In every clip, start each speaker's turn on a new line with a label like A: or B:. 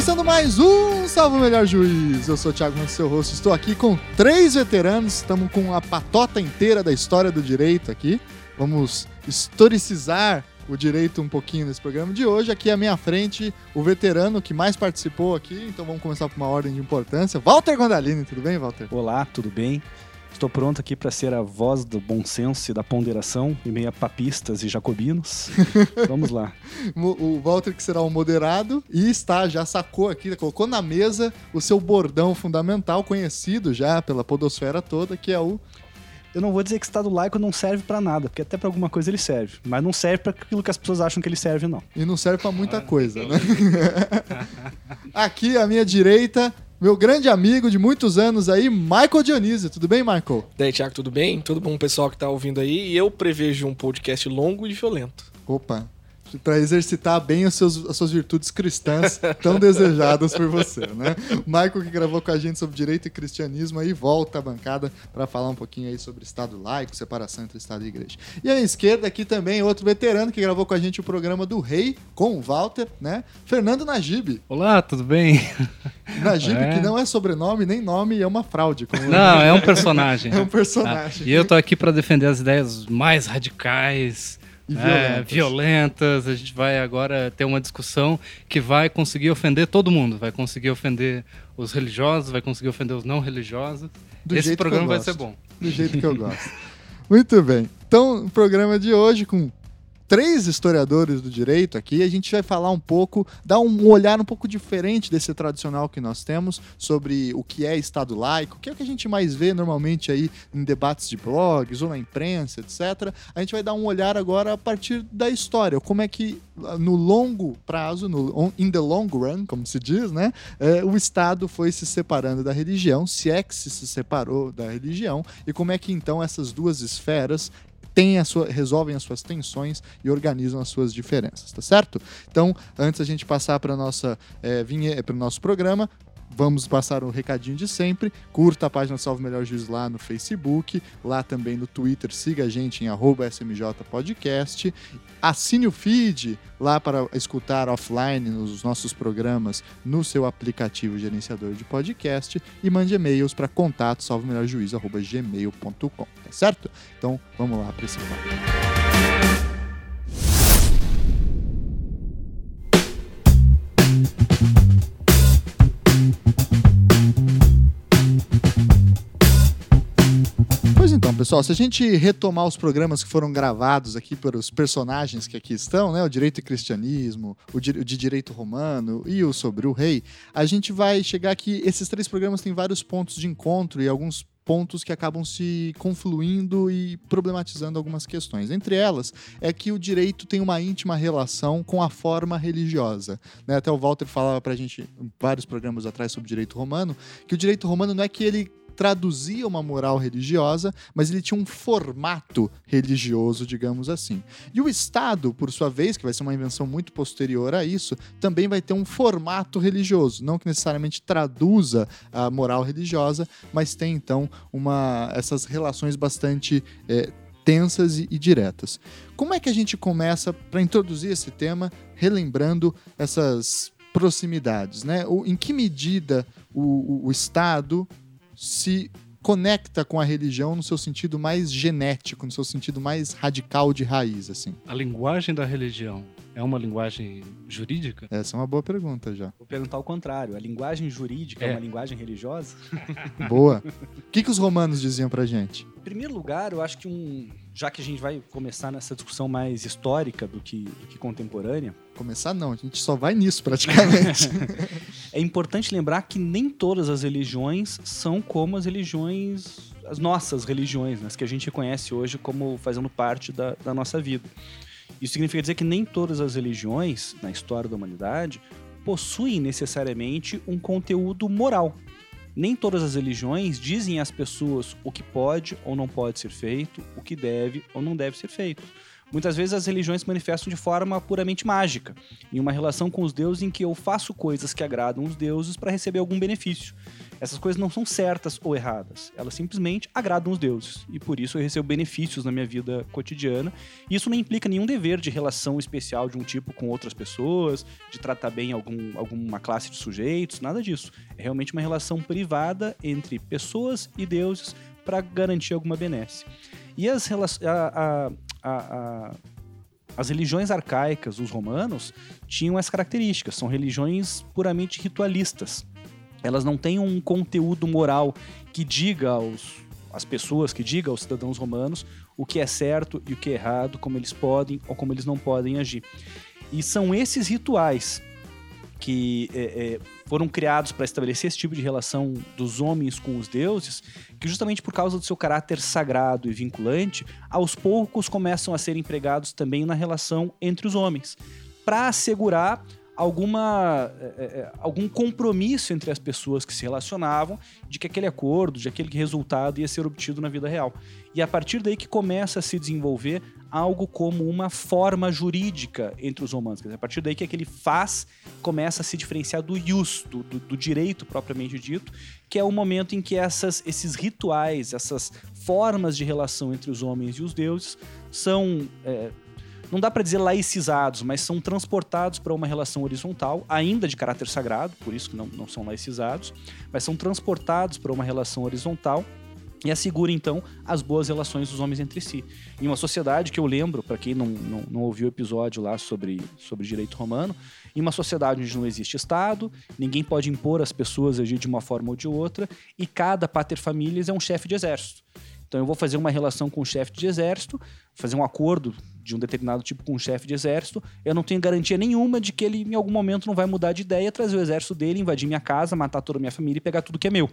A: Começando mais um Salve o Melhor Juiz. Eu sou o Thiago Mendes, seu rosto. Estou aqui com três veteranos. Estamos com a patota inteira da história do direito aqui. Vamos historicizar o direito um pouquinho nesse programa de hoje. Aqui à minha frente, o veterano que mais participou aqui. Então vamos começar por uma ordem de importância. Walter Gondalini, tudo bem, Walter?
B: Olá, tudo bem? Estou pronto aqui para ser a voz do bom senso e da ponderação em meio a papistas e jacobinos. Vamos lá.
A: O Walter que será o moderado e está, já sacou aqui, colocou na mesa o seu bordão fundamental, conhecido já pela podosfera toda, que é o
B: eu não vou dizer que Estado laico não serve para nada, porque até para alguma coisa ele serve, mas não serve para aquilo que as pessoas acham que ele serve, não.
A: E não serve para muita coisa, né? Aqui à minha direita, meu grande amigo de muitos anos aí, Michael Dionísio. Tudo bem, Michael?
C: Daí, Thiago, tudo bem? Tudo bom, pessoal que tá ouvindo aí? E eu prevejo um podcast longo e violento.
A: Opa, para exercitar bem as suas virtudes cristãs tão desejadas por você, né? O Michael que gravou com a gente sobre direito e cristianismo aí volta à bancada para falar um pouquinho aí sobre Estado laico, separação entre Estado e Igreja. E à esquerda aqui também outro veterano que gravou com a gente o programa do Rei com o Walter, né? Fernando Najib.
D: Olá, tudo bem?
A: Najib é. que não é sobrenome nem nome, é uma fraude.
D: Não, é um personagem.
A: é um personagem.
D: Ah, e eu tô aqui para defender as ideias mais radicais
A: e violentas. É,
D: violentas. A gente vai agora ter uma discussão que vai conseguir ofender todo mundo. Vai conseguir ofender os religiosos, vai conseguir ofender os não religiosos. Do Esse programa vai ser bom.
A: Do jeito que eu gosto. Muito bem. Então, o programa de hoje com três historiadores do direito aqui, a gente vai falar um pouco, dar um olhar um pouco diferente desse tradicional que nós temos sobre o que é Estado laico, que é o que a gente mais vê normalmente aí em debates de blogs ou na imprensa, etc. A gente vai dar um olhar agora a partir da história, como é que no longo prazo, no in the long run, como se diz, né, é, o Estado foi se separando da religião, se é que se separou da religião, e como é que então essas duas esferas têm a sua, resolvem as suas tensões e organizam as suas diferenças, tá certo? Então, antes a gente passar para nossa é, para o nosso programa, vamos passar um recadinho de sempre. Curta a página Salve Melhor Juiz lá no Facebook, lá também no Twitter, siga a gente em smjpodcast. Assine o feed lá para escutar offline os nossos programas no seu aplicativo gerenciador de podcast e mande e-mails para contato salvemelhorjuiz.gmail.com, tá certo? Então vamos lá para esse papo. Pessoal, se a gente retomar os programas que foram gravados aqui pelos personagens que aqui estão, né, o direito e cristianismo, o de, direito romano e o sobre o rei, a gente vai chegar aqui. Esses três programas têm vários pontos de encontro e alguns pontos que acabam se confluindo e problematizando algumas questões. Entre elas é que o direito tem uma íntima relação com a forma religiosa. Né? Até o Walter falava para a gente vários programas atrás sobre direito romano que o direito romano não é que ele traduzia uma moral religiosa, mas ele tinha um formato religioso, digamos assim. E o Estado, por sua vez, que vai ser uma invenção muito posterior a isso, também vai ter um formato religioso, não que necessariamente traduza a moral religiosa, mas tem então uma essas relações bastante é, tensas e, diretas. Como é que a gente começa para introduzir esse tema, relembrando essas proximidades, né? O, em que medida o, o, o Estado se conecta com a religião no seu sentido mais genético, no seu sentido mais radical de raiz, assim?
D: A linguagem da religião é uma linguagem jurídica?
A: Essa é uma boa pergunta já.
B: Vou perguntar ao contrário. A linguagem jurídica é, é uma linguagem religiosa?
A: Boa. O que, que os romanos diziam pra gente?
B: Em primeiro lugar, eu acho que um. Já que a gente vai começar nessa discussão mais histórica do que, do que contemporânea.
A: Começar não, a gente só vai nisso praticamente.
B: é importante lembrar que nem todas as religiões são como as religiões, as nossas religiões, né, as que a gente conhece hoje como fazendo parte da, da nossa vida. Isso significa dizer que nem todas as religiões, na história da humanidade, possuem necessariamente um conteúdo moral. Nem todas as religiões dizem às pessoas o que pode ou não pode ser feito, o que deve ou não deve ser feito. Muitas vezes as religiões se manifestam de forma puramente mágica, em uma relação com os deuses em que eu faço coisas que agradam os deuses para receber algum benefício. Essas coisas não são certas ou erradas. Elas simplesmente agradam os deuses. E por isso eu recebo benefícios na minha vida cotidiana. E isso não implica nenhum dever de relação especial de um tipo com outras pessoas, de tratar bem algum, alguma classe de sujeitos, nada disso. É realmente uma relação privada entre pessoas e deuses para garantir alguma benesse. E as, a, as religiões arcaicas, os romanos, tinham as características, são religiões puramente ritualistas. Elas não têm um conteúdo moral que diga aos as pessoas, que diga aos cidadãos romanos o que é certo e o que é errado, como eles podem ou como eles não podem agir. E são esses rituais que é, é, foram criados para estabelecer esse tipo de relação dos homens com os deuses, que justamente por causa do seu caráter sagrado e vinculante, aos poucos começam a ser empregados também na relação entre os homens, para assegurar alguma, é, é, é, algum compromisso entre as pessoas que se relacionavam de que aquele acordo, de aquele resultado ia ser obtido na vida real. E a partir daí que começa a se desenvolver algo como uma forma jurídica entre os romanos. Dizer, a partir daí que aquele faz começa a se diferenciar do ius, do, do, do, direito propriamente dito, que é o momento em que essas, esses rituais, essas formas de relação entre os homens e os deuses são é, não dá para dizer laicizados, mas são transportados para uma relação horizontal, ainda de caráter sagrado, por isso que não, não são laicizados, mas são transportados para uma relação horizontal e assegura então as boas relações dos homens entre si. Em uma sociedade que eu lembro, para quem não, não, não, ouviu o episódio lá sobre, sobre direito romano, em uma sociedade onde não existe Estado, ninguém pode impor as pessoas agir de uma forma ou de outra, e cada pater familias é um chefe de exército. Então eu vou fazer uma relação com o chefe de exército, fazer um acordo de um determinado tipo com um chefe de exército, eu não tenho garantia nenhuma de que ele em algum momento não vai mudar de ideia, trazer o exército dele, invadir minha casa, matar toda a minha família e pegar tudo que é meu.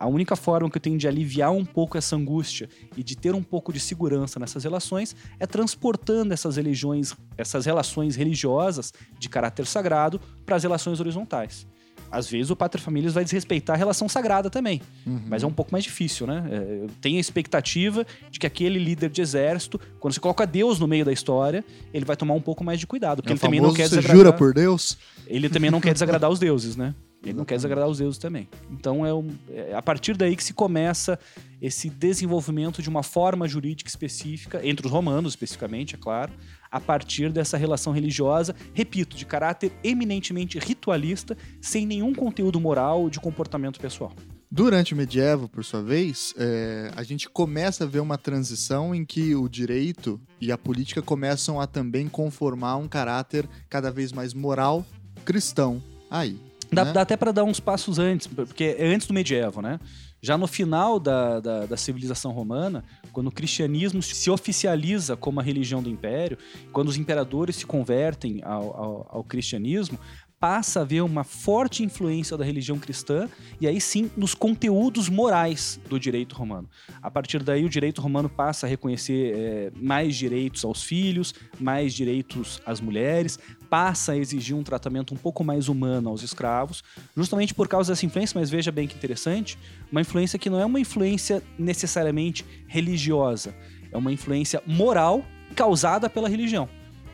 B: A única forma que eu tenho de aliviar um pouco essa angústia e de ter um pouco de segurança nessas relações é transportando essas religiões, essas relações religiosas de caráter sagrado para as relações horizontais. Às vezes o paterfamilias vai desrespeitar a relação sagrada também. Uhum. Mas é um pouco mais difícil, né? É, tem a expectativa de que aquele líder de exército, quando você coloca Deus no meio da história, ele vai tomar um pouco mais de cuidado. Porque
A: é
B: ele também não quer
A: desagradar. jura por Deus?
B: Ele também não quer desagradar os deuses, né? Ele não quer desagradar os deuses também. Então é, um, é, a partir daí que se começa esse desenvolvimento de uma forma jurídica específica, entre os romanos especificamente, é claro, a partir dessa relação religiosa, repito, de caráter eminentemente ritualista, sem nenhum conteúdo moral ou de comportamento pessoal.
A: Durante o medievo, por sua vez, é, a gente começa a ver uma transição em que o direito e a política começam a também conformar um caráter cada vez mais moral cristão aí.
B: Dá,
A: né?
B: dá até para dar uns passos antes, porque é antes do medievo, né? Já no final da, da, da, civilização romana, quando o cristianismo se oficializa como a religião do império, quando os imperadores se convertem ao, ao, ao cristianismo, passa a haver uma forte influência da religião cristã e aí sim nos conteúdos morais do direito romano. A partir daí, o direito romano passa a reconhecer é, mais direitos aos filhos, mais direitos às mulheres, passa a exigir um tratamento um pouco mais humano aos escravos, justamente por causa dessa influência, mas veja bem que interessante, uma influência que não é uma influência necessariamente religiosa, é uma influência moral causada pela religião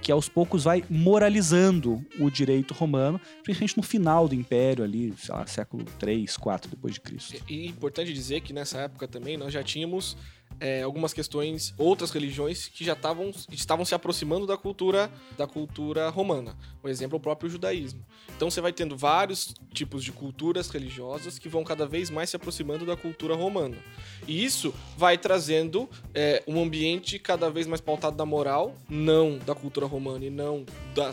B: que aos poucos vai moralizando o direito romano, principalmente no final do Império ali, sei lá, século 3, 4 depois de Cristo.
C: E é importante dizer que nessa época também nós já tínhamos é, algumas questões, outras religiões que já tavam, estavam se aproximando da cultura da cultura romana. Por exemplo, o próprio judaísmo. Então você vai tendo vários tipos de culturas religiosas que vão cada vez mais se aproximando da cultura romana. E isso vai trazendo é, um ambiente cada vez mais pautado da moral, não da cultura romana e não da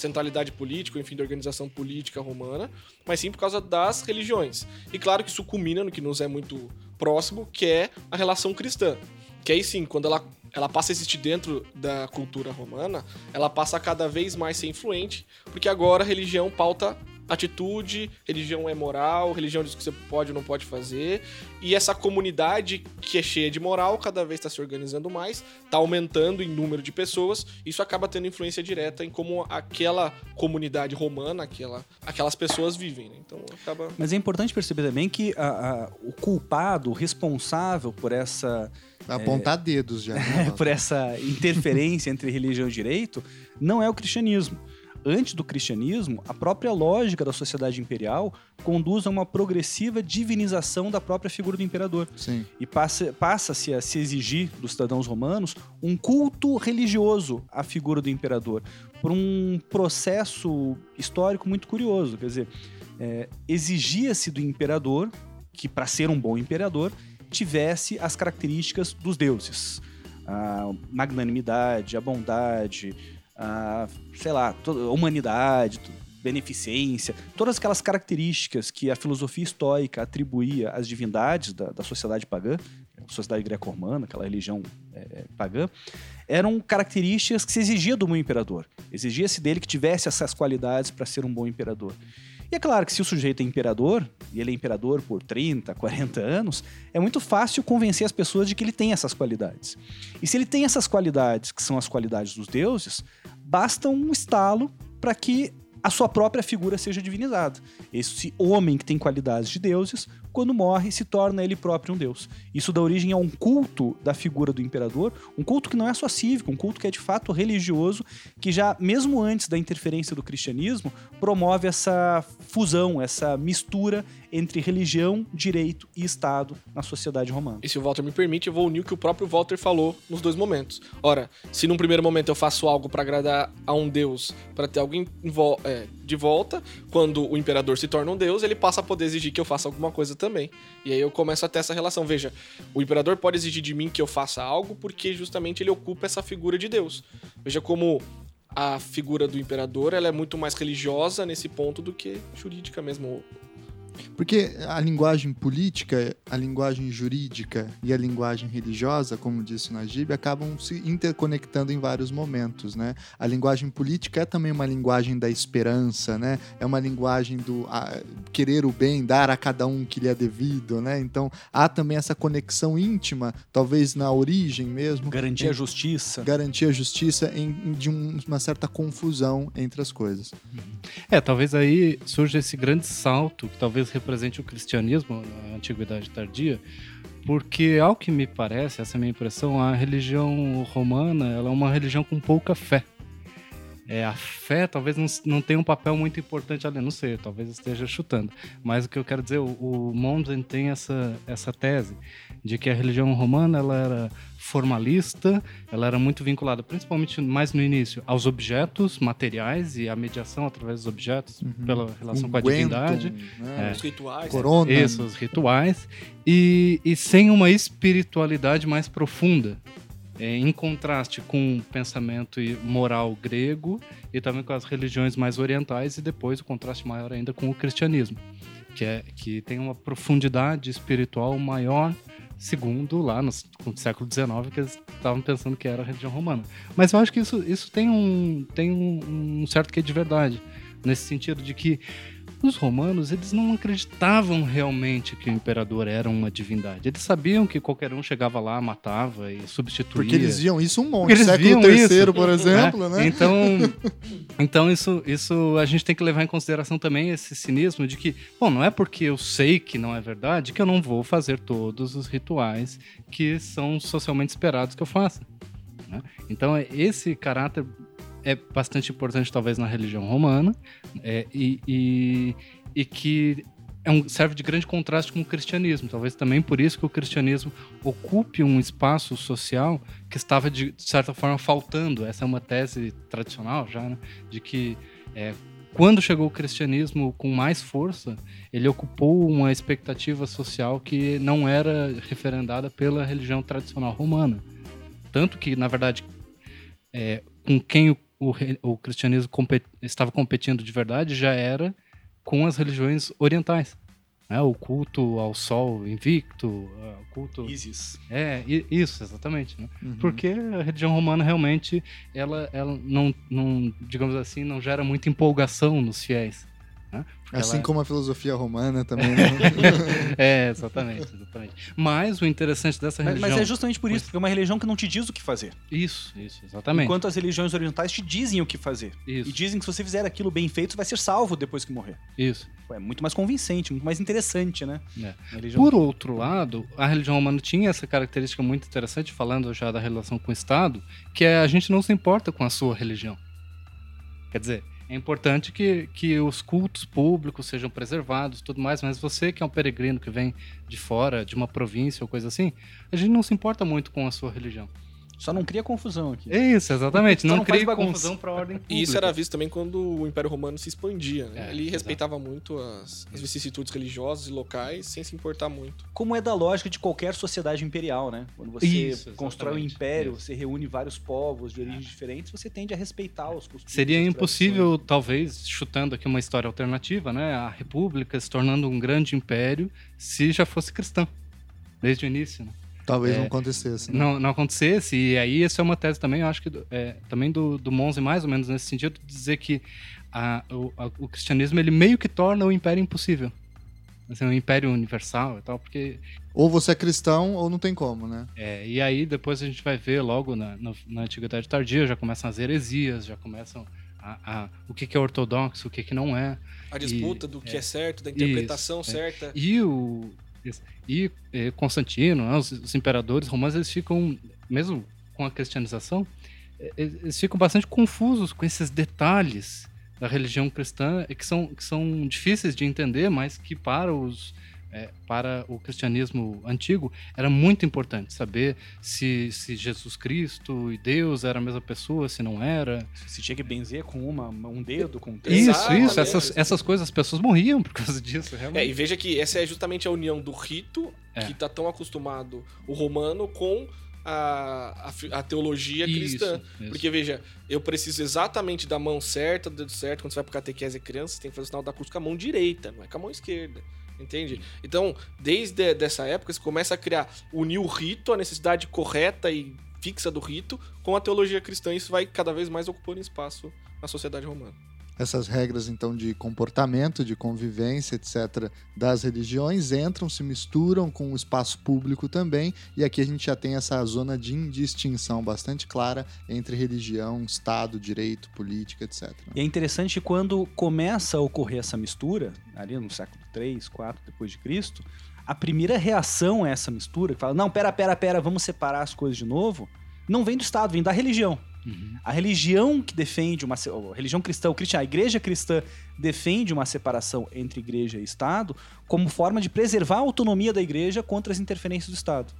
C: centralidade política, enfim, da organização política romana, mas sim por causa das religiões. E claro que isso culmina no que nos é muito próximo, que é a relação cristã. Que aí sim, quando ela, ela passa a existir dentro da cultura romana, ela passa a cada vez mais ser influente, porque agora a religião pauta atitude, religião é moral, religião diz o que você pode ou não pode fazer. E essa comunidade que é cheia de moral cada vez está se organizando mais, está aumentando em número de pessoas. Isso acaba tendo influência direta em como aquela comunidade romana, aquela, aquelas pessoas vivem. Né? Então acaba.
B: Mas é importante perceber também que a, a, o culpado, o responsável por essa
A: apontar é, dedos já.
B: Né? por essa interferência entre religião e direito, não é o cristianismo antes do cristianismo, a própria lógica da sociedade imperial conduz a uma progressiva divinização da própria figura do imperador.
A: Sim.
B: E passa-se passa a se exigir dos cidadãos romanos um culto religioso à figura do imperador, por um processo histórico muito curioso. Quer dizer, é, exigia-se do imperador que, para ser um bom imperador, tivesse as características dos deuses. A magnanimidade, a bondade, a, sei lá, a humanidade, beneficência, todas aquelas características que a filosofia estoica atribuía às divindades da, da sociedade pagã, sociedade greco-romana, aquela religião é, pagã, eram características que se exigia do bom imperador. Exigia-se dele que tivesse essas qualidades para ser um bom imperador. E é claro que se o sujeito é imperador, e ele é imperador por 30, 40 anos, é muito fácil convencer as pessoas de que ele tem essas qualidades. E se ele tem essas qualidades, que são as qualidades dos deuses, basta um estalo para que a sua própria figura seja divinizada. Esse homem que tem qualidades de deuses quando morre, se torna ele próprio um deus. Isso dá origem a um culto da figura do imperador, um culto que não é só cívico, um culto que é de fato religioso, que já, mesmo antes da interferência do cristianismo, promove essa fusão, essa mistura entre religião, direito e Estado na sociedade romana.
C: E se o Walter me permite, eu vou unir o que o próprio Walter falou nos dois momentos. Ora, se num primeiro momento eu faço algo para agradar a um deus, para ter alguém é, de volta, quando o imperador se torna um deus, ele passa a poder exigir que eu faça alguma coisa também. E aí eu começo a ter essa relação. Veja, o imperador pode exigir de mim que eu faça algo porque justamente ele ocupa essa figura de Deus. Veja como a figura do imperador ela é muito mais religiosa nesse ponto do que jurídica mesmo,
A: porque a linguagem política, a linguagem jurídica e a linguagem religiosa, como disse Najib, acabam se interconectando em vários momentos, né? A linguagem política é também uma linguagem da esperança, né? É uma linguagem do a, querer o bem, dar a cada um que lhe é devido, né? Então há também essa conexão íntima, talvez na origem mesmo.
B: Garantir a justiça.
A: Garantir a justiça em, em de um, uma certa confusão entre as coisas.
D: É, talvez aí surja esse grande salto que talvez represente o cristianismo na antiguidade tardia, porque ao que me parece, essa é a minha impressão, a religião romana ela é uma religião com pouca fé. É, a fé talvez não, não tenha um papel muito importante ali, não sei, talvez esteja chutando. Mas o que eu quero dizer, o, o Mommsen tem essa, essa tese de que a religião romana ela era formalista, ela era muito vinculada, principalmente mais no início, aos objetos materiais e à mediação através dos objetos, uhum. pela relação um com a divindade.
C: Né? É, os rituais.
A: Corona.
D: Isso, os rituais. E, e sem uma espiritualidade mais profunda. É, em contraste com o pensamento moral grego e também com as religiões mais orientais, e depois o contraste maior ainda com o cristianismo, que, é, que tem uma profundidade espiritual maior segundo lá no, século XIX que eles estavam pensando que era a religião romana. Mas eu acho que isso, isso tem, um, tem um, um certo que de verdade, nesse sentido de que os romanos, eles não acreditavam realmente que o imperador era uma divindade. Eles sabiam que qualquer um chegava lá, matava e substituía.
A: Porque eles viam isso um monte. Eles século terceiro, por exemplo, né?
D: Então, então isso, isso a gente tem que levar em consideração também esse cinismo de que, bom, não é porque eu sei que não é verdade que eu não vou fazer todos os rituais que são socialmente esperados que eu faça. Né? Então, esse caráter é bastante importante, talvez, na religião romana, é, e, e, e, que é um, serve de grande contraste com o cristianismo. Talvez também por isso que o cristianismo ocupe um espaço social que estava, de, de certa forma, faltando. Essa é uma tese tradicional já, né? de que é, quando chegou o cristianismo com mais força, ele ocupou uma expectativa social que não era referendada pela religião tradicional romana. Tanto que, na verdade, é, com quem o o, o cristianismo compet, estava competindo de verdade já era com as religiões orientais. Né? O culto ao sol invicto, o culto...
B: Isis.
D: É, isso, exatamente. Né? Uhum. Porque a religião romana realmente, ela, ela não, não, digamos assim, não gera muita empolgação nos fiéis. Né?
A: Assim ela... como a filosofia romana também. Né?
D: é, exatamente, exatamente. Mas o interessante dessa religião.
B: Mas, mas é justamente por isso, porque é uma religião que não te diz o que fazer.
D: Isso, isso, exatamente.
B: Enquanto as religiões orientais te dizem o que fazer.
D: Isso.
B: E dizem que se você fizer aquilo bem feito, você vai ser salvo depois que morrer.
D: Isso.
B: É muito mais convincente, muito mais interessante, né?
D: É. Religião... Por outro lado, a religião romana tinha essa característica muito interessante, falando já da relação com o Estado, que é a gente não se importa com a sua religião. Quer dizer, É importante que, que os cultos públicos sejam preservados tudo mais, mas você que é um peregrino que vem de fora, de uma província ou coisa assim, a gente não se importa muito com a sua religião.
B: Só não cria confusão aqui.
D: É isso, exatamente.
B: Só
D: não
B: não bagunça.
D: confusão para a ordem pública.
C: E isso era visto também quando o Império Romano se expandia. Né?
D: É,
C: Ele
D: exato.
C: respeitava muito as, as vicissitudes religiosas e locais, sem se importar muito.
B: Como é da lógica de qualquer sociedade imperial, né? Quando você
D: Isso,
B: constrói um império,
D: Isso.
B: você reúne vários povos de origens diferentes, você tende a respeitar os costumes.
D: Seria impossível, talvez, chutando aqui uma história alternativa, né? A República se tornando um grande império se já fosse cristã, desde o início, né?
A: Talvez
D: É,
A: não acontecesse. Né?
D: não, não acontecesse. E aí, essa é uma tese também, eu acho que é, também do, do Monze, mais ou menos nesse sentido, de dizer que a- o, a- o cristianismo ele meio que torna o império impossível. Assim, um império universal e tal, porque.
A: Ou você é cristão ou não tem como, né?
D: é, e aí depois a gente vai ver logo na, na, na Antiguidade Tardia, já começam as heresias, já começam a, a- o que, que é ortodoxo, o que, que não é.
C: A disputa do que é,
D: é.
C: certo, da interpretação
D: Isso, é.
C: certa.
D: E o e eh, Constantino, né, os, os imperadores romanos, eles ficam mesmo com a cristianização, eh, eles ficam bastante confusos com esses detalhes da religião cristã eh, que são que são difíceis de entender, mas que para os eh, para o cristianismo antigo era muito importante saber se, se Jesus Cristo e Deus era a mesma pessoa, se não era.
B: Se tinha que benzer com uma, um dedo, com três.
D: Isso,
C: Exatamente.
D: isso, essas, essas coisas, as pessoas morriam por causa disso,
C: É,
D: realmente.
C: e veja que essa é justamente a união do rito,
D: É.
C: que tá tão acostumado o romano, com a, a a teologia cristã.
D: Isso, isso.
C: Porque, veja, eu preciso exatamente da mão certa, do dedo certo. Quando você vai pro catequese e criança, você tem que fazer o sinal da cruz com a mão direita, não é com a mão esquerda. Entende? Então, desde dessa época, você começa a criar, unir o rito, a necessidade correta e fixa do rito, com a teologia cristã. Isso vai cada vez mais ocupando espaço na sociedade romana.
A: Essas regras, então, de comportamento, de convivência, etc., das religiões entram, se misturam com o espaço público também, e aqui a gente já tem essa zona de indistinção bastante clara entre religião, Estado, direito, política, etc.
B: E é interessante quando começa a ocorrer essa mistura, ali no século 3, 4 depois de Cristo, a primeira reação a essa mistura, que fala, não, pera, pera, pera, vamos separar as coisas de novo, não vem do Estado, vem da religião.
D: Uhum.
B: A religião que defende uma a religião cristã, o cristian- a igreja cristã defende uma separação entre igreja e Estado como forma de preservar a autonomia da igreja contra as interferências do Estado.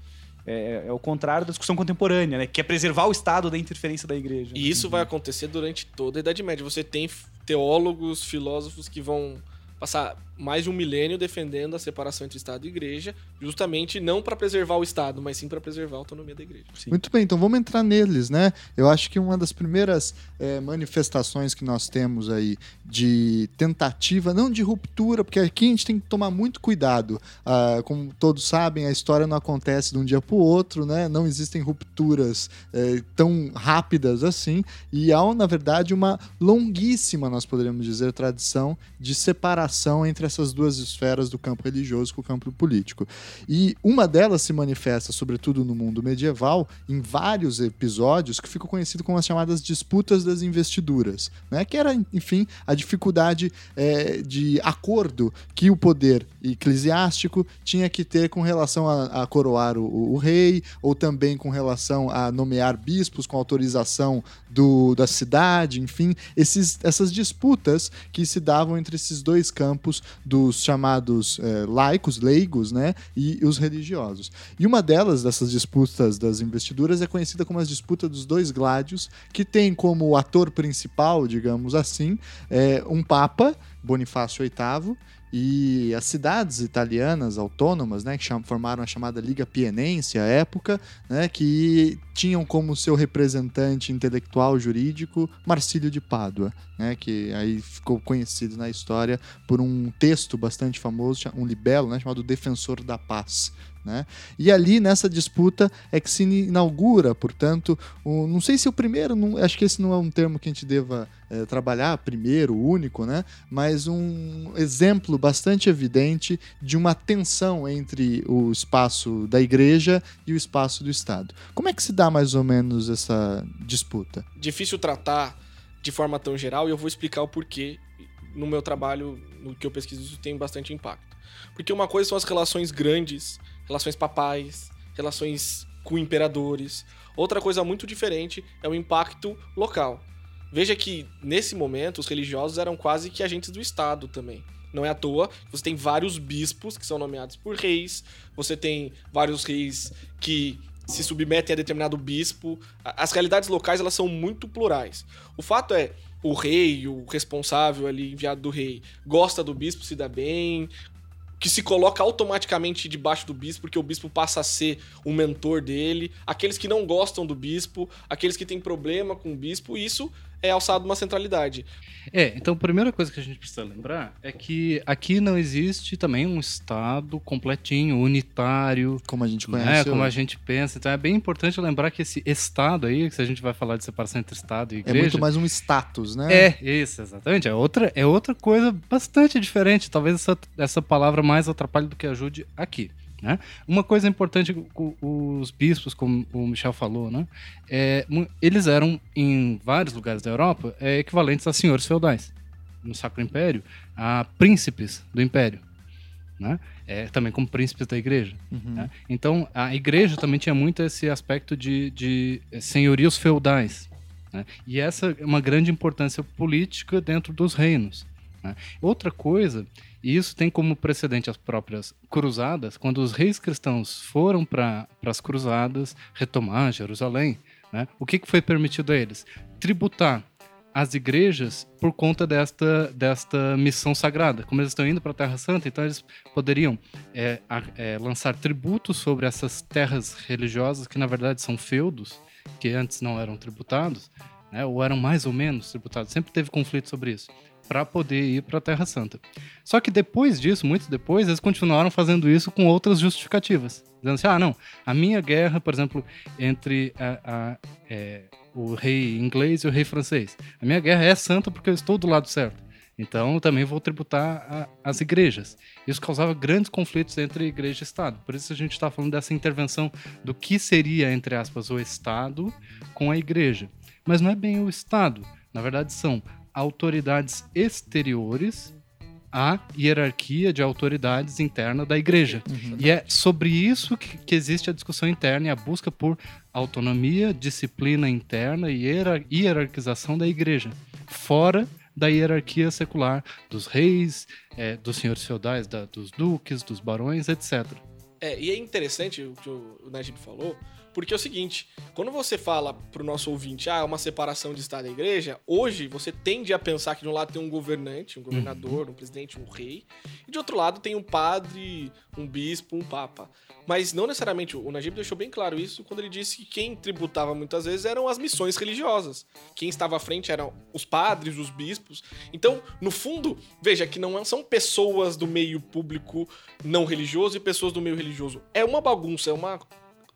B: É, é o contrário da discussão contemporânea, né? Que é preservar o Estado da interferência da igreja.
C: E isso vai acontecer durante toda a Idade Média. Você tem teólogos, filósofos que vão passar mais de um milênio defendendo a separação entre Estado e Igreja, justamente não para preservar o Estado, mas sim para preservar a autonomia da Igreja.
B: Sim.
A: Muito bem, então vamos entrar neles, né? Eu acho que uma das primeiras eh, manifestações que nós temos aí de tentativa, não de ruptura, porque aqui a gente tem que tomar muito cuidado. Ah, como todos sabem, a história não acontece de um dia para o outro, né? Não existem rupturas eh, tão rápidas assim, e há, na verdade, uma longuíssima, nós poderíamos dizer, tradição de separação entre essas duas esferas do campo religioso com o campo político. E uma delas se manifesta, sobretudo no mundo medieval, em vários episódios que ficam conhecidos como as chamadas disputas das investiduras, né? que era, enfim, a dificuldade eh, de acordo que o poder eclesiástico tinha que ter com relação a, a coroar o, o rei, ou também com relação a nomear bispos com autorização do, da cidade, enfim, esses, essas disputas que se davam entre esses dois campos dos chamados eh, laicos, leigos, né, e os religiosos. E uma delas, dessas disputas das investiduras, é conhecida como as disputas dos dois gládios, que tem como ator principal, digamos assim, eh, um papa, Bonifácio VIII, e as cidades italianas autônomas, né, que formaram a chamada Liga Pienense à época, né, que tinham como seu representante intelectual jurídico Marcílio de Pádua, né, que aí ficou conhecido na história por um texto bastante famoso, um libelo, né, chamado Defensor da Paz. Né? E ali nessa disputa é que se inaugura, portanto, o- não sei se o primeiro, não- acho que esse não é um termo que a gente deva eh, trabalhar, primeiro, único, né? mas um exemplo bastante evidente de uma tensão entre o espaço da igreja e o espaço do Estado. Como é que se dá mais ou menos essa disputa?
C: Difícil tratar de forma tão geral e eu vou explicar o porquê no meu trabalho, no que eu pesquiso, isso tem bastante impacto. Porque uma coisa são as relações grandes, relações papais, relações com imperadores. Outra coisa muito diferente é o impacto local. veja que nesse momento os religiosos eram quase que agentes do Estado também. Não é à toa, você tem vários bispos que são nomeados por reis, você tem vários reis que se submetem a determinado bispo. As realidades locais elas são muito plurais. O fato é, o rei, o responsável ali, enviado do rei, gosta do bispo, se dá bem, que se coloca automaticamente debaixo do bispo, porque o bispo passa a ser o mentor dele. Aqueles que não gostam do bispo, aqueles que têm problema com o bispo, isso é alçado uma centralidade.
D: É, então a primeira coisa que a gente precisa lembrar é que aqui não existe também um Estado completinho, unitário.
A: Como a gente
D: né,
A: conhece.
D: como
A: hoje.
D: a gente pensa. Então é bem importante lembrar que esse Estado aí, que se a gente vai falar de separação entre Estado e
A: É
D: Igreja.
A: muito mais um status, né?
D: É, isso, exatamente. É outra, é outra coisa bastante diferente. Talvez essa, essa palavra mais atrapalhe do que ajude aqui. Né? Uma coisa importante, os bispos, como o Michel falou, né? É, eles eram, em vários lugares da Europa, é, equivalentes a senhores feudais. No Sacro Império, a príncipes do Império. Né? É, também como príncipes da igreja.
A: Uhum.
D: né? Então, a igreja também tinha muito esse aspecto de, de senhorios feudais. né? E essa é uma grande importância política dentro dos reinos. né? Outra coisa, e isso tem como precedente as próprias cruzadas, quando os reis cristãos foram para as cruzadas retomar Jerusalém, né? o que, que foi permitido a eles? Tributar as igrejas por conta desta, desta missão sagrada. Como eles estão indo para a Terra Santa, então eles poderiam é, é, lançar tributos sobre essas terras religiosas, que na verdade são feudos, que antes não eram tributados, né, ou eram mais ou menos tributados. Sempre teve conflito sobre isso, para poder ir para a Terra Santa. Só que depois disso, muito depois, eles continuaram fazendo isso com outras justificativas. Dizendo assim, ah, não, a minha guerra, por exemplo, entre a- a- é, o rei inglês e o rei francês. A minha guerra é santa porque eu estou do lado certo. Então eu também vou tributar a- as igrejas. Isso causava grandes conflitos entre igreja e Estado. Por isso a gente está falando dessa intervenção do que seria, entre aspas, o Estado com a igreja. Mas não é bem o Estado. Na verdade, são autoridades exteriores à hierarquia de autoridades interna da igreja. E é sobre isso que, que existe a discussão interna e a busca por autonomia, disciplina interna e hierar- hierarquização da igreja, fora da hierarquia secular dos reis, eh, dos senhores feudais, da- dos duques, dos barões, etc.
C: É, e é interessante o que o o Najib falou, porque é o seguinte, quando você fala pro nosso ouvinte, ah, é uma separação de Estado e Igreja, hoje você tende a pensar que de um lado tem um governante, um governador, um presidente, um rei, e de outro lado tem um padre, um bispo, um papa. Mas não necessariamente, o Najib deixou bem claro isso quando ele disse que quem tributava muitas vezes eram as missões religiosas. Quem estava à frente eram os padres, os bispos. Então, no fundo, veja que não são pessoas do meio público não religioso e pessoas do meio religioso. É uma bagunça, é uma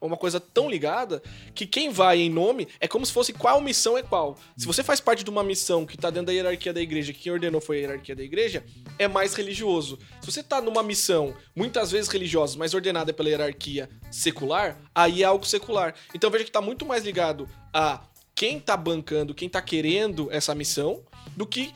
C: uma coisa tão ligada que quem vai em nome é como se fosse qual missão é qual. Se você faz parte de uma missão que tá dentro da hierarquia da igreja, que quem ordenou foi a hierarquia da igreja, é mais religioso. Se você tá numa missão, muitas vezes religiosa, mas ordenada pela hierarquia secular, aí é algo secular. Então veja que tá muito mais ligado a quem tá bancando, quem tá querendo essa missão, do que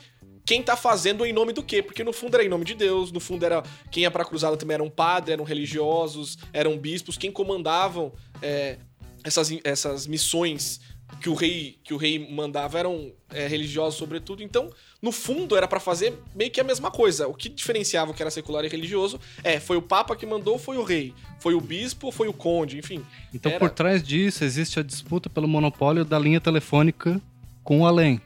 C: quem tá fazendo em nome do quê? Porque no fundo era em nome de Deus, no fundo era quem ia pra cruzada também eram padres, eram religiosos, eram bispos, quem comandavam é, essas, essas missões que o rei que o rei mandava eram é, religiosos sobretudo. Então, no fundo era pra fazer meio que a mesma coisa. O que diferenciava o que era secular e religioso é foi o papa que mandou, foi o rei, foi o bispo, foi o conde, enfim.
D: Então,
C: Era-
D: por trás disso, existe a disputa pelo monopólio da linha telefônica com o além.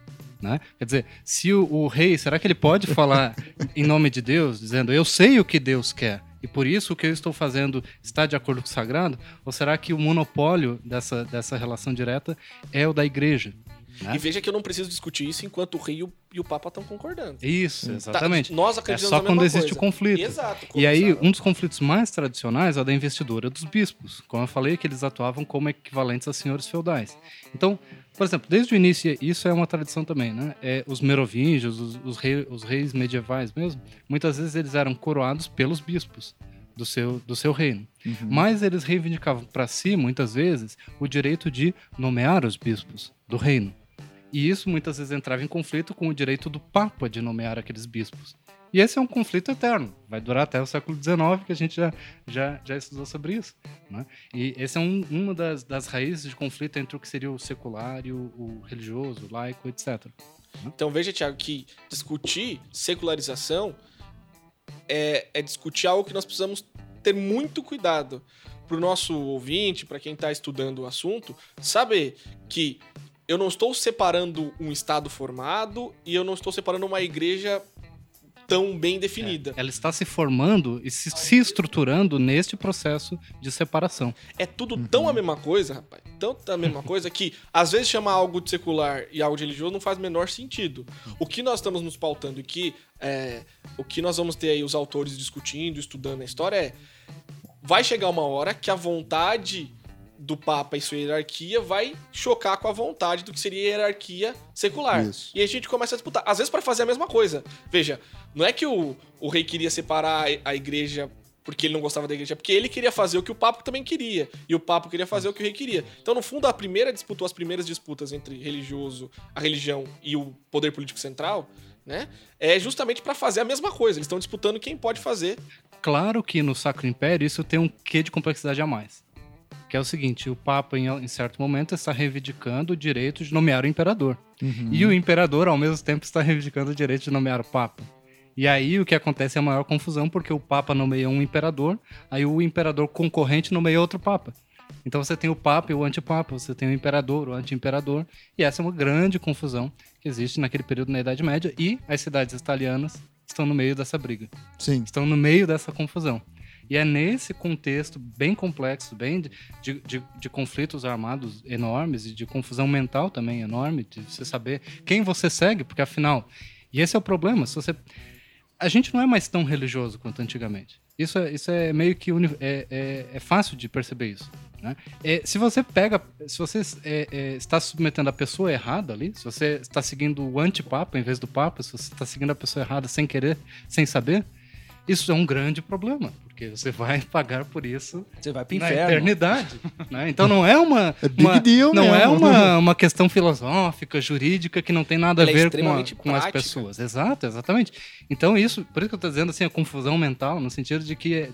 D: Né? Quer dizer, se o, o rei, será que ele pode falar em nome de Deus, dizendo eu sei o que Deus quer e por isso o que eu estou fazendo está de acordo com o sagrado? Ou será que o monopólio dessa, dessa relação direta é o da igreja? Né?
C: E veja que eu não preciso discutir isso enquanto o rei e o, e o papa estão concordando.
D: Isso,
C: Tá,
D: exatamente.
C: nós
D: É
C: acreditamos
D: só
C: na mesma
D: quando existe
C: coisa.
D: o conflito.
C: Exato.
D: E aí, um dos conflitos mais tradicionais é o da investidura dos bispos. Como eu falei, que eles atuavam como equivalentes a senhores feudais. Então, por exemplo, desde o início, isso é uma tradição também, né? É, os merovingios, os, os, rei- os reis medievais mesmo, muitas vezes eles eram coroados pelos bispos do seu, do seu reino. Mas eles reivindicavam para si, muitas vezes, o direito de nomear os bispos do reino. E isso muitas vezes entrava em conflito com o direito do Papa de nomear aqueles bispos. E esse é um conflito eterno. Vai durar até o século XIX, que a gente já, já, já estudou sobre isso. Né? E esse é um, uma das, das raízes de conflito entre o que seria o secular e o, o religioso, o laico, etc.
C: Então veja, Tiago, que discutir secularização é, é discutir algo que nós precisamos ter muito cuidado para o nosso ouvinte, para quem está estudando o assunto, saber que eu não estou separando um Estado formado e eu não estou separando uma igreja tão bem definida.
D: É, ela está se formando e se, se, estruturando neste processo de separação.
C: É tudo tão a mesma coisa, rapaz. Tanto a mesma coisa que às vezes chamar algo de secular e algo de religioso não faz o menor sentido. O que nós estamos nos pautando e que é, o que nós vamos ter aí os autores discutindo, estudando a história é vai chegar uma hora que a vontade do Papa e sua hierarquia vai chocar com a vontade do que seria a hierarquia secular. Isso. E a gente começa a disputar. Às vezes para fazer a mesma coisa. Veja, não é que o, o rei queria separar a igreja porque ele não gostava da igreja, porque ele queria fazer o que o Papa também queria. E o Papa queria fazer o que o rei queria. Então, no fundo, a primeira disputa, as primeiras disputas entre religioso, a religião e o poder político central, né? É justamente para fazer a mesma coisa. Eles estão disputando quem pode fazer.
D: Claro que no Sacro Império isso tem um quê de complexidade a mais que é o seguinte: o Papa, em, em certo momento, está reivindicando o direito de nomear o imperador. Uhum. E o imperador, ao mesmo tempo, está reivindicando o direito de nomear o Papa. E aí o que acontece é a maior confusão, porque o Papa nomeia um imperador, aí o imperador concorrente nomeia outro Papa. Então você tem o Papa e o Antipapa, você tem o Imperador, o Anti-Imperador, e essa é uma grande confusão que existe naquele período na Idade Média, e as cidades italianas estão no meio dessa briga.
A: Sim.
D: Estão no meio dessa confusão. E é nesse contexto bem complexo, bem de, de, de, conflitos armados enormes e de confusão mental também enorme, de você saber quem você segue, porque afinal. E esse é o problema. Se você. A gente não é mais tão religioso quanto antigamente. Isso é, isso é meio que uni, é, é, é, fácil de perceber isso. Né? É, se você pega, se você é, é, está submetendo a pessoa errada ali, se você está seguindo o antipapa em vez do papa, se você está seguindo a pessoa errada sem querer, sem saber, isso é um grande problema, porque você vai pagar por isso
B: você vai pro
D: na
B: inferno.
D: eternidade. Né? Então não é uma,
A: é
D: uma não
A: mesmo.
D: é uma, uma questão filosófica, jurídica que não tem nada a
C: Ela é
D: ver com, a, com as pessoas. Exato, exatamente. Então isso, por isso que eu estou dizendo assim a confusão mental, no sentido de que é-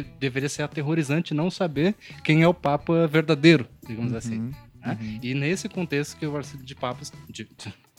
D: de- deveria ser aterrorizante não saber quem é o Papa verdadeiro, digamos
A: Uhum,
D: assim. né? E nesse contexto que o Marcílio de Papas de,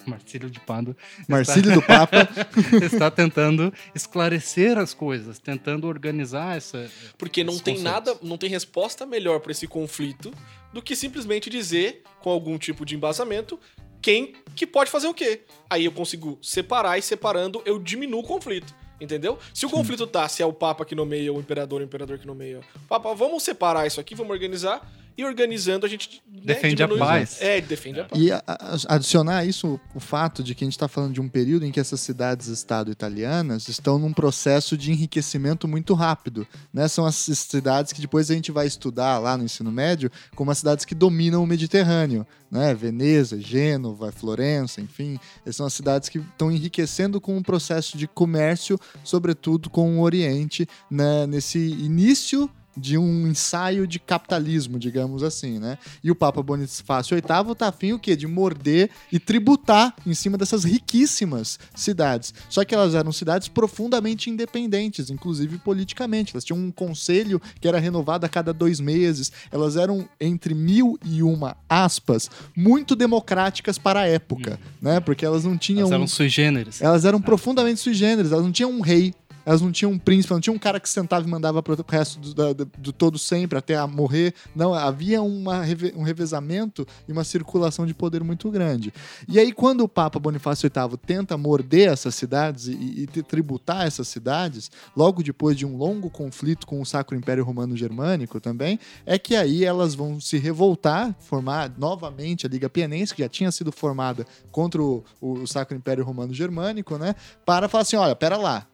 D: Marcílio de Pado
A: Marcílio do Papa.
D: está tentando esclarecer as coisas, tentando organizar essa.
C: Porque não tem
D: conceitos.
C: nada, não tem resposta melhor para esse conflito do que simplesmente dizer, com algum tipo de embasamento, quem que pode fazer o quê. Aí eu consigo separar e separando eu diminuo o conflito. Entendeu? Se o conflito tá, se é o Papa que nomeia o imperador, o imperador que nomeia o Papa, vamos separar isso aqui, vamos organizar. E organizando a gente né,
D: Defende a
C: diminui-
D: paz.
C: É, defende a paz.
A: E a- a- adicionar a isso o fato de que a gente está falando de um período em que essas cidades-estado italianas estão num processo de enriquecimento muito rápido. Né? São as cidades que depois a gente vai estudar lá no ensino médio como as cidades que dominam o Mediterrâneo. Né? Veneza, Gênova, Florença, enfim. Essas são as cidades que estão enriquecendo com o processo de comércio, sobretudo com o Oriente, né? nesse início de um ensaio de capitalismo, digamos assim, né? E o Papa Bonifácio VIII tá afim o quê? De morder e tributar em cima dessas riquíssimas cidades. Só que elas eram cidades profundamente independentes, inclusive politicamente. Elas tinham um conselho que era renovado a cada dois meses. Elas eram, entre mil e uma aspas, muito democráticas para a época, né? Porque elas não tinham...
D: Elas eram sui generis.
A: Elas eram profundamente sui generis, elas não tinham um rei, elas não tinham um príncipe, não tinha um cara que sentava e mandava pro resto do, do- do todo sempre até a morrer. Não, havia uma, um revezamento e uma circulação de poder muito grande. E aí, quando o Papa Bonifácio VIII tenta morder essas cidades e, e tributar essas cidades, logo depois de um longo conflito com o Sacro Império Romano Germânico também, é que aí elas vão se revoltar, formar novamente a Liga Pienense, que já tinha sido formada contra o, o Sacro Império Romano Germânico, né? Para falar assim: olha, pera lá.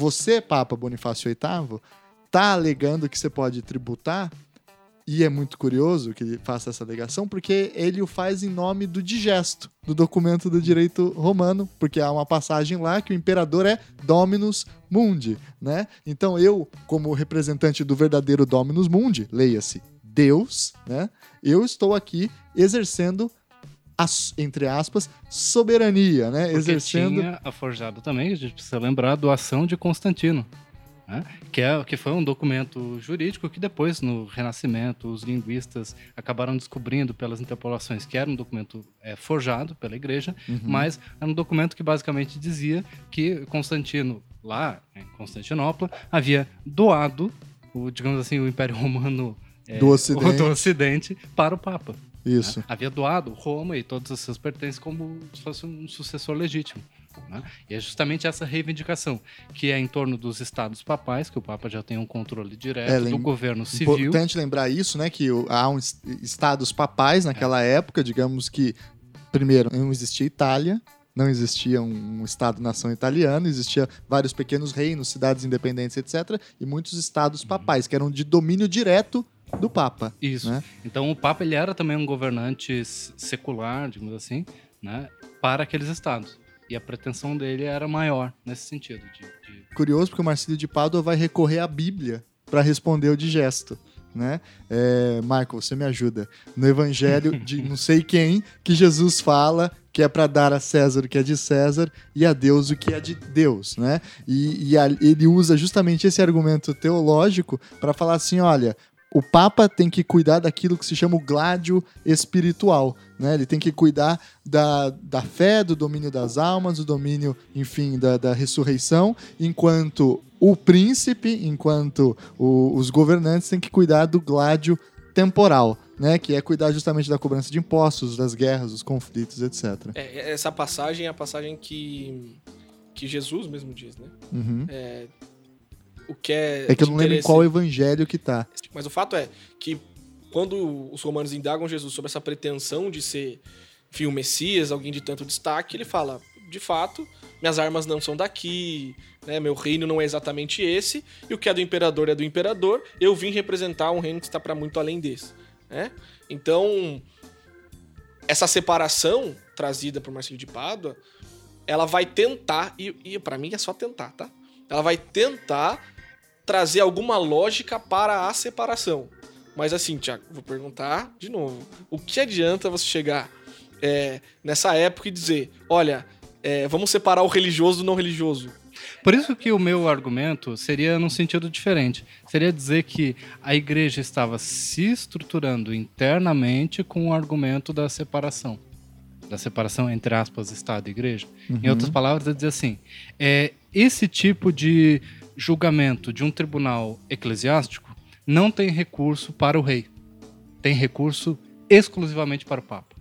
A: Você, Papa Bonifácio VIII, tá alegando que você pode tributar, e é muito curioso que ele faça essa alegação, porque ele o faz em nome do digesto, do documento do direito romano, porque há uma passagem lá que o imperador é Dominus Mundi, né? Então eu, como representante do verdadeiro Dominus Mundi, leia-se Deus, né? Eu estou aqui exercendo as- entre aspas, soberania, né?
D: Porque
A: Exercendo.
D: tinha a forjada também, a gente precisa lembrar a doação de Constantino, né? que, é, que foi um documento jurídico que depois, no Renascimento, os linguistas acabaram descobrindo pelas interpolações que era um documento é, forjado pela igreja,
A: Uhum.
D: mas era um documento que basicamente dizia que Constantino, lá em Constantinopla, havia doado, o, digamos assim, o Império Romano é,
A: Do Ocidente.
D: do Ocidente para o Papa.
A: Isso.
D: né? Havia doado Roma e todos os seus pertences como se fosse um sucessor legítimo. né? E é justamente essa reivindicação, que é em torno dos estados papais, que o Papa já tem um controle direto
A: É,
D: do governo civil.
A: Importante lembrar isso, né? Que há um es- estados papais naquela época, digamos que, primeiro, não existia Itália, não existia um, um estado-nação italiano, existia vários pequenos reinos, cidades independentes, etc., e muitos estados papais, que eram de domínio direto do Papa.
D: Isso.
A: né?
D: Então o Papa ele era também um governante secular, digamos assim, né, para aqueles estados. E a pretensão dele era maior nesse sentido. De, de-
A: Curioso, porque o Marcílio de Pádua vai recorrer à Bíblia para responder o digesto. Né? É, Michael, você me ajuda. No evangelho de não sei quem, que Jesus fala que é para dar a César o que é de César e a Deus o que é de Deus, né? E, e a- ele usa justamente esse argumento teológico para falar assim, olha, o Papa tem que cuidar daquilo que se chama o gládio espiritual, né? Ele tem que cuidar da, da fé, do domínio das almas, do domínio, enfim, da, da ressurreição, enquanto o príncipe, enquanto o- os governantes têm que cuidar do gládio temporal, né? Que é cuidar justamente da cobrança de impostos, das guerras, dos conflitos, etc.
C: É, essa passagem é a passagem que, que Jesus mesmo diz, né?
A: Uhum.
C: O que é.
A: É que eu não lembro em qual evangelho que tá.
C: Mas o fato é que quando os romanos indagam Jesus sobre essa pretensão de ser, enfim, o Messias, alguém de tanto destaque, ele fala: de fato, minhas armas não são daqui, né? Meu reino não é exatamente esse, e o que é do imperador é do imperador. Eu vim representar um reino que está para muito além desse, né? Então, essa separação trazida por Marcelo de Pádua, ela vai tentar e, e para mim é só tentar, tá? Ela vai tentar trazer alguma lógica para a separação. Mas assim, Tiago, vou perguntar de novo. O que adianta você chegar é, nessa época e dizer, olha, é, vamos separar o religioso do não religioso?
D: Por isso que o meu argumento seria num sentido diferente. Seria dizer que a igreja estava se estruturando internamente com o argumento da separação. Da separação, entre aspas, Estado e igreja. Em outras palavras, é dizer assim: é, esse tipo de julgamento de um tribunal eclesiástico não tem recurso para o rei. Tem recurso exclusivamente para o Papa.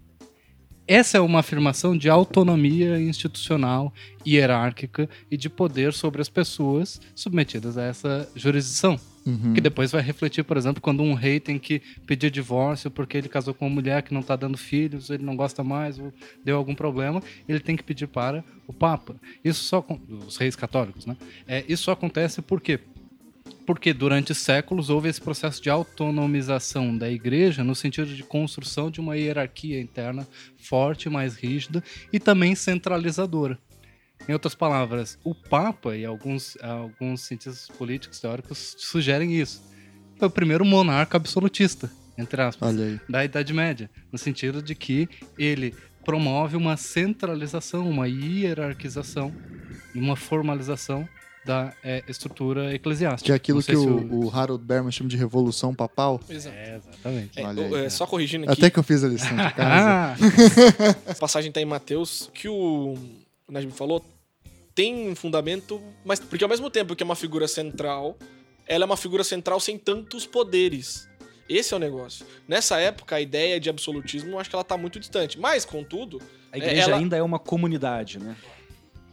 D: Essa é uma afirmação de autonomia institucional, hierárquica e de poder sobre as pessoas submetidas a essa jurisdição.
A: Uhum.
D: Que depois vai refletir, por exemplo, quando um rei tem que pedir divórcio porque ele casou com uma mulher que não está dando filhos, ele não gosta mais, ou deu algum problema, ele tem que pedir para o Papa. Isso só os reis católicos, né? É, isso só acontece por quê? Porque durante séculos houve esse processo de autonomização da igreja no sentido de construção de uma hierarquia interna forte, mais rígida e também centralizadora. Em outras palavras, o Papa e alguns, alguns cientistas políticos teóricos sugerem isso. Foi o primeiro monarca absolutista, entre aspas,
A: Olha aí.
D: da Idade Média, no sentido de que ele promove uma centralização, uma hierarquização e uma formalização da eh, estrutura eclesiástica.
A: Que é aquilo que o, o Harold Berman chama de revolução papal.
C: Exato.
D: É, exatamente.
C: É,
A: Olha
C: o-
A: aí.
C: é, só corrigindo aqui,
A: Até que eu fiz a lição de casa.
D: Ah,
C: a passagem tá em Mateus, que o, o Najib falou, tem um fundamento, mas porque ao mesmo tempo que é uma figura central, ela é uma figura central sem tantos poderes. Esse é o negócio. Nessa época, a ideia de absolutismo, eu acho que ela tá muito distante. Mas, contudo,
B: A igreja
C: ela-
B: ainda é uma comunidade, né?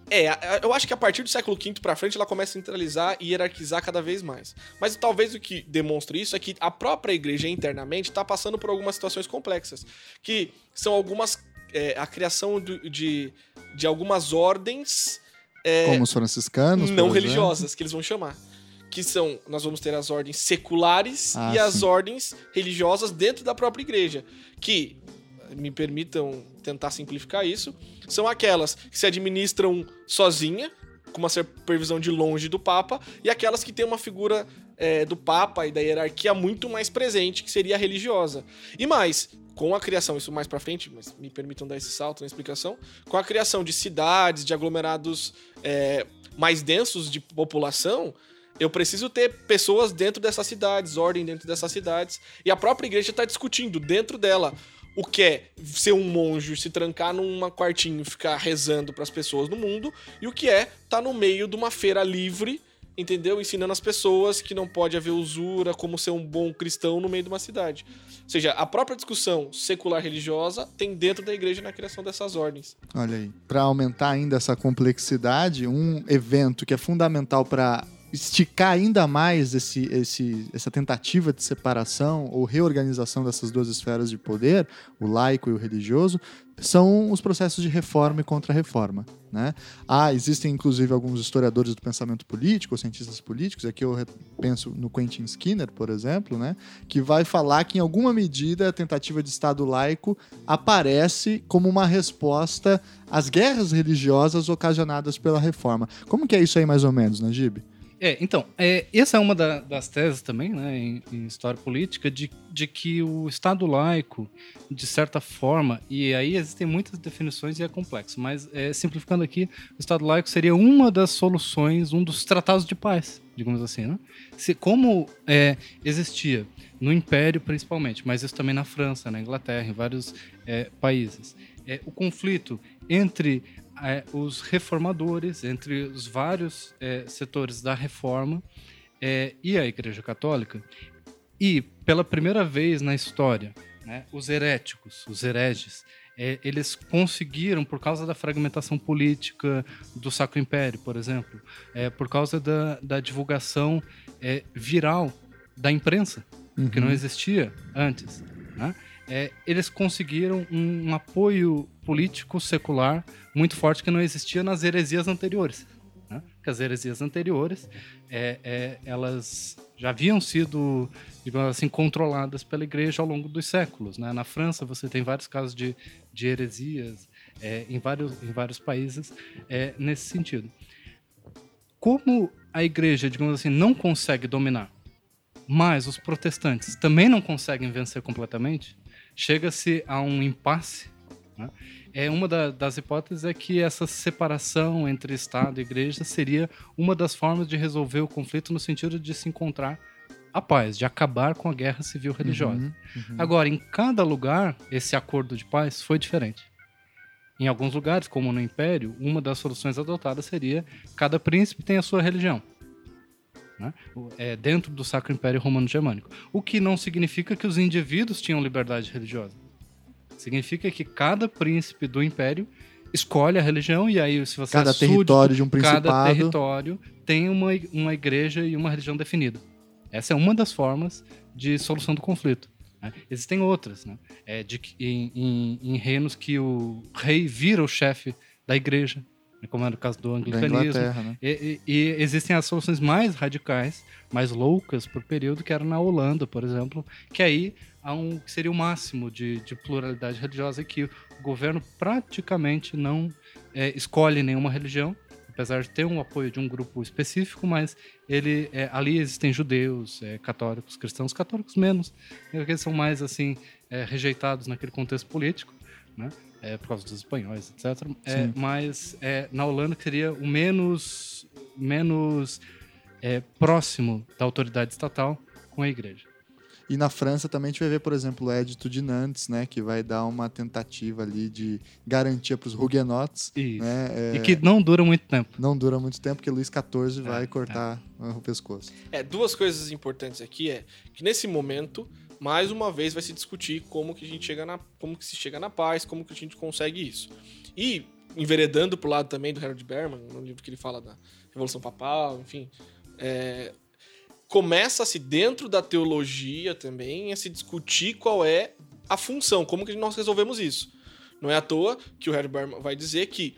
C: É, eu acho que a partir do século V pra frente ela começa a centralizar e hierarquizar cada vez mais. Mas talvez o que demonstra isso é que a própria igreja internamente está passando por algumas situações complexas, que são algumas é, a criação de, de, de algumas ordens é,
A: Como os franciscanos.
C: não religiosas que eles vão chamar. Que são, nós vamos ter as ordens seculares
A: Ah,
C: e as
A: sim.
C: ordens religiosas dentro da própria igreja. Que, me permitam tentar simplificar isso, são aquelas que se administram sozinha, com uma supervisão de longe do Papa, e aquelas que têm uma figura é, do Papa e da hierarquia muito mais presente, que seria a religiosa. E mais, com a criação, isso mais para frente, mas me permitam dar esse salto na explicação, com a criação de cidades, de aglomerados é, mais densos de população, eu preciso ter pessoas dentro dessas cidades, ordem dentro dessas cidades, e a própria igreja está discutindo dentro dela o que é ser um monge, se trancar num quartinho ficar rezando para as pessoas no mundo, e o que é estar tá no meio de uma feira livre, entendeu? Ensinando as pessoas que não pode haver usura, como ser um bom cristão no meio de uma cidade. Ou seja, a própria discussão secular religiosa tem dentro da igreja na criação dessas ordens.
A: Olha aí, para aumentar ainda essa complexidade, um evento que é fundamental para esticar ainda mais esse, esse, essa tentativa de separação ou reorganização dessas duas esferas de poder, o laico e o religioso, são os processos de reforma e contra-reforma. Né? Ah, existem inclusive alguns historiadores do pensamento político, cientistas políticos, aqui eu penso no Quentin Skinner, por exemplo, né? que vai falar que em alguma medida a tentativa de Estado laico aparece como uma resposta às guerras religiosas ocasionadas pela reforma. Como que é isso aí mais ou menos, Najib? Né,
D: é, então, é, essa é uma da, das teses também, né, em, em, história política, de, de que o Estado laico, de certa forma, e aí existem muitas definições e é complexo, mas é, simplificando aqui, o Estado laico seria uma das soluções, um dos tratados de paz, digamos assim, né? Se, como é, existia no Império principalmente, mas isso também na França, na Inglaterra, em vários é, países, é, o conflito entre é, os reformadores, entre os vários é, setores da reforma é, e a Igreja Católica, e pela primeira vez na história, né, os heréticos, os hereges, é, eles conseguiram, por causa da fragmentação política do Sacro Império, por exemplo, é, por causa da, da divulgação viral da imprensa, uhum. que não existia antes, né? É, eles conseguiram um, um, apoio político secular muito forte que não existia nas heresias anteriores. Né? Porque as heresias anteriores, é, é, elas já haviam sido, digamos assim, controladas pela igreja ao longo dos séculos. Né? Na França, você tem vários casos de, de heresias é, em, vários, em vários países é, nesse sentido. Como a igreja, digamos assim, não consegue dominar, mas os protestantes também não conseguem vencer completamente, chega-se a um impasse. Né? É uma da, das hipóteses é que essa separação entre Estado e Igreja seria uma das formas de resolver o conflito no sentido de se encontrar a paz, de acabar com a guerra civil religiosa. Uhum, uhum. Agora, em cada lugar, esse acordo de paz foi diferente. Em alguns lugares, como no Império, uma das soluções adotadas seria cada príncipe tem a sua religião né? é, dentro do Sacro Império Romano Germânico. O que não significa que os indivíduos tinham liberdade religiosa. Significa que cada príncipe do império escolhe a religião e aí se você
A: cada
D: é súdito,
A: território de um principado
D: cada território tem uma, uma igreja e uma religião definida. Essa é uma das formas de solução do conflito. Né? Existem outras, né? É de, em, em, em reinos que o rei vira o chefe da igreja, como era o caso do anglicanismo. Né? E, e, e, existem as soluções mais radicais, mais loucas por período, que era na Holanda, por exemplo, que aí há um que seria o máximo de, de pluralidade religiosa, que o governo praticamente não é, escolhe nenhuma religião, apesar de ter um apoio de um grupo específico, mas ele é, ali existem judeus, é, católicos, cristãos, católicos menos, porque são mais assim é, rejeitados naquele contexto político, né? é, por causa dos espanhóis, etc. É, mas é, na Holanda seria o menos, menos é, próximo da autoridade estatal com a igreja.
A: E na França também a gente vai ver, por exemplo, o Edito de Nantes, né, que vai dar uma tentativa ali de garantia para os huguenotes. Né,
D: é... E que não dura muito tempo.
A: Não dura muito tempo, porque Luís XIV vai é, cortar é. o pescoço.
C: É, duas coisas importantes aqui é que nesse momento mais uma vez vai se discutir como que a gente chega na, como que se chega na paz, como que a gente consegue isso. E enveredando pro lado também do Harold Berman, no livro que ele fala da Revolução Papal, enfim, é, começa-se dentro da teologia também a se discutir qual é a função, como que nós resolvemos isso. Não é à toa que o Harold Berman vai dizer que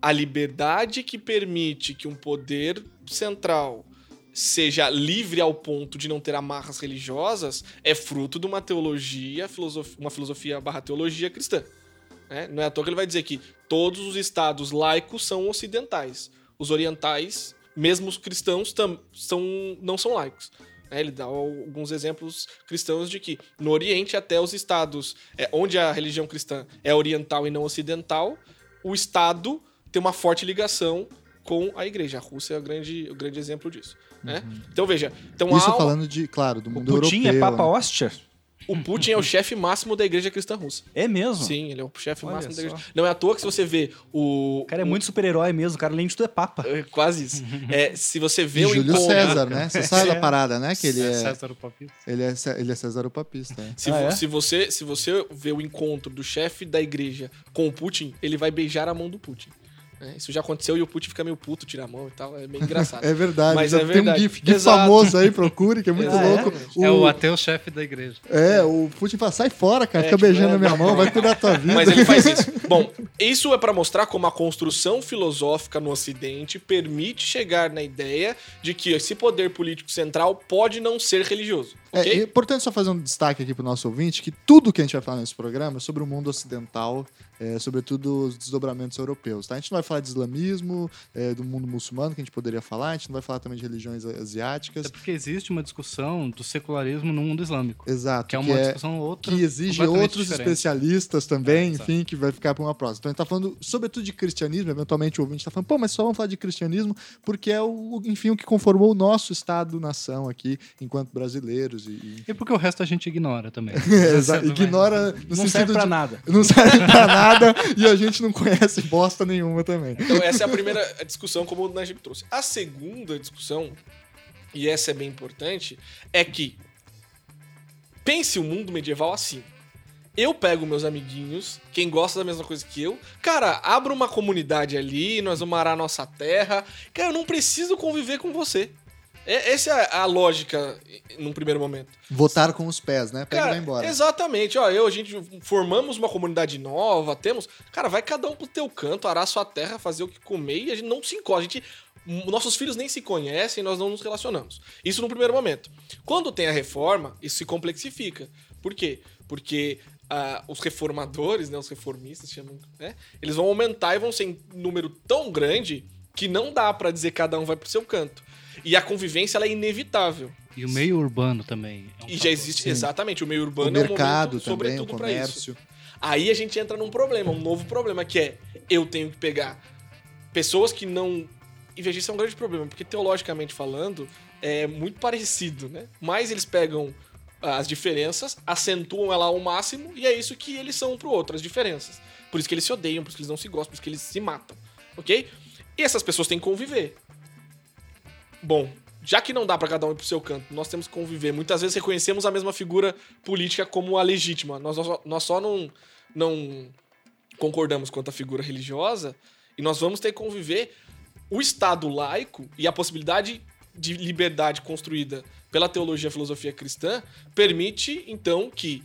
C: a liberdade que permite que um poder central seja livre ao ponto de não ter amarras religiosas é fruto de uma teologia, uma filosofia barra teologia cristã. Né? Não é à toa que ele vai dizer que todos os estados laicos são ocidentais. Os orientais mesmo os cristãos tam, são, não são laicos. É, ele dá alguns exemplos cristãos de que no Oriente, até os estados é, onde a religião cristã é oriental e não ocidental, o Estado tem uma forte ligação com a igreja. A Rússia é o grande, o grande exemplo disso. Né? Então veja. Então,
A: Isso
C: há-
A: falando de, claro, do
B: O
A: mundo
B: Putin
A: europeu.
B: é Papa
A: né?
B: Hóstia?
C: o Putin é o chefe máximo da igreja cristã russa.
B: É mesmo?
C: Sim, ele é o chefe
B: Olha
C: máximo da
B: só.
C: igreja. Não é à toa que se você vê o.
B: O cara é muito super-herói mesmo. O cara, além de tudo, é Papa.
C: É, Quase isso. É, se você vê
A: E
C: o
A: Júlio
C: encontro.
A: César, né? Você sabe
B: É.
A: da parada, né? Que ele é,
D: César o Papista.
A: ele é, ele é César o Papista. é.
C: Se,
B: Ah,
C: vo-
B: é?
C: se você, se você vê o encontro do chefe da igreja com o Putin, ele vai beijar a mão do Putin. Né? Isso já aconteceu e o Putin fica meio puto, tira a mão e tal. É bem engraçado.
A: É verdade.
C: Mas
A: já
C: é
A: tem um
C: verdade.
A: GIF, GIF
C: Exato.
A: famoso aí, procure, que é muito
B: Ah, é?
A: louco.
D: É o ateu chefe da igreja.
A: É, o Putin fala, sai fora, cara,
C: É,
A: fica
C: tipo,
A: beijando
C: é,
A: a minha mão, vai cuidar da tua vida.
C: Mas ele faz isso. Bom, isso é para mostrar como a construção filosófica no Ocidente permite chegar na ideia de que esse poder político central pode não ser religioso.
A: É,
C: Ok?
A: é importante só fazer um destaque aqui pro nosso ouvinte, que tudo que a gente vai falar nesse programa é sobre o mundo ocidental, é, sobretudo os desdobramentos europeus, tá? A gente não vai falar de islamismo, é, do mundo muçulmano, que a gente poderia falar, a gente não vai falar também de religiões asiáticas.
D: É porque existe uma discussão do secularismo no mundo islâmico.
A: Exato.
D: Que é uma discussão outra.
A: que exige outros
D: diferente.
A: especialistas também,
D: É,
A: enfim, que vai ficar para uma próxima. Então a gente tá falando, sobretudo, de cristianismo, eventualmente o ouvinte tá falando, pô, mas só vamos falar de cristianismo, porque é o, enfim, o que conformou o nosso Estado-nação aqui, enquanto brasileiros. E, e-
D: E porque o resto a gente ignora também.
A: Ignora no
B: Não serve
A: sentido
B: pra
A: de.
B: nada.
A: Não serve pra nada e a gente não conhece bosta nenhuma também.
C: Então, essa é a primeira discussão, como o Najib trouxe. A segunda discussão, e essa é bem importante, é que pense o mundo medieval assim. Eu pego meus amiguinhos, quem gosta da mesma coisa que eu, cara, abra uma comunidade ali, nós vamos arar a nossa terra. Cara, eu não preciso conviver com você. É- essa é a lógica num primeiro momento.
A: Votar com os pés, né? Pega e vai embora.
C: exatamente. Ó, eu, a gente formamos uma comunidade nova, temos. Cara, vai cada um pro teu canto, arar sua terra, fazer o que comer e a gente não se encosta. A gente. Nossos filhos nem se conhecem, nós não nos relacionamos. Isso no primeiro momento. Quando tem a reforma, isso se complexifica. Por quê? Porque ah, os reformadores, né, os reformistas chamam, né, eles vão aumentar e vão ser em número tão grande que não dá pra dizer cada um vai pro seu canto. E a convivência ela é inevitável.
D: E o meio urbano também. é um
C: E já
D: fator.
C: existe,
A: Sim.
C: exatamente, o meio
A: o
C: urbano é um
A: mercado
C: momento,
A: também, o comércio.
C: Aí a gente entra num problema, um novo problema, que é eu tenho que pegar pessoas que não. E veja, isso é um grande problema, porque teologicamente falando, é muito parecido, né? Mas eles pegam as diferenças, acentuam ela ao máximo, e é isso que eles são um pro outro, as diferenças. Por isso que eles se odeiam, por isso que eles não se gostam, por isso que eles se matam, ok? E essas pessoas têm que conviver. Bom, já que não dá pra cada um ir pro seu canto, nós temos que conviver. Muitas vezes reconhecemos a mesma figura política como a legítima. Nós, nós, nós só não, não concordamos quanto à figura religiosa e nós vamos ter que conviver o Estado laico e a possibilidade de liberdade construída pela teologia e filosofia cristã permite, então, que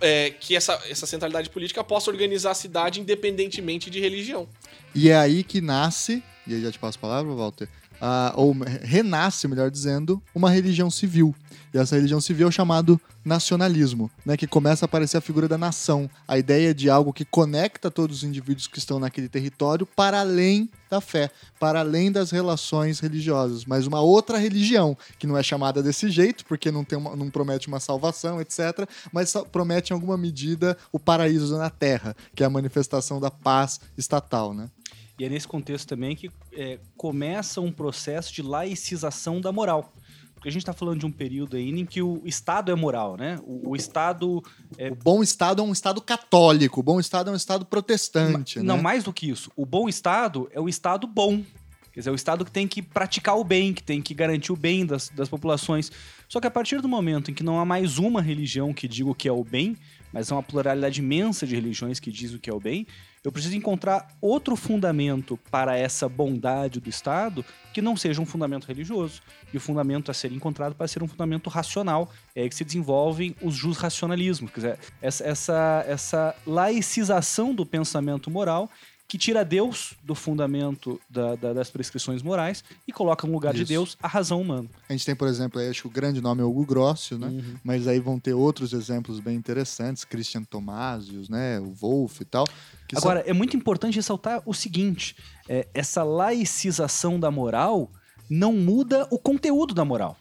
C: é, que essa, essa centralidade política possa organizar a cidade independentemente de religião.
A: E é aí que nasce, e aí já te passo a palavra, Walter, ah, ou renasce, melhor dizendo, uma religião civil. E essa religião civil é o chamado nacionalismo, né, que começa a aparecer a figura da nação, a ideia de algo que conecta todos os indivíduos que estão naquele território para além da fé, para além das relações religiosas, mas uma outra religião, que não é chamada desse jeito, porque não, tem uma- não promete uma salvação, etc., mas promete em alguma medida o paraíso na terra, que é a manifestação da paz estatal, né?
B: E é nesse contexto também que é, começa um processo de laicização da moral. Porque a gente está falando de um período aí em que o Estado é moral, né? O, o Estado. É,
A: O bom Estado é um Estado católico, o bom Estado é um Estado protestante.
B: não,
A: né?
B: mais do que isso. O bom Estado é o Estado bom. Quer dizer, é o Estado que tem que praticar o bem, que tem que garantir o bem das, das populações. Só que a partir do momento em que não há mais uma religião que diga o que é o bem, mas há uma pluralidade imensa de religiões que diz o que é o bem, eu preciso encontrar outro fundamento para essa bondade do Estado que não seja um fundamento religioso. E o fundamento a ser encontrado para ser um fundamento racional. É aí que se desenvolvem os jus racionalismos. Quer dizer, essa, essa, essa laicização do pensamento moral que tira Deus do fundamento da- da- das prescrições morais e coloca no lugar de
A: Isso.
B: Deus a razão humana.
A: A gente tem, por exemplo, aí, acho que o grande nome é Hugo Grossio, né?
B: Uhum.
A: Mas aí vão ter outros exemplos bem interessantes, Christian Tomasius, né? O Wolff e tal. que são-
B: Agora, é muito importante ressaltar o seguinte: é, essa laicização da moral não muda o conteúdo da moral.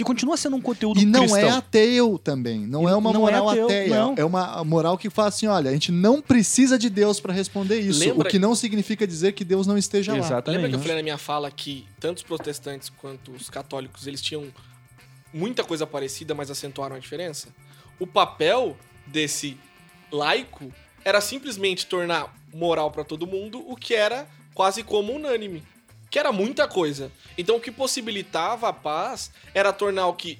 B: Que continua sendo um conteúdo
A: E não
B: cristão.
A: é ateu também. Não
B: E
A: é uma
B: não é
A: moral
B: ateu,
A: ateia.
B: não.
A: É uma moral que fala assim: olha, a gente não precisa de Deus para responder isso.
C: Lembra-
A: O que não significa dizer que Deus não esteja lá.
B: Exatamente.
C: Lembra que eu falei na minha fala que tanto os protestantes quanto os católicos, eles tinham muita coisa parecida, mas acentuaram a diferença? O papel desse laico era simplesmente tornar moral pra todo mundo o que era quase como unânime. Que era muita coisa. Então o que possibilitava a paz era tornar o que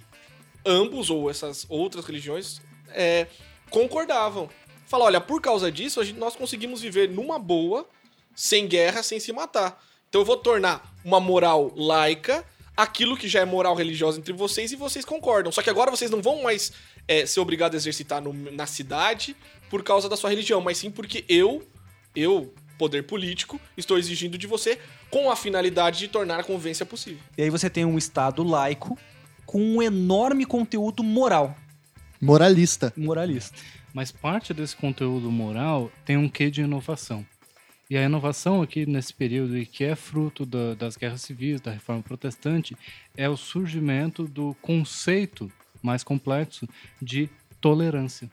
C: ambos ou essas outras religiões é, concordavam. Falar, olha, por causa disso, gente- nós conseguimos viver numa boa, sem guerra, sem se matar. Então eu vou tornar uma moral laica aquilo que já é moral religiosa entre vocês e vocês concordam. Só que agora vocês não vão mais é, ser obrigados a exercitar no- na cidade por causa da sua religião, mas sim porque eu, eu, poder político, estou exigindo de você com a finalidade de tornar a convivência possível.
B: E aí você tem um Estado laico com um enorme conteúdo moral,
A: Moralista.
B: moralista.
D: Mas parte desse conteúdo moral tem um quê de inovação. E a inovação aqui nesse período, e que é fruto da- das guerras civis, da reforma protestante, é o surgimento do conceito mais complexo de tolerância.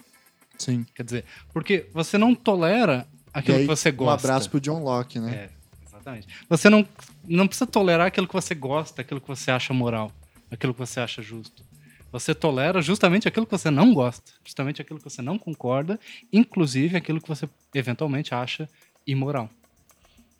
A: Sim.
D: Quer dizer, porque você não tolera aquilo
A: aí,
D: que você
A: Um
D: gosta.
A: abraço pro John Locke, né?
D: É, exatamente. Você não, não precisa tolerar aquilo que você gosta, aquilo que você acha moral, aquilo que você acha justo. Você tolera justamente aquilo que você não gosta, justamente aquilo que você não concorda, inclusive aquilo que você eventualmente acha imoral.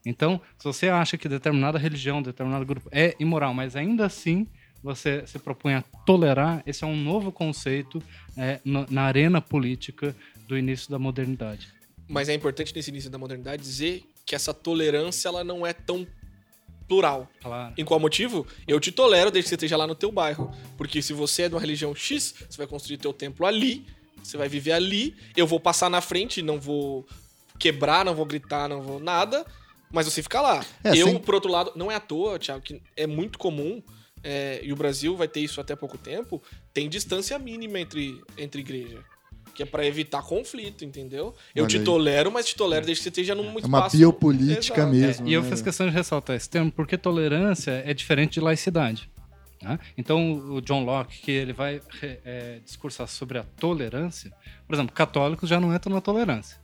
D: Então, se você acha que determinada religião, determinado grupo é imoral, mas ainda assim você se propõe a tolerar, esse é um novo conceito é, na arena política do início da modernidade.
C: Mas é importante nesse início da modernidade dizer que essa tolerância ela não é tão plural.
D: Claro.
C: Em qual motivo? Eu te tolero desde que você esteja lá no teu bairro. Porque se você é de uma religião X, você vai construir teu templo ali, você vai viver ali, eu vou passar na frente, não vou quebrar, não vou gritar, não vou nada, mas você fica lá.
A: É,
C: eu,
A: sem-
C: por outro lado, não é à toa, Thiago, que é muito comum, é, e o Brasil vai ter isso até pouco tempo, tem distância mínima entre, entre igreja. Que é pra evitar conflito, entendeu? Eu
A: Olha
C: te
A: aí.
C: tolero, mas te tolero desde que você esteja num
A: É
C: espaço...
A: uma biopolítica
C: Exato.
A: mesmo.
D: É, e eu
A: né?
D: fiz questão de ressaltar esse termo porque tolerância é diferente de laicidade. tá? Então, o John Locke, que ele vai é, discursar sobre a tolerância, por exemplo, católicos já não entram na tolerância.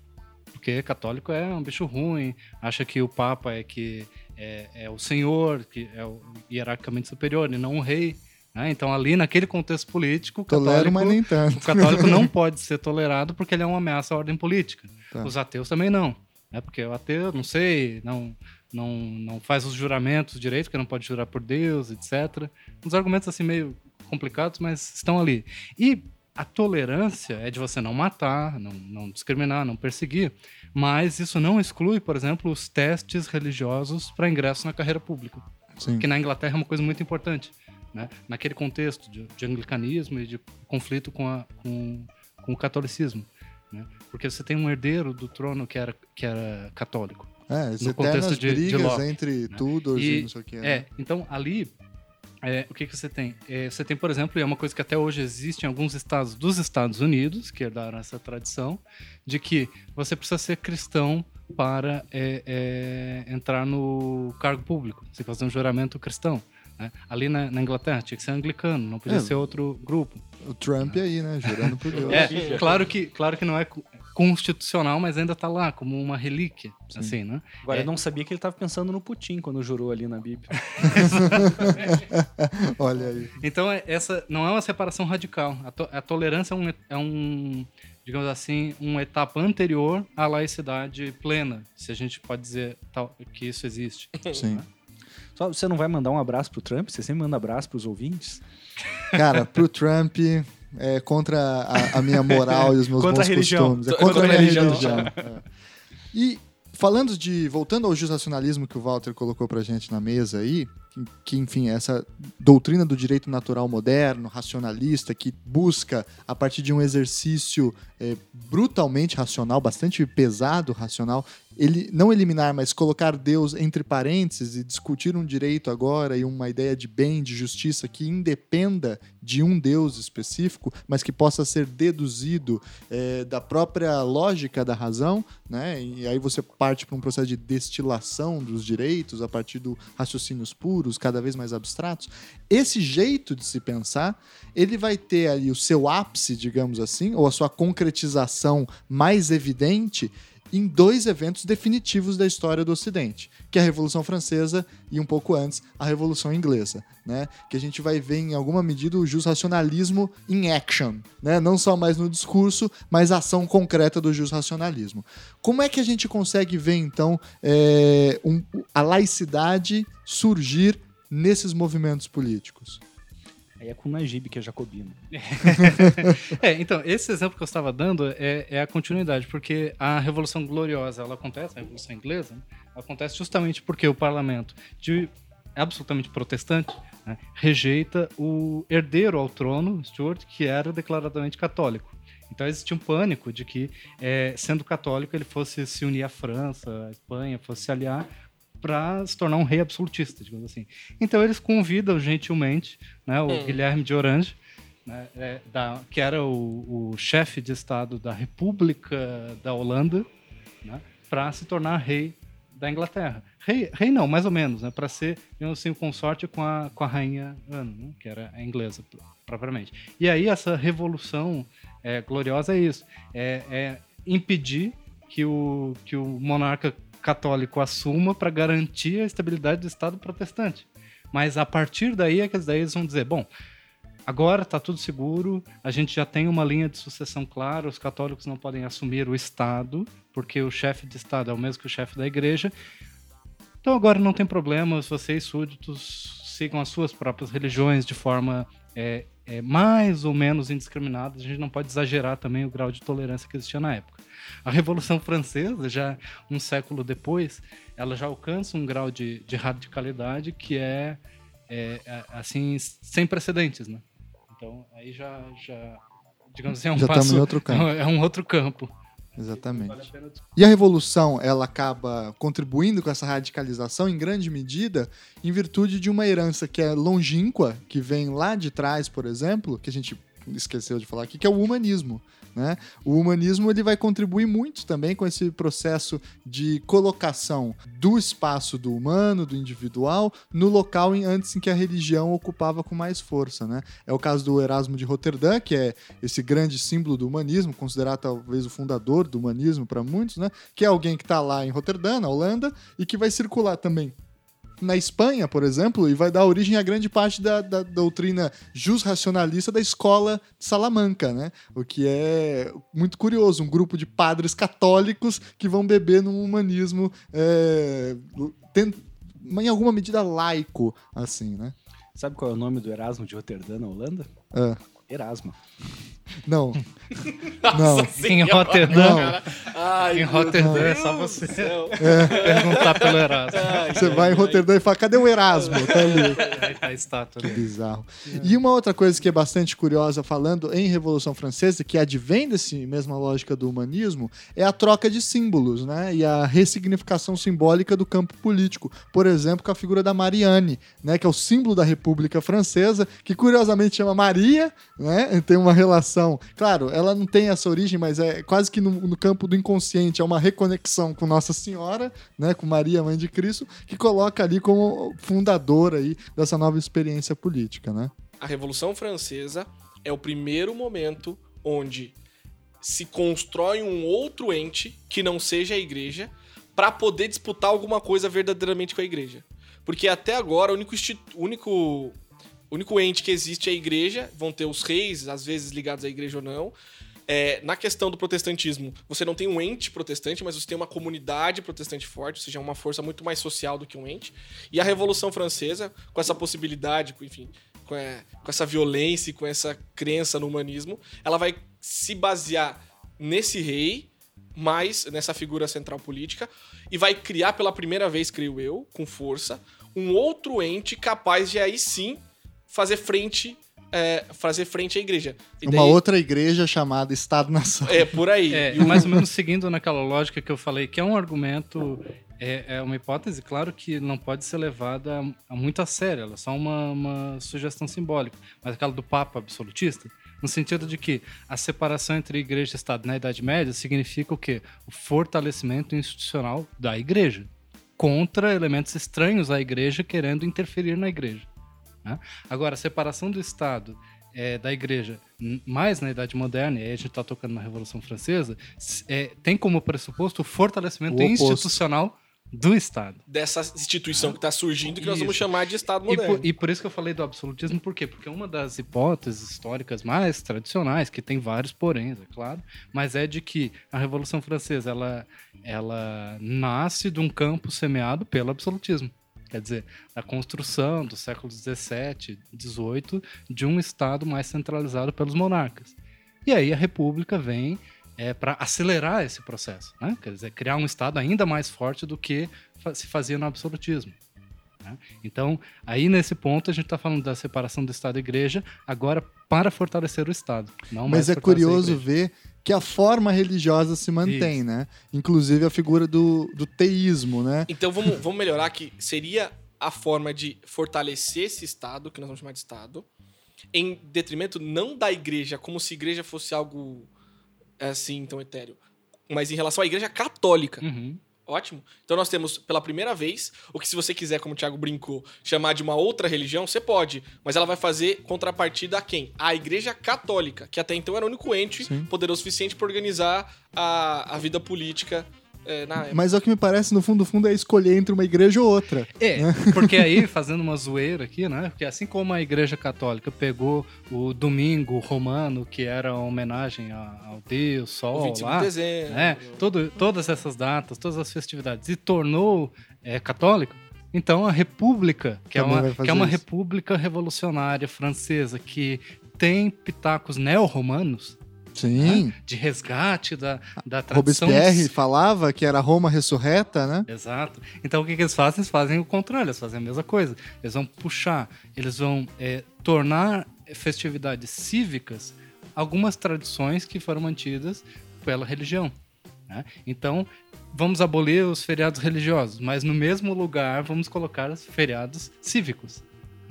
D: Porque católico é um bicho ruim, acha que o Papa é que é, é o senhor, que é o hierarquicamente superior e não o rei. Né? Então, ali naquele contexto político, o
A: Tolero,
D: católico, o católico não pode ser tolerado porque ele é uma ameaça à ordem política.
A: Tá.
D: Os ateus também não. Né? Porque o ateu, não sei, não, não, não faz os juramentos direito, porque não pode jurar por Deus, etc. Uns argumentos assim meio complicados, mas estão ali. E a tolerância é de você não matar, não, não discriminar, não perseguir, mas isso não exclui, por exemplo, os testes religiosos para ingresso na carreira pública
A: Sim.
D: que na Inglaterra é uma coisa muito importante. Né? Naquele contexto de, de anglicanismo e de conflito com, a- com, com o catolicismo. Né? Porque você tem um herdeiro do trono que era, que era católico.
A: É, as
D: no contexto de- de
A: brigas
D: Locke,
A: entre Tudors e,
D: E-
A: não sei o que.
D: É, então ali, é, o que, que você tem? É, você tem, por exemplo, e é uma coisa que até hoje existe em alguns estados dos Estados Unidos, que herdaram essa tradição, de que você precisa ser cristão para é, é, entrar no cargo público, você fazer um juramento cristão. Né? Ali na, na Inglaterra tinha que ser anglicano, não podia
A: É.
D: ser outro grupo.
A: O Trump aí, né? Jurando por Deus.
D: É, claro que, claro que não é co- constitucional, mas ainda está lá como uma relíquia,
A: Sim.
D: assim, né?
B: Agora,
D: É.
B: eu não sabia que ele estava pensando no Putin quando jurou ali na Bíblia.
A: Olha aí.
D: Então, é- essa não é uma separação radical. A, to- a tolerância é um, é um, digamos assim, uma etapa anterior à laicidade plena, se a gente pode dizer tal, que isso existe.
A: Sim.
B: Só, você não vai mandar um abraço pro Trump? Você sempre manda abraço pros ouvintes?
A: Cara, pro Trump é contra a, a minha moral e os meus
B: Contra
A: bons
B: a religião.
A: costumes. É
C: Contra
A: contra, a minha
C: religião.
A: religião. É. E falando de. Voltando ao justacionalismo que o Walter colocou pra gente na mesa aí, que, que, enfim, é essa doutrina do direito natural moderno, racionalista, que busca, a partir de um exercício é, brutalmente racional, bastante pesado racional, ele não eliminar, mas colocar Deus entre parênteses e discutir um direito agora e uma ideia de bem, de justiça que independa de um Deus específico, mas que possa ser deduzido é, da própria lógica da razão, né? E aí você parte para um processo de destilação dos direitos a partir do raciocínios puros, cada vez mais abstratos. Esse jeito de se pensar, ele vai ter ali o seu ápice, digamos assim, ou a sua concretização mais evidente em dois eventos definitivos da história do Ocidente, que é a Revolução Francesa e um pouco antes a Revolução Inglesa, né? Que a gente vai ver em alguma medida o racionalismo em action, né? Não só mais no discurso, mas a ação concreta do racionalismo. Como é que a gente consegue ver então é, um, a laicidade surgir nesses movimentos políticos?
B: Aí é com o Najib, que é jacobino.
D: é, então, esse exemplo que eu estava dando é, é, a continuidade, porque a Revolução Gloriosa, ela acontece, a Revolução Inglesa, né, acontece justamente porque o parlamento, de absolutamente protestante, né, rejeita o herdeiro ao trono, Stuart, que era declaradamente católico. Então existia um pânico de que, é, sendo católico, ele fosse se unir à França, à Espanha, fosse se aliar para se tornar um rei absolutista, digamos assim. Então eles convidam gentilmente né, o hum. Guilherme de Orange, né, é, da, que era o, o chefe de Estado da República da Holanda, né, para se tornar rei da Inglaterra. Rei, rei não, mais ou menos, né, para ser, digamos assim, o consorte com a, com a rainha Ana, né, que era a inglesa propriamente. E aí essa revolução é, gloriosa é isso, é, é impedir que o, que o monarca católico assuma para garantir a estabilidade do Estado protestante. Mas a partir daí é que daí eles vão dizer, bom, agora está tudo seguro, a gente já tem uma linha de sucessão clara, os católicos não podem assumir o Estado, porque o chefe de Estado é o mesmo que o chefe da igreja. Então agora não tem problema, vocês súditos sigam as suas próprias religiões de forma é, é, mais ou menos indiscriminada. A gente não pode exagerar também o grau de tolerância que existia na época. A Revolução Francesa, já um século depois, ela já alcança um grau de, de radicalidade que é, é, é, assim sem precedentes, né? Então aí já, já digamos assim, é um
A: já
D: passo,
A: em outro campo.
D: é um outro campo.
A: Exatamente. E a revolução, ela acaba contribuindo com essa radicalização em grande medida em virtude de uma herança que é longínqua, que vem lá de trás, por exemplo, que a gente esqueceu de falar aqui, que é o humanismo. Né? O humanismo ele vai contribuir muito também com esse processo de colocação do espaço do humano, do individual, no local em, antes em que a religião ocupava com mais força. Né? É o caso do Erasmo de Roterdã, que é esse grande símbolo do humanismo, considerado talvez o fundador do humanismo para muitos, né? que é alguém que está lá em Roterdã, na Holanda, e que vai circular também na Espanha, por exemplo, e vai dar origem a grande parte da, da doutrina jus-racionalista da escola de Salamanca, né? O que é muito curioso, um grupo de padres católicos que vão beber num humanismo é, tem, em alguma medida laico, assim, né?
B: Sabe qual é o nome do Erasmo de Roterdã, na Holanda?
A: É.
B: Erasmo.
A: Não. não.
D: Em Rotterdam. Ai, em Rotterdam é só você é. perguntar pelo Erasmo.
A: Ai, você vai em Rotterdam e fala: cadê o Erasmo? Tá ali.
D: Tá a estátua.
A: Que bizarro. E uma outra coisa que é bastante curiosa, falando em Revolução Francesa, que advém desse mesma lógica do humanismo, é a troca de símbolos, né? E a ressignificação simbólica do campo político. Por exemplo, com a figura da Marianne, né? Que é o símbolo da República Francesa, que curiosamente chama Maria, né? Tem uma relação. Claro, ela não tem essa origem, mas é quase que no, no, campo do inconsciente. É uma reconexão com Nossa Senhora, né? Com Maria, mãe de Cristo, que coloca ali como fundadora aí dessa nova experiência política, né?
C: A Revolução Francesa é o primeiro momento onde se constrói um outro ente que não seja a igreja para poder disputar alguma coisa verdadeiramente com a igreja. Porque até agora o único, único o único ente que existe é a igreja, vão ter os reis, às vezes ligados à igreja ou não. É, na questão do protestantismo, você não tem um ente protestante, mas você tem uma comunidade protestante forte, ou seja, uma força muito mais social do que um ente. E a Revolução Francesa, com essa possibilidade, enfim, com, é, com essa violência e com essa crença no humanismo, ela vai se basear nesse rei, mais nessa figura central política, e vai criar pela primeira vez, creio eu, com força, um outro ente capaz de aí sim fazer frente é, fazer frente à igreja. E
A: Uma
C: daí-
A: outra igreja chamada Estado-nação.
C: É, por aí.
D: É,
C: E
D: mais ou menos seguindo naquela lógica que eu falei, que é um argumento, é, é uma hipótese, claro, que não pode ser levada a, a muito a sério, ela é só uma, uma sugestão simbólica. Mas aquela do Papa absolutista, no sentido de que a separação entre igreja e Estado na Idade Média significa o quê? O fortalecimento institucional da igreja contra elementos estranhos à igreja querendo interferir na igreja. Né? Agora, a separação do Estado é, da igreja, mais na Idade Moderna, e aí a gente está tocando na Revolução Francesa, é, tem como pressuposto o fortalecimento
A: O
D: institucional do Estado.
C: dessa instituição que está surgindo, que nós vamos
D: Isso.
C: chamar de Estado
D: E
C: moderno.
D: por, e por isso que eu falei do absolutismo, por quê? Porque é uma das hipóteses históricas mais tradicionais, que tem vários poréns, é claro, mas é de que a Revolução Francesa, ela, ela nasce de um campo semeado pelo absolutismo. Quer dizer, a construção do século XVII, XVIII, de um Estado mais centralizado pelos monarcas. E aí a República vem é, para acelerar esse processo, né? quer dizer, criar um Estado ainda mais forte do que se fazia no absolutismo. né? Então, aí nesse ponto a gente está falando da separação do Estado e Igreja, agora para fortalecer o Estado.
A: Mas é curioso ver que a forma religiosa se mantém,
D: Isso.
A: né? Inclusive a figura do, do teísmo, né?
C: Então vamos, vamos melhorar que seria a forma de fortalecer esse Estado, que nós vamos chamar de Estado, em detrimento não da igreja, como se a igreja fosse algo assim tão etéreo, mas em relação à igreja católica.
D: Uhum.
C: Ótimo. Então nós temos pela primeira vez, o que se você quiser, como o Thiago brincou, chamar de uma outra religião, você pode, mas ela vai fazer contrapartida a quem? A Igreja Católica, que até então era o único ente
A: Sim.
C: poderoso o suficiente para organizar a, a vida política eh, na época.
A: Mas é o que me parece, no fundo do fundo, é escolher entre uma igreja ou outra.
D: É, porque aí, fazendo uma zoeira aqui, né? Porque assim como a Igreja Católica pegou o domingo romano, que era a homenagem ao Deus,
C: O
D: Sol,
C: 25
D: lá,
C: de dezembro.
D: né? Todo, todas essas datas, todas as festividades, e tornou é, católico, então a República, que é,
A: Também
D: uma,
A: vai fazer
D: que é uma
A: isso.
D: república revolucionária francesa, que tem pitacos neo-romanos,
A: Sim.
D: de resgate da, da tradição...
A: Robespierre falava que era Roma ressurreta, né?
D: Exato. Então o que, que eles fazem? Eles fazem o contrário, eles fazem a mesma coisa. Eles vão puxar, eles vão é, tornar festividades cívicas algumas tradições que foram mantidas pela religião. né? Então, vamos abolir os feriados religiosos, mas no mesmo lugar vamos colocar os feriados cívicos.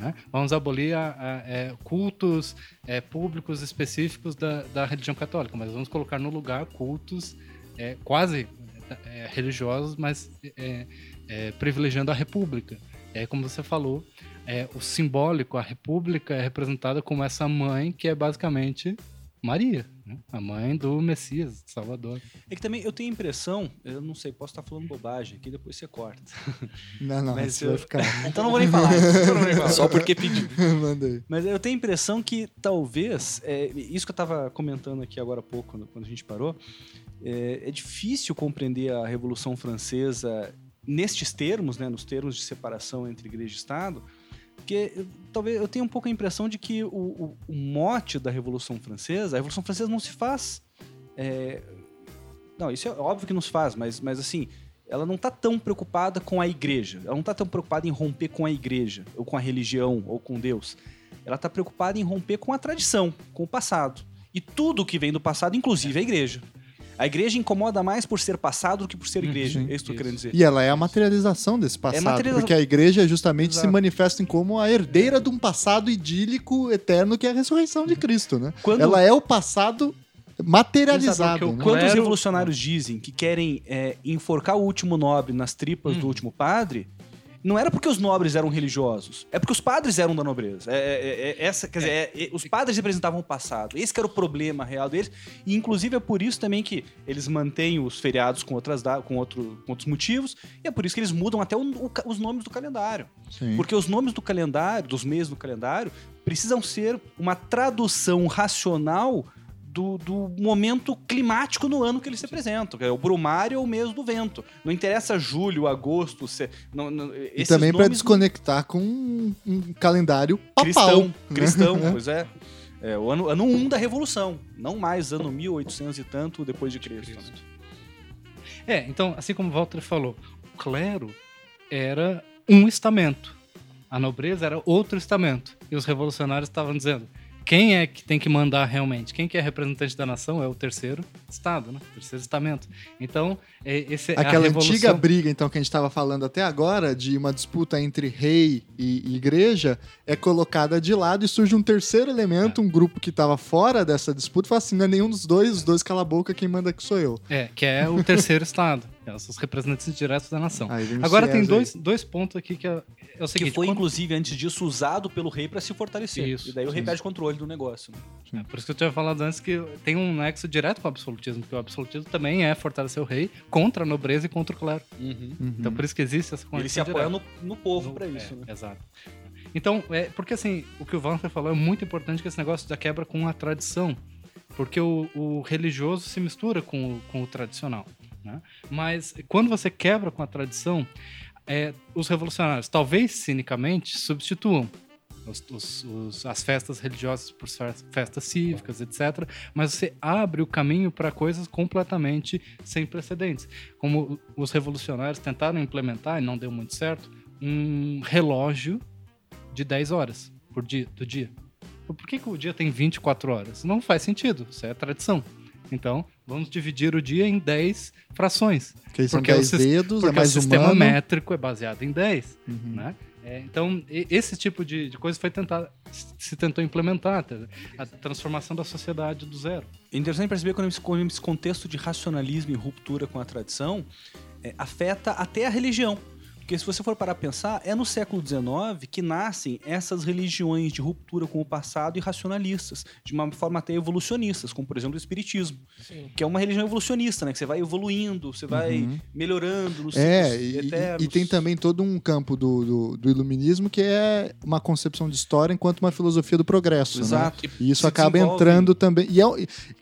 D: Né? Vamos abolir a- a- é, cultos é, públicos específicos da, da religião católica, mas vamos colocar no lugar cultos é, quase é, religiosos, mas é, é, privilegiando a república. É como você falou, o simbólico, a república é representada como essa mãe que é basicamente Maria, né? a mãe do Messias, Salvador.
B: É que também eu tenho a impressão, eu não sei, posso estar falando bobagem aqui, depois você corta.
A: Não, não,
B: Mas eu-
A: vai ficar.
B: Então não vou nem falar. então não vou nem falar.
C: Só porque pediu.
A: Manda aí.
B: Mas eu tenho a impressão que talvez, é, isso que eu estava comentando aqui agora há pouco, quando- quando a gente parou, é, é difícil compreender a Revolução Francesa nestes termos, né, nos termos de separação entre igreja e Estado, porque eu- talvez eu tenha um pouco a impressão de que o, o- o mote da Revolução Francesa, a Revolução Francesa não se faz. é, não, isso é óbvio que não se faz, mas, mas assim, ela não está tão preocupada com a igreja. Ela não está tão preocupada em romper com a igreja, ou com a religião, ou com Deus. Ela está preocupada em romper com a tradição, com o passado. E tudo que vem do passado, inclusive a igreja. A igreja incomoda mais por ser passado do que por ser
D: Uhum,
B: igreja.
A: sim.
B: é isso que eu tô querendo dizer.
A: E ela é a materialização desse passado,
B: materialização.
A: porque a igreja justamente se
B: Exato.
A: manifesta como a herdeira de um passado idílico eterno que é a ressurreição de Cristo, né?
B: Quando-
A: Ela é o passado materializado. Né?
B: Quando os revolucionários dizem que querem é, enforcar o último nobre nas tripas do
D: Hum.
B: último padre, não era porque os nobres eram religiosos, é porque os padres eram da nobreza. É, é- é- essa, quer dizer, é- é- os padres representavam o passado. Esse que era o problema real deles. E inclusive é por isso também que eles mantêm os feriados com, outras, com, outro- com outros motivos. E é por isso que eles mudam até o- o os nomes do calendário.
A: Sim.
B: Porque os nomes do calendário, dos meses do calendário, precisam ser uma tradução racional do, do momento climático no ano que eles se apresentam. que é O brumário é o mês do vento. Não interessa julho, agosto, se, não, não,
A: E também para desconectar com um, um calendário papal.
B: cristão,
A: né?
B: cristão, pois é. É o ano, ano 1 da Revolução, não mais ano 1800 e tanto depois de Cristo. né?
D: É, então, assim como o Walter falou, o clero era um estamento. A nobreza era outro estamento. E os revolucionários estavam dizendo: quem é que tem que mandar realmente? Quem que é representante da nação é o terceiro estado, né? Terceiro estamento. Então, é, esse é
A: Aquela
D: revolução-
A: antiga briga, então, que a gente estava falando até agora, de uma disputa entre rei e igreja, é colocada de lado e surge um terceiro elemento,
D: É.
A: um grupo que estava fora dessa disputa, e fala assim: não é nenhum dos dois, os dois cala a boca, quem manda aqui sou eu.
D: É, que é o terceiro estado. Que são os representantes diretos da nação.
A: O
D: Agora tem dois, dois pontos aqui que é, é o seguinte.
B: que foi,
D: quando-
B: inclusive, antes disso, usado pelo rei pra se fortalecer.
D: Isso,
B: e daí o rei
A: sim.
B: perde controle do negócio. né?
D: É, por isso que eu tinha falado antes que tem um nexo direto com o absolutismo, porque o absolutismo também é fortalecer o rei contra a nobreza e contra o clero.
A: Uhum.
D: Então por isso que existe essa
B: Ele
D: conexão
B: se apoia no, no povo
D: No-
B: pra isso,
D: é,
B: né?
D: Exato. Então, é, porque assim, o que o Walter falou é muito importante que esse negócio da quebra com a tradição. Porque o, o religioso se mistura com o, com o tradicional. Né? Mas quando você quebra com a tradição, é, os revolucionários, talvez cinicamente, substituam os- os- os- as festas religiosas por fe- festas cívicas, etc. Mas você abre o caminho para coisas completamente sem precedentes. Como os revolucionários tentaram implementar, e não deu muito certo, um relógio de 10 horas por dia, do dia. Por que, que o dia tem 24 horas? Não faz sentido, isso é tradição. Então, vamos dividir o dia em 10 frações.
A: Que aí são
D: Porque o
A: 10
D: sis-
A: dedos,
D: Porque
A: é mais
D: o sistema
A: humano.
D: métrico é baseado em 10.
A: Uhum.
D: Né? É, então, esse tipo de, de coisa foi tentar, se tentou implementar, a transformação da sociedade do zero.
B: É interessante perceber quando esse, quando esse contexto de racionalismo e ruptura com a tradição é, afeta até a religião. Porque se você for parar a pensar, é no século XIX que nascem essas religiões de ruptura com o passado e racionalistas, de uma forma até evolucionistas, como por exemplo o Espiritismo,
C: Sim.
B: que é uma religião evolucionista, né? Que você vai evoluindo, você vai
A: Uhum.
B: melhorando nos
A: É, e,
B: eternos.
A: e tem também todo um campo do, do, do iluminismo que é uma concepção de história enquanto uma filosofia do progresso. né?
B: Exato.
A: E isso
B: Se
A: acaba
B: desenvolve-
A: entrando também. E é,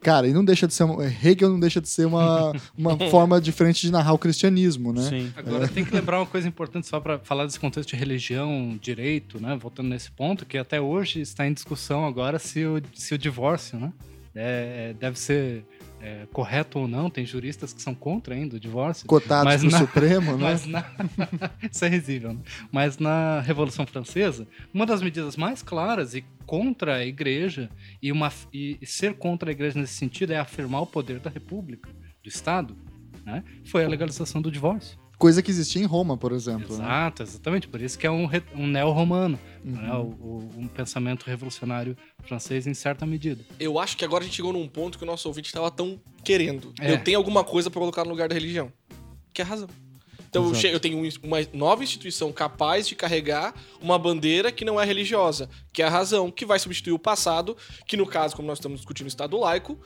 A: cara, e não deixa de ser. uma- Hegel não deixa de ser uma, uma forma diferente de narrar o cristianismo, né?
B: Sim.
D: Agora, tem que lembrar uma coisa importante só para falar desse contexto de religião, direito, né? Voltando nesse ponto, que até hoje está em discussão agora se o, se o divórcio, né? é- deve ser é, correto ou não. Tem juristas que são contra ainda o divórcio.
A: Cotados pro
D: na-
A: Supremo, né?
D: Mas na... Isso é risível, né? Mas na Revolução Francesa, uma das medidas mais claras e contra a igreja, e, uma, e ser contra a igreja nesse sentido é afirmar o poder da república, do Estado, né? foi a legalização do divórcio.
A: Coisa que existia em Roma, por exemplo. né?
D: Exato, exatamente. Por isso que é um, re- um neo-romano,
A: Uhum.
D: né? O- o- um pensamento revolucionário francês em certa medida.
C: Eu acho que agora a gente chegou num ponto que o nosso ouvinte estava tão querendo.
D: É.
C: Eu tenho alguma coisa pra colocar no lugar da religião. Que é a razão. Então eu, eu tenho um- uma nova instituição capaz de carregar uma bandeira que não é religiosa, que é a razão, que vai substituir o passado, que no caso, como nós estamos discutindo o Estado laico,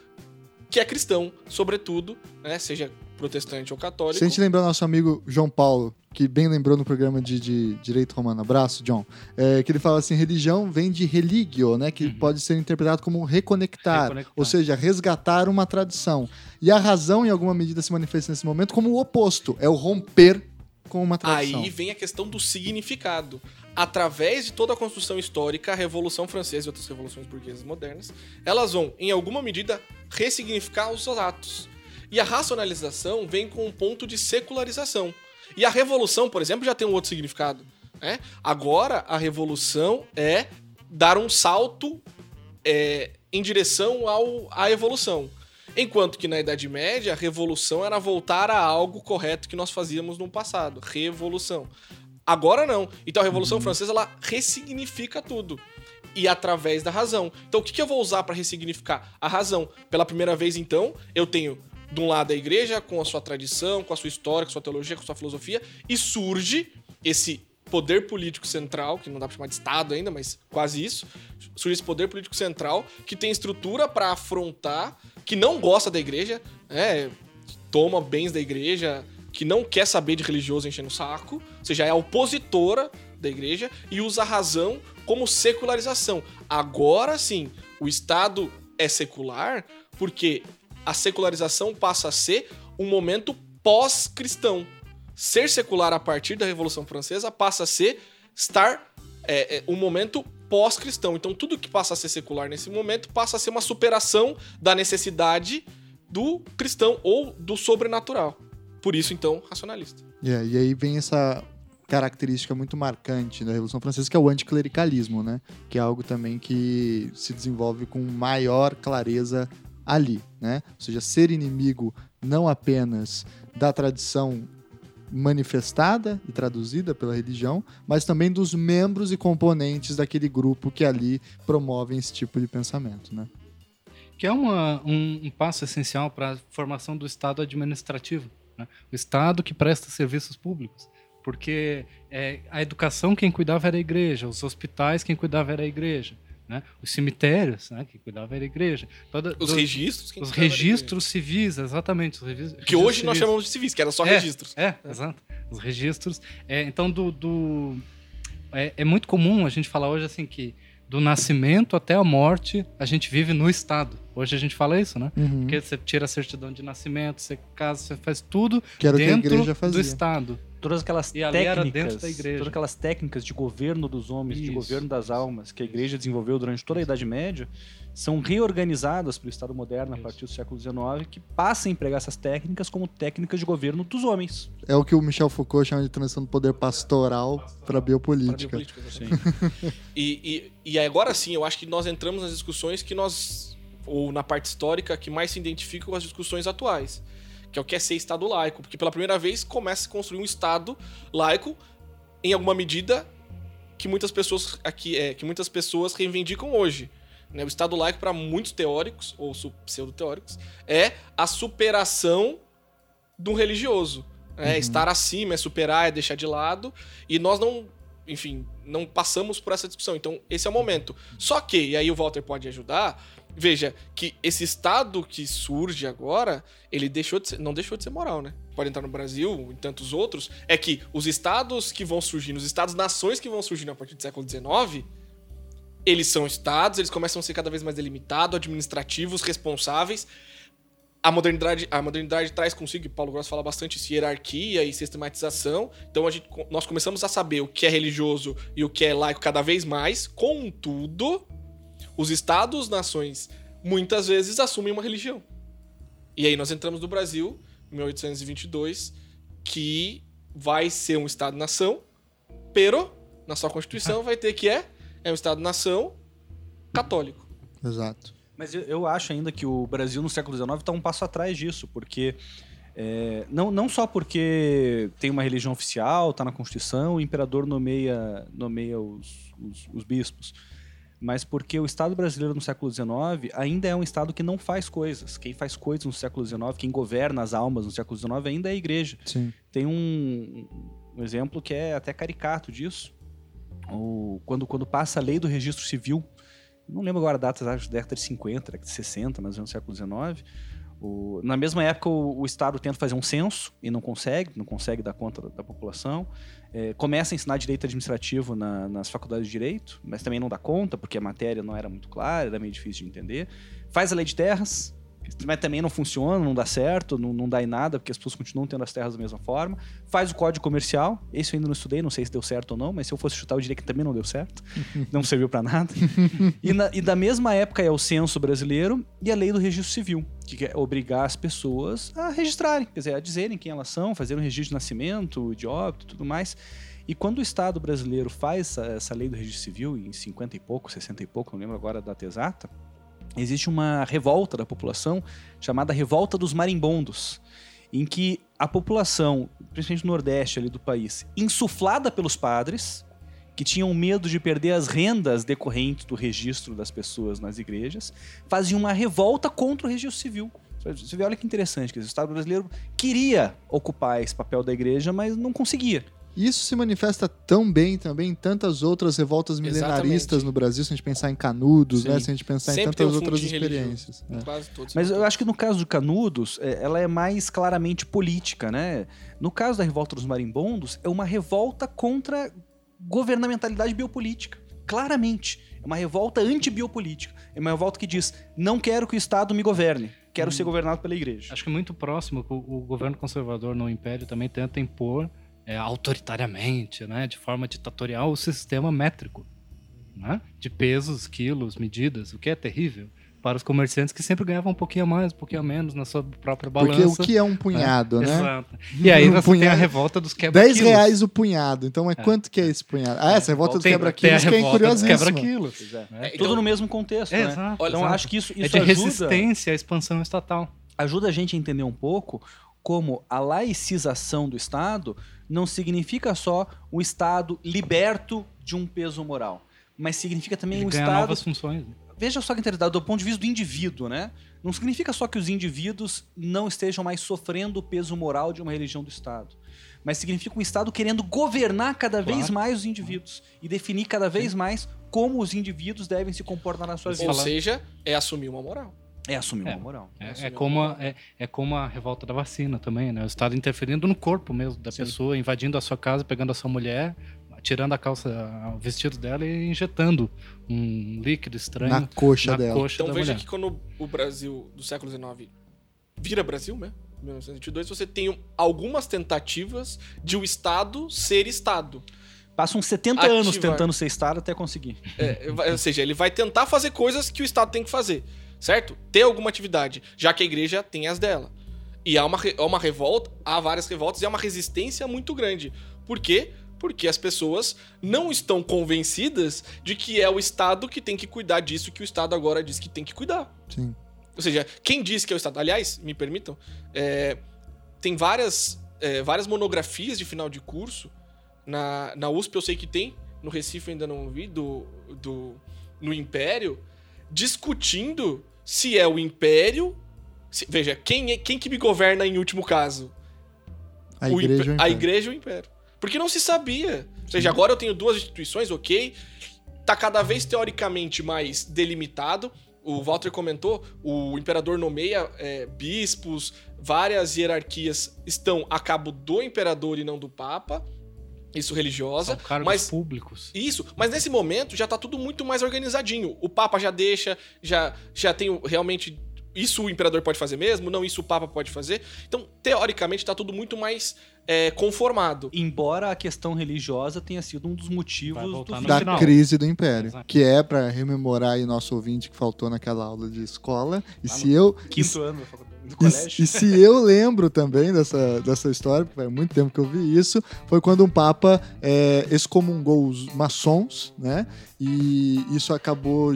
C: que é cristão, sobretudo, né, seja protestante ou católico.
A: Se a gente lembrar nosso amigo João Paulo, que bem lembrou no programa de, de Direito Romano, abraço, John, é, que ele fala assim: religião vem de religio, né? Que
D: Uhum.
A: pode ser interpretado como reconectar,
D: Reconectar.
A: ou seja, resgatar uma tradição. E a razão, em alguma medida, se manifesta nesse momento como o oposto: é o romper com uma tradição.
C: Aí vem a questão do significado. Através de toda a construção histórica, a Revolução Francesa e outras revoluções burguesas modernas, elas vão, em alguma medida, ressignificar os atos. E a racionalização vem com um ponto de secularização. E a revolução, por exemplo, já tem um outro significado. Né? Agora, a revolução é dar um salto é, em direção ao, à evolução. Enquanto que na Idade Média, a revolução era voltar a algo correto que nós fazíamos no passado. Revolução. Agora não. Então a Revolução Francesa, ela ressignifica tudo. E através da razão. Então o que, que eu vou usar para ressignificar? A razão. Pela primeira vez, então, eu tenho de um lado a igreja, com a sua tradição, com a sua história, com a sua teologia, com a sua filosofia, e surge esse poder político central, que não dá pra chamar de Estado ainda, mas quase isso. Surge esse poder político central que tem estrutura para afrontar, que não gosta da igreja, né? toma bens da igreja, que não quer saber de religioso enchendo o saco, ou seja, é opositora da igreja e usa a razão como secularização. Agora sim, o Estado é secular porque a secularização passa a ser um momento pós-cristão. Ser secular a partir da Revolução Francesa passa a ser estar é, é, um momento pós-cristão. Então tudo que passa a ser secular nesse momento passa a ser uma superação da necessidade do cristão ou do sobrenatural. Por isso, então, racionalista.
A: É, e aí vem essa característica muito marcante da Revolução Francesa, que é o anticlericalismo, né? Que é algo também que se desenvolve com maior clareza ali, né? Ou seja, ser inimigo não apenas da tradição manifestada e traduzida pela religião, mas também dos membros e componentes daquele grupo que ali promovem esse tipo de pensamento, né?
D: Que é uma, um, um passo essencial para a formação do Estado administrativo, né? o Estado que presta serviços públicos porque é, a educação quem cuidava era a igreja, os hospitais quem cuidava era a igreja, né? os cemitérios né, quem cuidava era a igreja.
C: Toda, os do, registros
D: Os registros civis, exatamente. Os registros,
C: que hoje civis. nós chamamos de civis, que era só
D: é,
C: registros.
D: É, é, exato. Os registros. É, então, do, do é, é muito comum a gente falar hoje assim que do nascimento até a morte, a gente vive no Estado. Hoje a gente fala isso, né? Uhum. Porque você tira a certidão de nascimento, você casa, você faz tudo dentro do Estado
B: todas aquelas técnicas, todas aquelas técnicas de governo dos homens, Isso. de governo das almas que a igreja desenvolveu durante toda a Idade Média, são reorganizadas pelo Estado moderno Isso. a partir do século XIX, que passa a empregar essas técnicas como técnicas de governo dos homens.
A: É o que o Michel Foucault chama de transição do poder pastoral para biopolítica. Pra biopolítica
C: sim. e, e, e agora sim, eu acho que nós entramos nas discussões que nós, ou na parte histórica, que mais se identificam com as discussões atuais que é o que é ser Estado laico, porque pela primeira vez começa a se construir um Estado laico em alguma medida que muitas pessoas aqui é, que muitas pessoas reivindicam hoje. Né? O Estado laico para muitos teóricos ou pseudo-teóricos é a superação do religioso. É uhum. estar acima, é superar, é deixar de lado. E nós não, enfim, não passamos por essa discussão. Então, esse é o momento. Só que, e aí o Walter pode ajudar, Veja que esse estado que surge agora, ele deixou de ser, não deixou de ser moral, né? Pode entrar no Brasil e tantos outros, é que os estados que vão surgindo, os estados-nações que vão surgindo a partir do século XIX, eles são estados, eles começam a ser cada vez mais delimitados, administrativos, responsáveis. A modernidade, a modernidade traz consigo, e Paulo Gross fala bastante isso, hierarquia e sistematização. Então a gente, nós começamos a saber o que é religioso e o que é laico cada vez mais. Contudo, os estados, nações, muitas vezes assumem uma religião. E aí nós entramos no Brasil, em 1822, que vai ser um estado-nação, pero na sua constituição vai ter que é é um estado-nação católico.
A: Exato.
B: Mas eu, eu, acho ainda que o Brasil no século XIX está um passo atrás disso, porque é, não, não só porque tem uma religião oficial, está na Constituição, o imperador nomeia, nomeia os, os, os bispos mas porque o Estado brasileiro no século XIX ainda é um Estado que não faz coisas. Quem faz coisas no século XIX, quem governa as almas no século XIX ainda é a igreja.
A: Sim.
B: Tem um, um exemplo que é até caricato disso. O, quando, quando passa a lei do registro civil, não lembro agora a data, acho década de 50, década de 60, mas no século XIX, o, na mesma época, o, o, Estado tenta fazer um censo e não consegue, não consegue dar conta da, da população é, começa a ensinar direito administrativo na, nas faculdades de direito, mas também não dá conta, porque a matéria não era muito clara, era meio difícil de entender. Faz a lei de terras, mas também não funciona, não dá certo, não, não dá em nada, porque as pessoas continuam tendo as terras da mesma forma. Faz o código comercial, esse eu ainda não estudei, não sei se deu certo ou não, mas se eu fosse chutar, eu diria que também não deu certo, não serviu para nada. E, na, e, da mesma época é o censo brasileiro e a lei do registro civil, que quer obrigar as pessoas a registrarem, quer dizer, a dizerem quem elas são, fazer um registro de nascimento, de óbito tudo mais. E quando o Estado brasileiro faz essa, essa lei do registro civil, em 50 e pouco, 60 e pouco, não lembro agora a data exata, existe uma revolta da população chamada Revolta dos Marimbondos, em que a população, principalmente no Nordeste ali do país, insuflada pelos padres, que tinham medo de perder as rendas decorrentes do registro das pessoas nas igrejas, fazia uma revolta contra o registro civil. Você vê, olha que interessante, que o Estado brasileiro queria ocupar esse papel da igreja, mas não conseguia.
A: Isso se manifesta tão bem também em tantas outras revoltas milenaristas Exatamente. no Brasil, se a gente pensar em Canudos, né? Se a gente pensar Sempre em tantas um outras experiências.
B: É. Mas eu acho que no caso de Canudos, é, ela é mais claramente política, né? No caso da revolta dos marimbondos, é uma revolta contra governamentalidade biopolítica. Claramente. É uma revolta anti-biopolítica. É uma revolta que diz: não quero que o Estado me governe quero hum. ser governado pela igreja.
D: Acho que é muito próximo, o, o governo conservador no Império também tenta impor é, autoritariamente, né, de forma ditatorial, o sistema métrico, né, de pesos, quilos, medidas, o que é terrível. para os comerciantes que sempre ganhavam um pouquinho a mais, um pouquinho a menos na sua própria
A: Porque
D: balança.
A: o que é um punhado, né?
D: Exato. E aí
A: Um
D: você tem a
A: punhado-
D: revolta dos
A: 10
D: quebra-quilos.
A: reais o punhado. Então, mas quanto que é esse punhado? Ah, essa revolta dos quebra-quilos que é
D: revolta dos
A: curiosíssima.
D: quebra-quilos.
B: É.
D: né?
C: É,
B: Tudo no mesmo contexto,
D: É,
B: né?
D: exato,
C: Olha,
B: Então
D: exato.
B: acho que isso,
D: É
B: isso
D: de
B: ajuda,
D: resistência à expansão estatal.
B: ajuda a gente a entender um pouco como a laicização do Estado não significa só o Estado liberto de um peso moral, mas significa também
D: Ele
B: um
D: ganha
B: Estado
D: novas funções.
B: veja só que interessante, do ponto de vista do indivíduo, né? Não significa só que os indivíduos não estejam mais sofrendo o peso moral de uma religião do Estado. Mas significa um Estado querendo governar cada vez
D: Claro.
B: mais os indivíduos e definir cada vez mais como os indivíduos devem se comportar na sua vida.
C: Ou seja, é assumir uma moral.
B: É assumir
D: É.
B: uma moral.
D: É,
C: Assumir
D: é como
C: uma
D: a, é, é como a revolta da vacina também, né? O Estado interferindo no corpo mesmo da
B: Sim.
D: pessoa, invadindo a sua casa, pegando a sua mulher, tirando a calça, o vestido dela e injetando um líquido estranho
A: Na coxa
D: na
A: dela.
D: coxa
C: Então
D: da
C: veja
D: mulher.
C: que quando o Brasil do século XIX vira Brasil, né? 1922, você tem algumas tentativas de o Estado ser Estado.
B: Passam 70
C: Ativar.
B: anos tentando ser Estado até conseguir.
C: É, ou seja, ele vai tentar fazer coisas que o Estado tem que fazer, certo? Ter alguma atividade, já que a igreja tem as dela. E há uma, há uma revolta, há várias revoltas e há uma resistência muito grande. Por quê? Porque as pessoas não estão convencidas de que é o Estado que tem que cuidar disso que o Estado agora diz que tem que cuidar.
A: Sim.
C: Ou seja, quem diz que é o Estado? Aliás, me permitam, é, tem várias, é, várias monografias de final de curso. Na, na USP eu sei que tem, no Recife ainda não vi, do, do, no Império, discutindo se é o Império. se- veja, quem, é, quem que me governa em último caso?
A: A
C: O
A: igreja, o
C: a
A: império.
C: igreja e o império. Porque não se sabia. Ou seja, agora eu tenho duas instituições, ok. Tá cada vez teoricamente mais delimitado. O Walter comentou, o imperador nomeia é, bispos, várias hierarquias estão a cabo do imperador e não do papa. Isso religiosa.
D: São cargos
C: mas
D: públicos.
C: isso, mas nesse momento já tá tudo muito mais organizadinho. O Papa já deixa, já, já tem realmente. Isso o imperador pode fazer mesmo? Não, isso o Papa pode fazer. Então, teoricamente, tá tudo muito mais é, conformado.
B: Embora a questão religiosa tenha sido um dos motivos do
A: da
D: final.
A: crise do império,
D: Exato.
A: que é para rememorar aí nosso ouvinte que faltou naquela aula de escola. E
B: Lá
A: se eu
B: quinto ano da faculdade- do
A: E,
B: colégio.
A: e se eu lembro também dessa, dessa história, porque faz muito tempo que eu vi isso, foi quando um papa é, excomungou os maçons, né? E isso acabou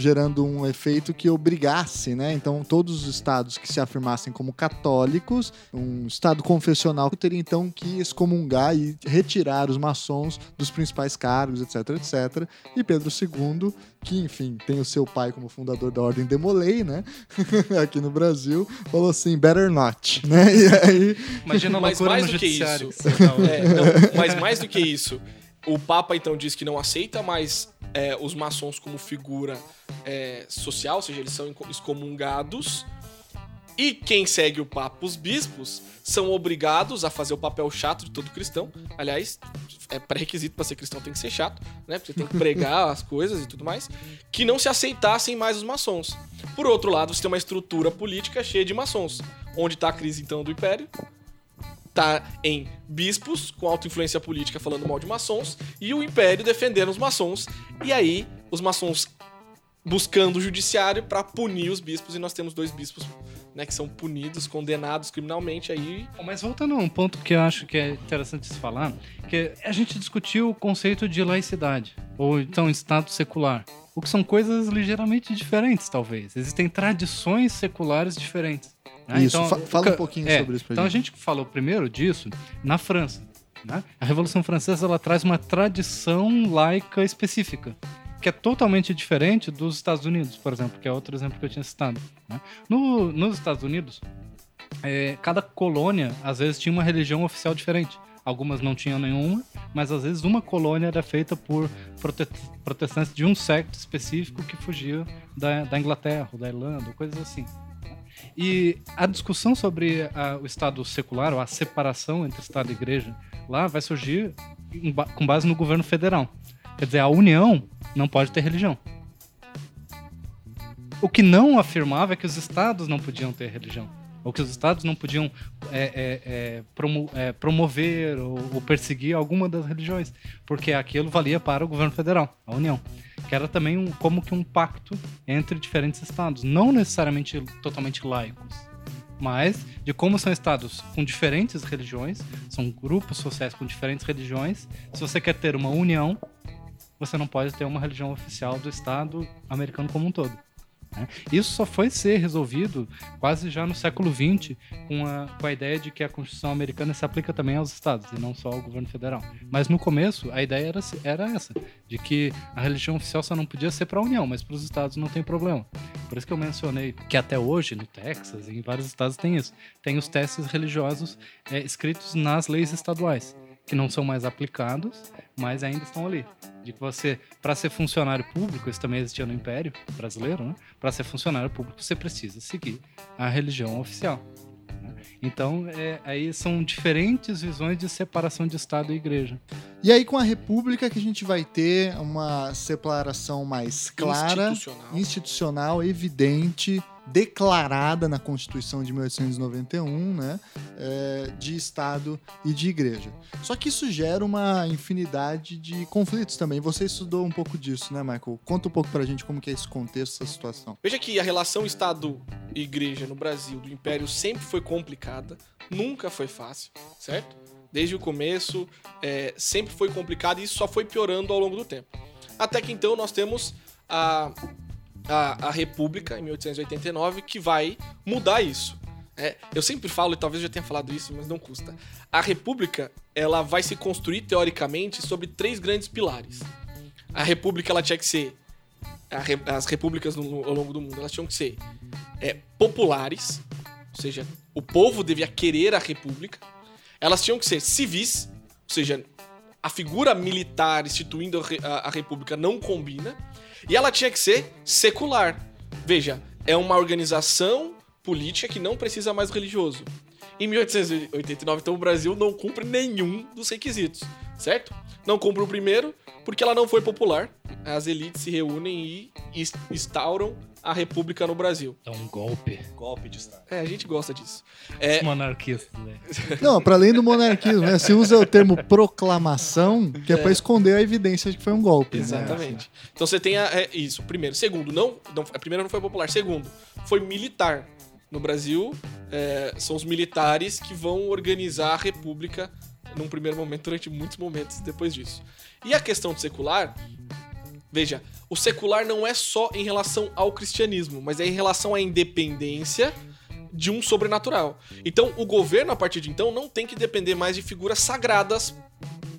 A: gerando um efeito que obrigasse, né? Então, todos os estados que se afirmassem como católicos, um estado confessional, teria então que excomungar e retirar os maçons dos principais cargos, etc, etc. E Pedro II, que, enfim, tem o seu pai como fundador da Ordem Demolei, né? Aqui no Brasil, falou assim, better not, né? E aí,
D: Imagina
C: mais
D: no
C: do que isso.
D: tá
C: É, não, mas mais do que isso, o Papa então diz que não aceita mais é, os maçons como figura é, social, ou seja, eles são excomungados. E quem segue o Papa, os bispos, são obrigados a fazer o papel chato de todo cristão. Aliás, é pré-requisito para ser cristão, tem que ser chato, né? Porque tem que pregar as coisas e tudo mais. Que não se aceitassem mais os maçons. Por outro lado, você tem uma estrutura política cheia de maçons. Onde está a crise então do império? Tá em bispos com alta influência política falando mal de maçons e o império defendendo os maçons. E aí, os maçons buscando o judiciário para punir os bispos e nós temos dois bispos, né, que são punidos, condenados criminalmente aí.
D: Mas voltando a um ponto que eu acho que é interessante se falar, que a gente discutiu o conceito de laicidade, ou então Estado secular, o que são coisas ligeiramente diferentes, talvez. Existem tradições seculares diferentes. Né?
A: Isso, fa- fala um pouquinho
D: é,
A: sobre isso pra
D: Então a
A: gente.
D: gente falou primeiro disso na França. né? A Revolução Francesa ela traz uma tradição laica específica, que é totalmente diferente dos Estados Unidos, por exemplo, que é outro exemplo que eu tinha citado. né? No- nos Estados Unidos, é, cada colônia, às vezes, tinha uma religião oficial diferente. Algumas não tinham nenhuma, mas às vezes uma colônia era feita por prote- protestantes de um secto específico que fugia da, da Inglaterra, ou da Irlanda, ou coisas assim. E a discussão sobre a- o Estado secular, ou a separação entre Estado e Igreja, lá vai surgir em com base no governo federal. Quer dizer, a União não pode ter religião. O que não afirmava é que os estados não podiam ter religião. Ou que os estados não podiam é, é, é, promo- é, promover ou, ou perseguir alguma das religiões, porque aquilo valia para o governo federal, a União, que era também um, como que um pacto entre diferentes estados, não necessariamente totalmente laicos, mas de como são estados com diferentes religiões, são grupos sociais com diferentes religiões. Se você quer ter uma união, você não pode ter uma religião oficial do estado americano como um todo. Né? Isso só foi ser resolvido quase já no século XX, com a, com a ideia de que a Constituição americana se aplica também aos estados e não só ao governo federal. Mas no começo, a ideia era, era essa, de que a religião oficial só não podia ser para a União, mas para os estados não tem problema. Por isso que eu mencionei que até hoje, no Texas e em vários estados tem isso. Tem os testes religiosos é, escritos nas leis estaduais, que não são mais aplicados, mas ainda estão ali. De que você, para ser funcionário público, isso também existia no Império Brasileiro, né? Para ser funcionário público, você precisa seguir a religião oficial. né? Então, é, aí são diferentes visões de separação de Estado e Igreja.
A: E aí, com a República, que a gente vai ter uma separação mais clara,
C: Institucional.
A: institucional, evidente, declarada na Constituição de 1891, né? é, de Estado e de Igreja. Só que isso gera uma infinidade de conflitos também. Você estudou um pouco disso, né, Michael? Conta um pouco pra gente como que é esse contexto, essa situação.
C: Veja que a relação Estado e Igreja no Brasil, do Império, sempre foi complicada, nunca foi fácil, certo? Desde o começo, é, sempre foi complicado e isso só foi piorando ao longo do tempo. Até que então nós temos a, a, a República, em 1889, que vai mudar isso. É, eu sempre falo, e talvez eu já tenha falado isso, mas não custa. A República, ela vai se construir, teoricamente, sobre três grandes pilares. A República, ela tinha que ser as repúblicas no- ao longo do mundo elas tinham que ser é, populares, ou seja, o povo devia querer a república. Elas tinham que ser civis, ou seja, a figura militar instituindo a, a- a república não combina. E ela tinha que ser secular. Veja, é uma organização política que não precisa mais religioso. Em 1889, então, o Brasil não cumpre nenhum dos requisitos, certo? Não cumpre o primeiro, porque ela não foi popular. As elites se reúnem e ins- instauram a república no Brasil.
D: É um golpe.
B: Golpe de Estado.
C: É, a gente gosta disso. É,
D: Monarquistas, né?
A: Não, para além do monarquismo, né? Se usa o termo proclamação, que é, pra esconder a evidência de que foi um golpe. né?
C: Exatamente. Então você tem a- é, isso, primeiro. Segundo, não, não. A primeira não foi popular. Segundo, foi militar. No Brasil, é, são os militares que vão organizar a república num primeiro momento, durante muitos momentos depois disso. E a questão do secular, veja, o secular não é só em relação ao cristianismo, mas é em relação à independência de um sobrenatural. Então, o governo, a partir de então, não tem que depender mais de figuras sagradas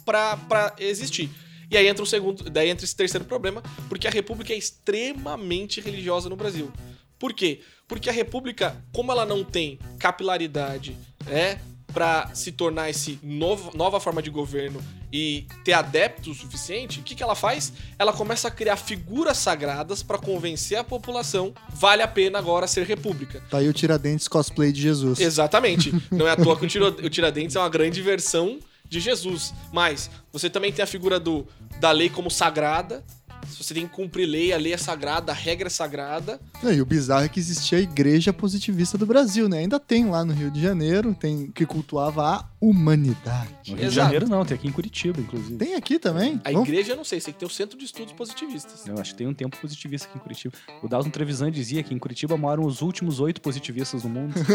C: para existir. E aí entra o segundo, daí entra esse terceiro problema, porque a república é extremamente religiosa no Brasil. Por quê? Porque a república, como ela não tem capilaridade, né, para se tornar esse novo, nova forma de governo e ter adeptos o suficiente, o que, que ela faz? Ela começa a criar figuras sagradas para convencer a população, vale a pena agora ser república.
A: Tá aí o Tiradentes cosplay de Jesus.
C: Exatamente. Não é à toa que o, Tiradentes é uma grande versão de Jesus. Mas você também tem a figura do, da lei como sagrada. Se você tem que cumprir lei, a lei é sagrada, a regra é sagrada.
A: Não, e o bizarro é que existia a igreja positivista do Brasil, né? Ainda tem lá no Rio de Janeiro, tem que cultuava a humanidade.
B: No Rio de
C: Exato.
B: Janeiro não, tem aqui em Curitiba, inclusive.
A: Tem aqui também?
C: A
A: Vamos-
C: igreja, eu não sei, sei que tem o Centro de Estudos Positivistas.
B: Eu acho que tem um tempo positivista aqui em Curitiba. O Dalton Trevisan dizia que em Curitiba moram os últimos oito positivistas do mundo.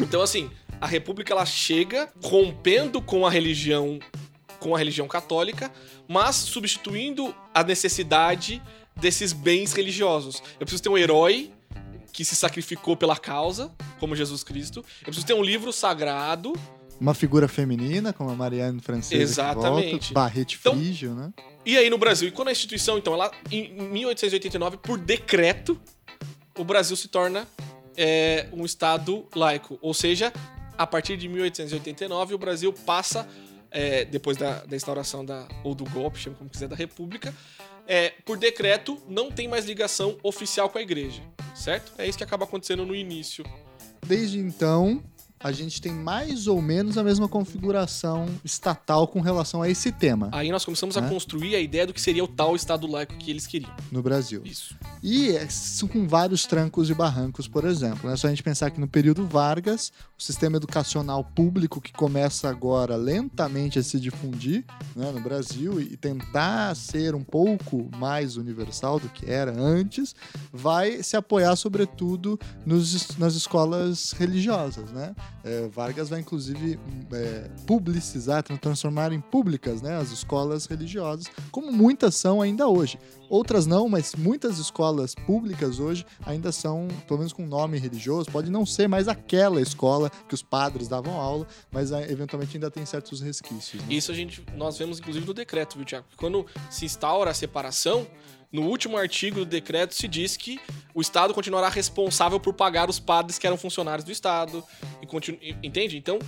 C: Então, assim, a República ela chega rompendo com a religião, com a religião católica, mas substituindo a necessidade desses bens religiosos. Eu preciso ter um herói que se sacrificou pela causa, como Jesus Cristo. Eu preciso ter um livro sagrado.
A: Uma figura feminina, como a Marianne Francesa.
C: Exatamente.
A: Volta, Barrete
C: Então-
A: Frígio, né?
C: E aí no Brasil, e quando a instituição, então, ela em 1889, por decreto, o Brasil se torna é, um estado laico. Ou seja, a partir de 1889, o Brasil passa, é, depois da, da instauração da, ou do golpe, chama como quiser, da República, é, por decreto, não tem mais ligação oficial com a igreja, certo? É isso que acaba acontecendo no início.
A: Desde então, a gente tem mais ou menos a mesma configuração estatal com relação a esse tema
C: Aí nós começamos
A: É.
C: a construir a ideia do que seria o tal Estado laico que eles queriam.
A: no Brasil.
C: Isso.
A: E é, são com vários trancos e barrancos, por exemplo. É só a gente pensar que no período Vargas, o sistema educacional público que começa agora lentamente a se difundir né, no Brasil e tentar ser um pouco mais universal do que era antes, vai se apoiar sobretudo nos, nas escolas religiosas. Né? É, Vargas vai inclusive é, publicizar, tra- transformar em públicas né, as escolas religiosas, como muitas são ainda hoje. Outras não, mas muitas escolas públicas hoje ainda são, pelo menos com nome religioso, pode não ser mais aquela escola que os padres davam aula, mas ah, eventualmente ainda tem certos resquícios. né?
C: Isso a gente, nós vemos inclusive no decreto, viu, Tiago? Quando se instaura a separação, no último artigo do decreto se diz que o Estado continuará responsável por pagar os padres que eram funcionários do Estado. E continu... Entende? Então,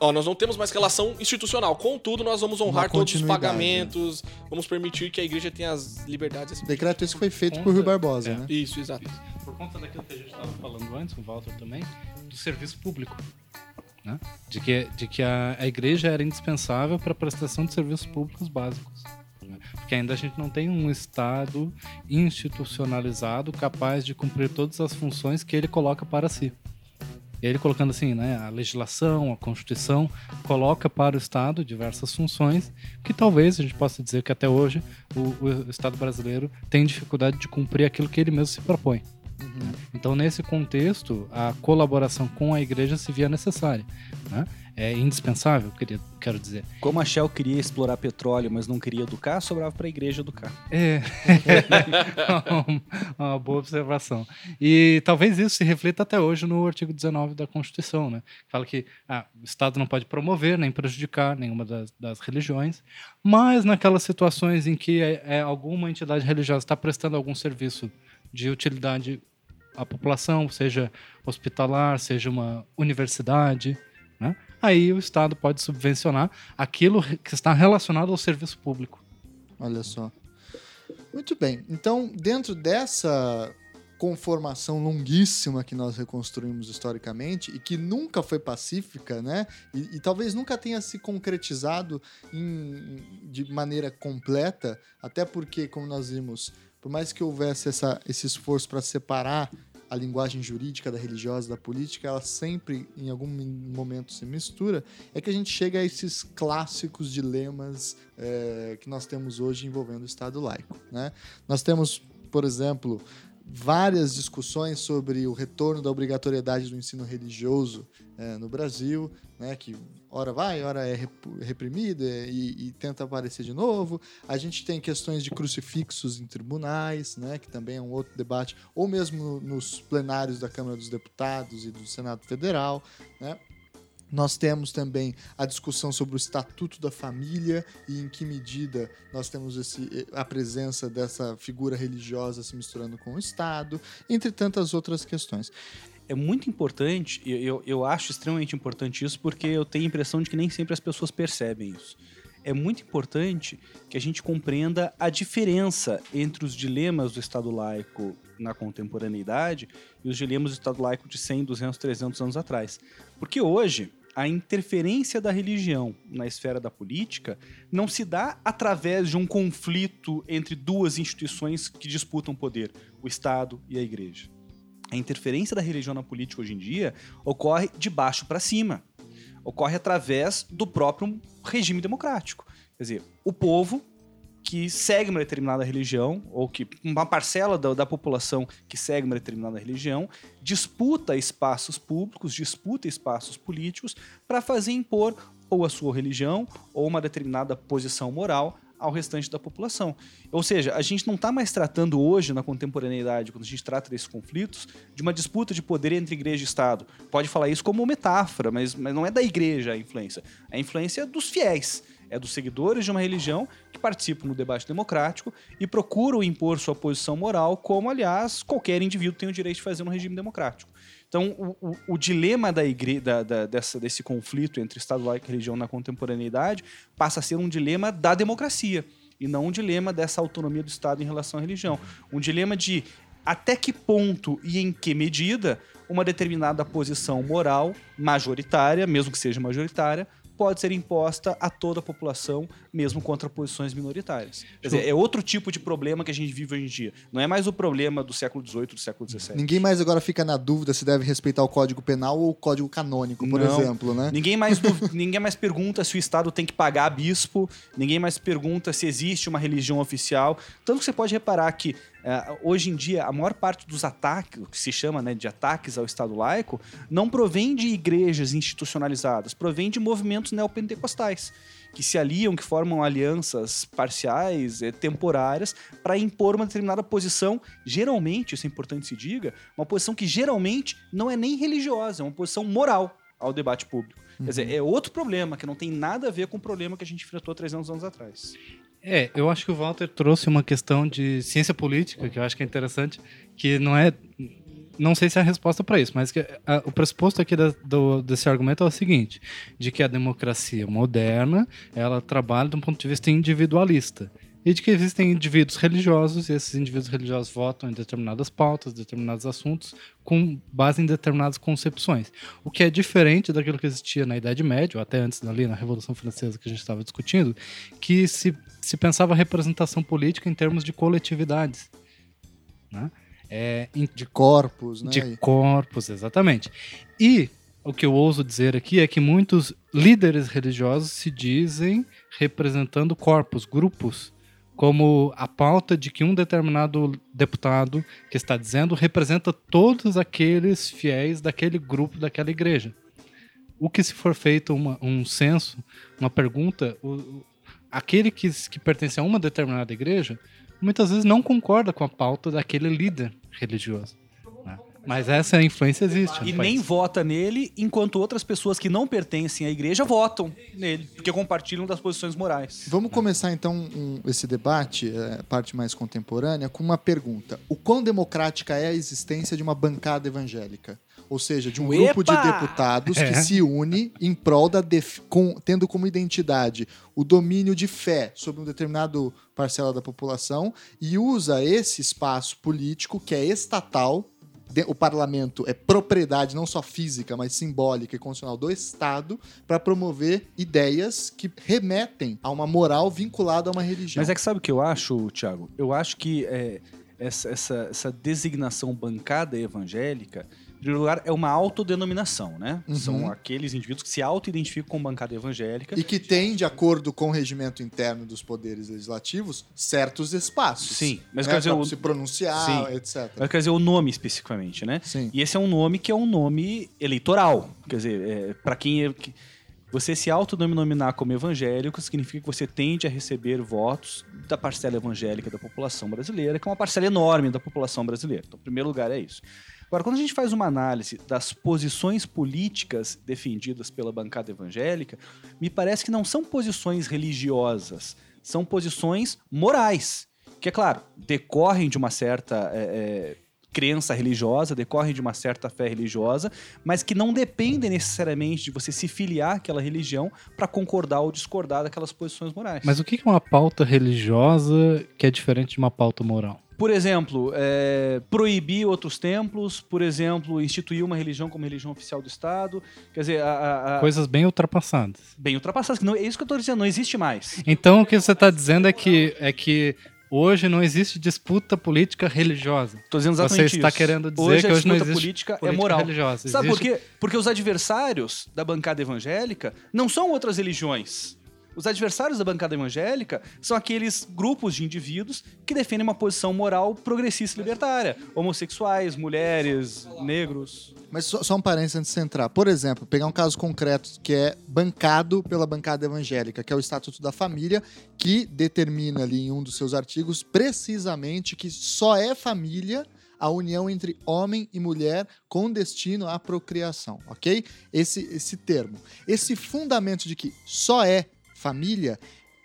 C: ó, nós não temos mais relação institucional. Contudo, nós vamos honrar todos os pagamentos, vamos permitir que a igreja tenha as liberdades. Assim.
A: Decreto esse foi feito por
D: Conta-
A: Rui Barbosa,
D: é.
A: né?
C: Isso, exato.
D: Por conta daquilo que a gente estava falando antes, o Walter também, do serviço público. Né? De que, de que a, a igreja era indispensável para a prestação de serviços públicos básicos. Né? Porque ainda a gente não tem um Estado institucionalizado capaz de cumprir todas as funções que ele coloca para si. Ele colocando assim, né, a legislação, a Constituição coloca para o Estado diversas funções que talvez a gente possa dizer que até hoje o, o Estado brasileiro tem dificuldade de cumprir aquilo que ele mesmo se propõe. Então, nesse contexto, a colaboração com a igreja se via necessária. Né? É indispensável, queria, quero dizer.
B: Como a Shell queria explorar petróleo, mas não queria educar, sobrava para a igreja educar.
D: É uma boa observação. E talvez isso se reflita até hoje no artigo 19 da Constituição, né? Fala que ah, o Estado não pode promover nem prejudicar nenhuma das, das religiões, mas naquelas situações em que é, é, alguma entidade religiosa está prestando algum serviço de utilidade à população, seja hospitalar, seja uma universidade, né? aí o Estado pode subvencionar aquilo que está relacionado ao serviço público.
A: Olha só. Muito bem. Então, dentro dessa conformação longuíssima que nós reconstruímos historicamente e que nunca foi pacífica, né? E, e talvez nunca tenha se concretizado em- de maneira completa, até porque, como nós vimos, por mais que houvesse essa, esse esforço para separar a linguagem jurídica da religiosa da política, ela sempre, em algum momento, se mistura, é que a gente chega a esses clássicos dilemas é, que nós temos hoje envolvendo o Estado laico. Né? Nós temos, por exemplo, várias discussões sobre o retorno da obrigatoriedade do ensino religioso é, no Brasil, né, que ora vai, ora é rep- reprimido é, e, e tenta aparecer de novo. A gente tem questões de crucifixos em tribunais, né, que também é um outro debate, ou mesmo no- nos plenários da Câmara dos Deputados e do Senado Federal. Né? Nós temos também a discussão sobre o estatuto da família e em que medida nós temos esse, a presença dessa figura religiosa se misturando com o Estado, entre tantas outras questões.
B: É muito importante, eu, eu acho extremamente importante isso, porque eu tenho a impressão de que nem sempre as pessoas percebem isso. É muito importante que a gente compreenda a diferença entre os dilemas do Estado laico na contemporaneidade e os dilemas do Estado laico de 100, 200, 300 anos atrás. Porque hoje, a interferência da religião na esfera da política não se dá através de um conflito entre duas instituições que disputam poder, o Estado e a Igreja. A interferência da religião na política hoje em dia ocorre de baixo para cima. Ocorre através do próprio regime democrático. Quer dizer, o povo que segue uma determinada religião, ou que uma parcela da, da população que segue uma determinada religião, disputa espaços públicos, disputa espaços políticos para fazer impor ou a sua religião ou uma determinada posição moral ao restante da população. Ou seja, a gente não está mais tratando hoje, na contemporaneidade, quando a gente trata desses conflitos, de uma disputa de poder entre igreja e Estado. Pode falar isso como metáfora, mas, mas não é da igreja a influência. A influência é dos fiéis, é dos seguidores de uma religião que participam no debate democrático e procuram impor sua posição moral, como, aliás, qualquer indivíduo tem o direito de fazer no regime democrático. Então, o, o, o dilema da igre da, da, dessa, desse conflito entre Estado laico e religião na contemporaneidade passa a ser um dilema da democracia e não um dilema dessa autonomia do Estado em relação à religião. Um dilema de até que ponto e em que medida uma determinada posição moral majoritária, mesmo que seja majoritária, pode ser imposta a toda a população, mesmo contra posições minoritárias. Quer dizer, é outro tipo de problema que a gente vive hoje em dia. Não é mais o problema do século XVIII, do século XVII.
A: Ninguém mais agora fica na dúvida se deve respeitar o Código Penal ou o Código Canônico, por
B: Não.
A: exemplo, né?
B: Ninguém mais, duv- ninguém mais pergunta se o Estado tem que pagar bispo, ninguém mais pergunta se existe uma religião oficial. Tanto que você pode reparar que, eh, hoje em dia, a maior parte dos ataques, o que se chama né, de ataques ao Estado laico, não provém de igrejas institucionalizadas, provém de movimentos neopentecostais, que se aliam, que formam alianças parciais, eh, temporárias, para impor uma determinada posição, geralmente, isso é importante se diga, uma posição que geralmente não é nem religiosa, é uma posição moral ao debate público. Quer dizer, é outro problema que não tem nada a ver com o problema que a gente enfrentou 300 anos atrás.
D: É, eu acho que o Walter trouxe uma questão de ciência política, que eu acho que é interessante, que não é. Não sei se é a resposta para isso, mas que a- o pressuposto aqui da- do- desse argumento é o seguinte: de que a democracia moderna ela trabalha de um ponto de vista individualista. E de que existem indivíduos religiosos, e esses indivíduos religiosos votam em determinadas pautas, determinados assuntos, com base em determinadas concepções. O que é diferente daquilo que existia na Idade Média, ou até antes ali na Revolução Francesa que a gente estava discutindo, que se, se pensava representação política em termos de coletividades. Né? É, em-
A: De corpos, né?
D: de corpos, exatamente. E o que eu ouso dizer aqui é que muitos líderes religiosos se dizem representando corpos, grupos, como a pauta de que um determinado deputado que está dizendo representa todos aqueles fiéis daquele grupo, daquela igreja. O que se for feito uma- um censo, uma pergunta, o- aquele que, que pertence a uma determinada igreja muitas vezes não concorda com a pauta daquele líder religioso. Mas essa influência existe.
B: E
D: país.
B: nem vota nele, enquanto outras pessoas que não pertencem à igreja votam nele, porque compartilham das posições morais.
A: Vamos começar então um- esse debate, é, parte mais contemporânea, com uma pergunta: O quão democrática é a existência de uma bancada evangélica? Ou seja, de um grupo de
B: Epa!
A: deputados
D: É.
A: que se une em prol da def- com- tendo como identidade o domínio de fé sobre um determinado parcela da população e usa esse espaço político que é estatal. O parlamento é propriedade não só física, mas simbólica e constitucional do Estado para promover ideias que remetem a uma moral vinculada a uma religião.
B: Mas é que sabe o que eu acho, Thiago? Eu acho que é, essa, essa, essa designação bancada evangélica, primeiro lugar, é uma autodenominação, né?
A: Uhum.
B: São aqueles indivíduos que se auto-identificam com bancada evangélica.
A: E que tem, de acordo com o regimento interno dos poderes legislativos, certos espaços.
B: Sim, mas
A: né,
B: quer dizer,
A: pra
B: o-
A: se pronunciar,
B: Sim.
A: etc.
B: Mas quer dizer, o nome especificamente, né?
A: Sim.
B: E esse é um nome que é um nome eleitoral. Quer dizer, é, para quem é, que- você se autodenominar como evangélico significa que você tende a receber votos da parcela evangélica da população brasileira, que é uma parcela enorme da população brasileira. Então, em primeiro lugar, é isso. Agora, quando a gente faz uma análise das posições políticas defendidas pela bancada evangélica, me parece que não são posições religiosas, são posições morais. Que, é claro, decorrem de uma certa é, é, crença religiosa, decorrem de uma certa fé religiosa, mas que não dependem necessariamente de você se filiar àquela religião para concordar ou discordar daquelas posições morais.
D: Mas o que é uma pauta religiosa que é diferente de uma pauta moral?
B: Por exemplo, é, proibir outros templos, por exemplo, instituir uma religião como religião oficial do Estado. Quer dizer, a- a-
D: Coisas bem ultrapassadas.
B: bem ultrapassadas. que Não, é isso que eu estou dizendo, não existe mais.
D: Então o que você está dizendo é que, é que hoje não existe disputa política religiosa.
B: Estou dizendo
D: Você
B: exatamente
D: está
B: isso.
D: querendo dizer
B: hoje
D: que hoje não
B: disputa
D: existe
B: política, é
D: política
B: moral.
D: religiosa.
B: Sabe por
D: Existe-
B: quê? Porque os adversários da bancada evangélica não são outras religiões. Os adversários da bancada evangélica são aqueles grupos de indivíduos que defendem uma posição moral progressista e libertária. Homossexuais, mulheres, negros.
A: Mas só, só um parênteses antes de entrar. Por exemplo, pegar um caso concreto que é bancado pela bancada evangélica, que é o Estatuto da Família, que determina ali em um dos seus artigos precisamente que só é família a união entre homem e mulher com destino à procriação, ok? Esse, esse termo. Esse fundamento de que só é família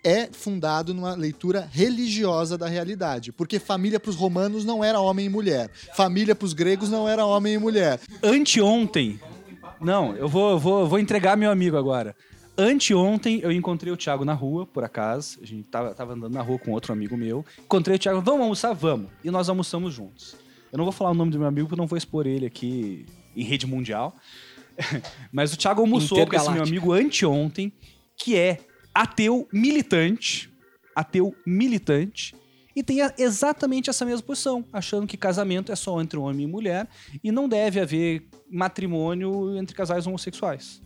A: é fundado numa leitura religiosa da realidade. Porque família para os romanos não era homem e mulher. Família para os gregos não era homem e mulher.
B: Anteontem. Não, eu vou, vou, vou entregar meu amigo agora. Anteontem eu encontrei o Thiago na rua, por acaso. A gente tava, tava andando na rua com outro amigo meu. Encontrei o Thiago, vamos almoçar? Vamos. E nós almoçamos juntos. Eu não vou falar o nome do meu amigo porque eu não vou expor ele aqui em rede mundial. Mas o Thiago almoçou com esse meu amigo anteontem, que é ateu militante, ateu militante, e tem exatamente essa mesma posição, achando que casamento é só entre homem e mulher e não deve haver matrimônio entre casais homossexuais.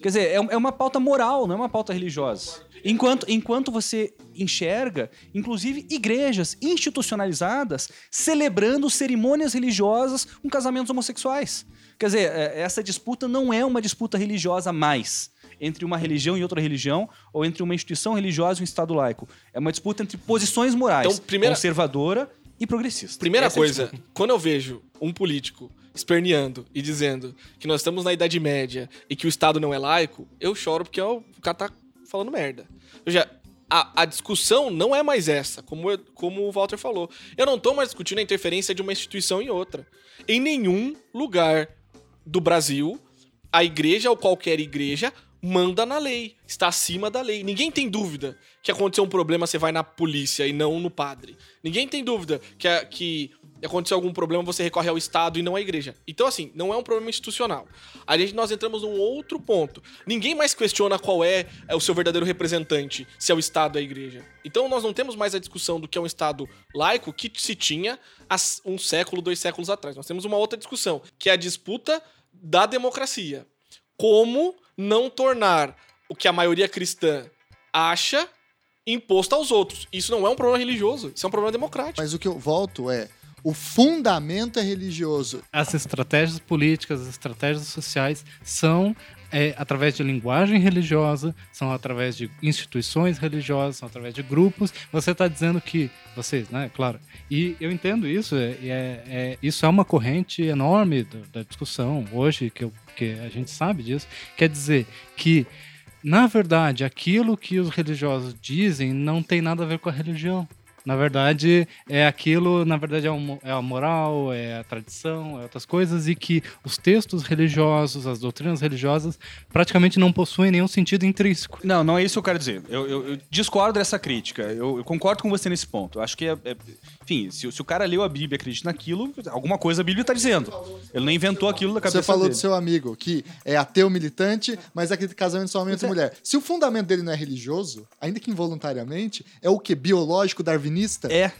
B: Quer dizer, é, é uma pauta moral, não é uma pauta religiosa. Enquanto, enquanto você enxerga, inclusive, igrejas institucionalizadas celebrando cerimônias religiosas com casamentos homossexuais. Quer dizer, é, essa disputa não é uma disputa religiosa mais entre uma religião e outra religião, ou entre uma instituição religiosa e um Estado laico. É uma disputa entre posições morais, então, primeira... conservadora e progressista.
C: Primeira Essa é coisa, é quando eu vejo um político esperneando e dizendo que nós estamos na Idade Média e que o Estado não é laico, eu choro porque o cara tá falando merda. Veja, a, a, discussão não é mais essa, como, eu, como o Walter falou. Eu não estou mais discutindo a interferência de uma instituição em outra. Em nenhum lugar do Brasil, a igreja ou qualquer igreja manda na lei, está acima da lei. Ninguém tem dúvida que aconteceu um problema, você vai na polícia e não no padre. Ninguém tem dúvida que, que aconteceu algum problema, você recorre ao Estado e não à igreja. Então, assim, não é um problema institucional. Aí nós entramos num outro ponto. Ninguém mais questiona qual é, é o seu verdadeiro representante, se é o Estado ou a igreja. Então, nós não temos mais a discussão do que é um Estado laico que se tinha há um século, dois séculos atrás. Nós temos uma outra discussão, que é a disputa da democracia. Como não tornar o que a maioria cristã acha imposto aos outros. Isso não é um problema religioso, isso é um problema democrático.
A: Mas o que eu volto é. O fundamento é religioso.
D: As estratégias políticas, as estratégias sociais são é, através de linguagem religiosa, são através de instituições religiosas, são através de grupos. Você está dizendo que vocês, né? Claro. E eu entendo isso. É, é, é isso é uma corrente enorme da, da discussão hoje que eu porque a gente sabe disso, quer dizer que, na verdade, aquilo que os religiosos dizem não tem nada a ver com a religião. Na verdade, é aquilo, na verdade, é, um, é a moral, é a tradição, é outras coisas, e que os textos religiosos, as doutrinas religiosas, praticamente não possuem nenhum sentido intrínseco.
B: Não, não é isso que eu quero dizer. Eu, eu, eu discordo dessa crítica. Eu, eu, concordo com você nesse ponto. Acho que é, é enfim, se, se, o cara leu a Bíblia e acredita naquilo, alguma coisa a Bíblia está dizendo. Ele não inventou aquilo da cabeça
A: Você falou
B: dele.
A: do seu amigo, que é ateu militante, mas acredita em casamento só homem e mulher. Se o fundamento dele não é religioso, ainda que involuntariamente, é o que? Biológico, darwinista?
B: É.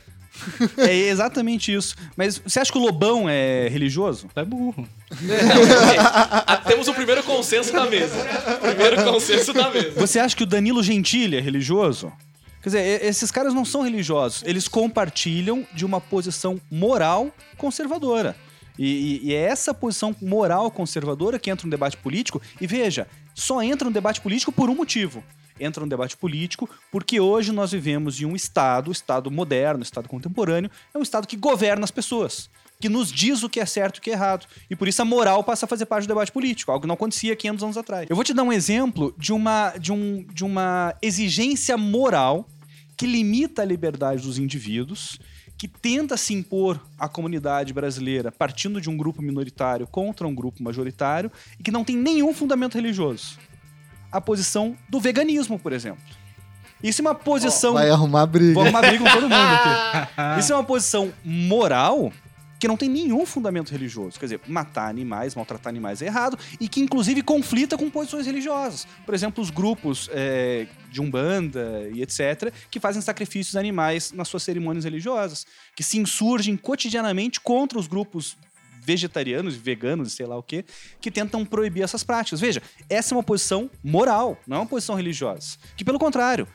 B: É exatamente isso. Mas você acha que o Lobão é religioso?
D: É burro.
C: É, temos o primeiro consenso da mesa. Primeiro consenso da mesa.
B: Você acha que o Danilo Gentili é religioso? Quer dizer, esses caras não são religiosos, eles compartilham de uma posição moral conservadora. E, e, e, é essa posição moral conservadora que entra no debate político. E veja, só entra no debate político por um motivo. Entra no debate político porque hoje nós vivemos em um Estado, Estado moderno, Estado contemporâneo, é um Estado que governa as pessoas, que nos diz o que é certo e o que é errado. E por isso a moral passa a fazer parte do debate político, algo que não acontecia 500 anos atrás. Eu vou te dar um exemplo de uma, de um, de uma exigência moral que limita a liberdade dos indivíduos, que tenta se impor à comunidade brasileira partindo de um grupo minoritário contra um grupo majoritário e que não tem nenhum fundamento religioso. A posição do veganismo, por exemplo. Isso é uma posição.
A: Oh, vai arrumar briga.
B: Vou arrumar briga com todo mundo aqui. Isso é uma posição moral que não tem nenhum fundamento religioso. Quer dizer, matar animais, maltratar animais é errado e que, inclusive, conflita com posições religiosas. Por exemplo, os grupos é, de Umbanda e etc., que fazem sacrifícios animais nas suas cerimônias religiosas, que se insurgem cotidianamente contra os grupos vegetarianos, veganos, sei lá o quê, que tentam proibir essas práticas. Veja, essa é uma posição moral, não é uma posição religiosa. Que, pelo contrário,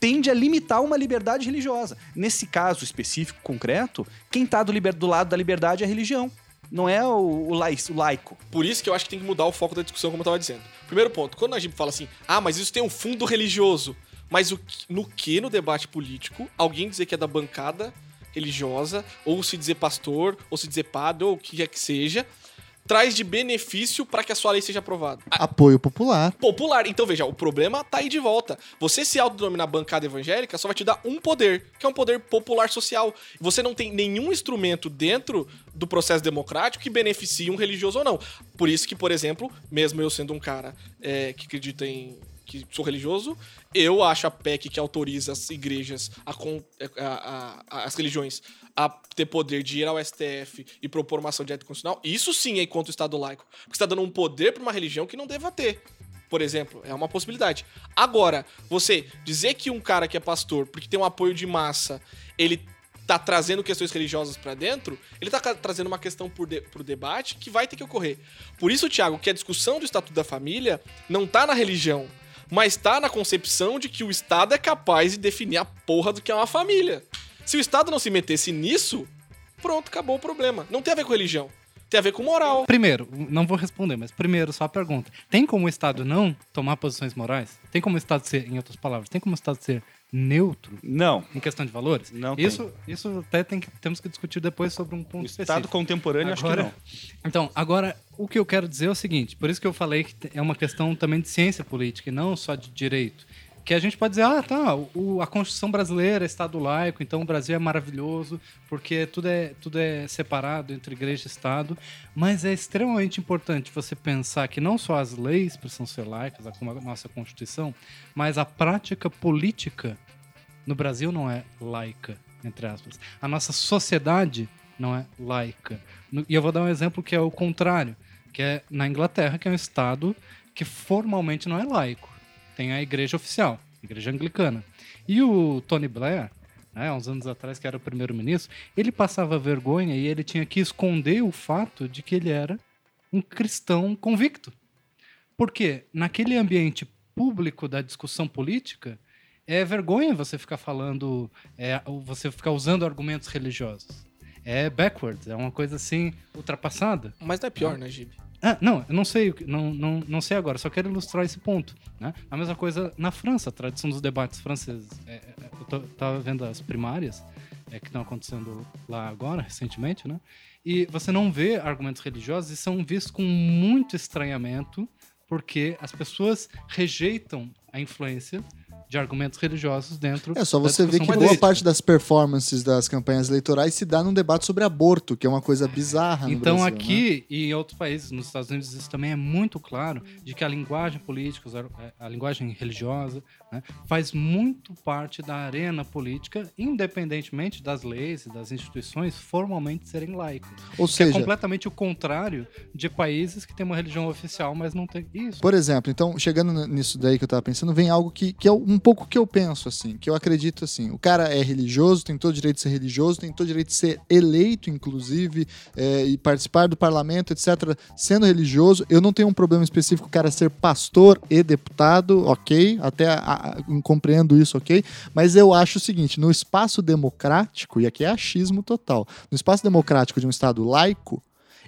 B: tende a limitar uma liberdade religiosa. Nesse caso específico, concreto, quem está do, do, lado da liberdade é a religião. Não é o, o, laico.
C: Por isso que eu acho que tem que mudar o foco da discussão, como eu estava dizendo. Primeiro ponto, quando a gente fala assim, ah, mas isso tem um fundo religioso. Mas o, no que no debate político, alguém dizer que é da bancada religiosa, ou se dizer pastor, ou se dizer padre, ou o que quer que seja, traz de benefício para que a sua lei seja aprovada?
A: Apoio popular.
C: Popular. Então, veja, o problema tá aí de volta. Você se autodenominar bancada evangélica só vai te dar um poder, que é um poder popular social. Você não tem nenhum instrumento dentro do processo democrático que beneficie um religioso ou não. Por isso que, por exemplo, mesmo eu sendo um cara é, que acredita em que sou religioso, eu acho a PEC que autoriza as igrejas, con- a- a- a- as religiões, a ter poder de ir ao STF e propor uma ação de constitucional, isso sim é contra o Estado laico. Porque está dando um poder para uma religião que não deva ter. Por exemplo, é uma possibilidade. Agora, você dizer que um cara que é pastor, porque tem um apoio de massa, ele tá trazendo questões religiosas pra dentro, ele tá trazendo uma questão por de, pro debate que vai ter que ocorrer. Por isso, Tiago, que a discussão do Estatuto da Família não tá na religião, mas tá na concepção de que o Estado é capaz de definir a porra do que é uma família. Se o Estado não se metesse nisso, pronto, acabou o problema. Não tem a ver com religião, tem a ver com moral.
D: Primeiro, não vou responder, mas primeiro, só a pergunta. Tem como o Estado não tomar posições morais? Tem como o Estado ser, em outras palavras, tem como o Estado ser neutro
B: Não.
D: em questão de valores?
B: Não tem.
D: isso, isso até tem que, temos que discutir depois sobre um ponto
B: O
D: específico.
B: Estado contemporâneo,
D: Agora-
B: acho que não.
D: Então, agora, o que eu quero dizer é o seguinte, por isso que eu falei que é uma questão também de ciência política e não só de direito. Que a gente pode dizer, ah, tá, o, a Constituição brasileira é Estado laico, então o Brasil é maravilhoso, porque tudo é, tudo é separado entre igreja e Estado. Mas é extremamente importante você pensar que não só as leis precisam ser laicas, como a nossa Constituição, mas a prática política no Brasil não é laica, entre aspas. A nossa sociedade não é laica. E eu vou dar um exemplo que é o contrário, que é na Inglaterra, que é um estado que formalmente não é laico. Tem a igreja oficial, a igreja anglicana. E o Tony Blair, né, há uns anos atrás, que era o primeiro-ministro, ele passava vergonha e ele tinha que esconder o fato de que ele era um cristão convicto. Porque naquele ambiente público da discussão política, é vergonha você ficar falando, é, você ficar usando argumentos religiosos. É backwards, é uma coisa assim ultrapassada.
C: Mas não é pior, né, Gibi?
D: Ah, não, eu não sei, não, não, não sei agora, só quero ilustrar esse ponto. Né? A mesma coisa na França, a tradição dos debates franceses. É, é, eu tô- tava vendo as primárias é, que estão acontecendo lá agora, recentemente, né? E você não vê argumentos religiosos e são vistos com muito estranhamento, porque as pessoas rejeitam a influência de argumentos religiosos dentro
A: É só você ver que boa parte das performances das campanhas eleitorais se dá num debate sobre aborto, que é uma coisa bizarra no
D: Então
A: Brasil, né?
D: aqui e em outros países, nos Estados Unidos, isso também é muito claro de que a linguagem política, ar- a linguagem religiosa, né, faz muito parte da arena política, independentemente das leis e das instituições formalmente serem laicas.
A: Ou
D: Que é
A: seja,
D: completamente o contrário de países que têm uma religião oficial, mas não tem isso.
A: Por exemplo, então, chegando nisso daí que eu tava pensando, vem algo que, que é um pouco que eu penso, assim, que eu acredito assim. O cara é religioso, tem todo o direito de ser religioso, tem todo o direito de ser eleito, inclusive, é, e participar do parlamento, etc., sendo religioso. Eu não tenho um problema específico o cara ser pastor e deputado, ok, até a- a- compreendo isso, ok, mas eu acho o seguinte: no espaço democrático, e aqui é achismo total, no espaço democrático de um Estado laico,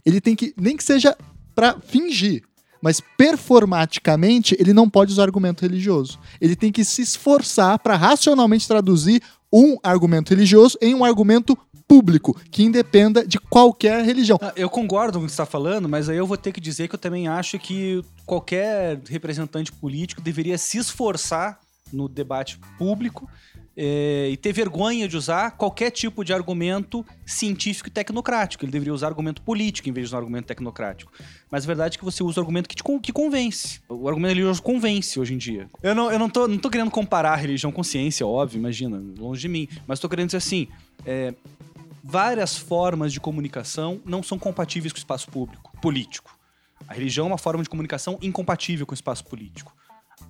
A: ele tem que, nem que seja para fingir, mas performaticamente ele não pode usar argumento religioso. Ele tem que se esforçar para racionalmente traduzir um argumento religioso em um argumento público que independa de qualquer religião.
B: Ah, Eu concordo com o que você está falando, mas aí eu vou ter que dizer que eu também acho que qualquer representante político deveria se esforçar no debate público eh, e ter vergonha de usar qualquer tipo de argumento científico e tecnocrático. Ele deveria usar argumento político em vez de usar argumento tecnocrático. Mas a verdade é que você usa o argumento que, te que convence. O argumento religioso convence hoje em dia. Eu não, eu não, tô, não tô querendo comparar religião com ciência, óbvio, imagina, longe de mim. Mas tô querendo dizer assim, é, várias formas de comunicação não são compatíveis com o espaço público, político. A religião é uma forma de comunicação incompatível com o espaço político.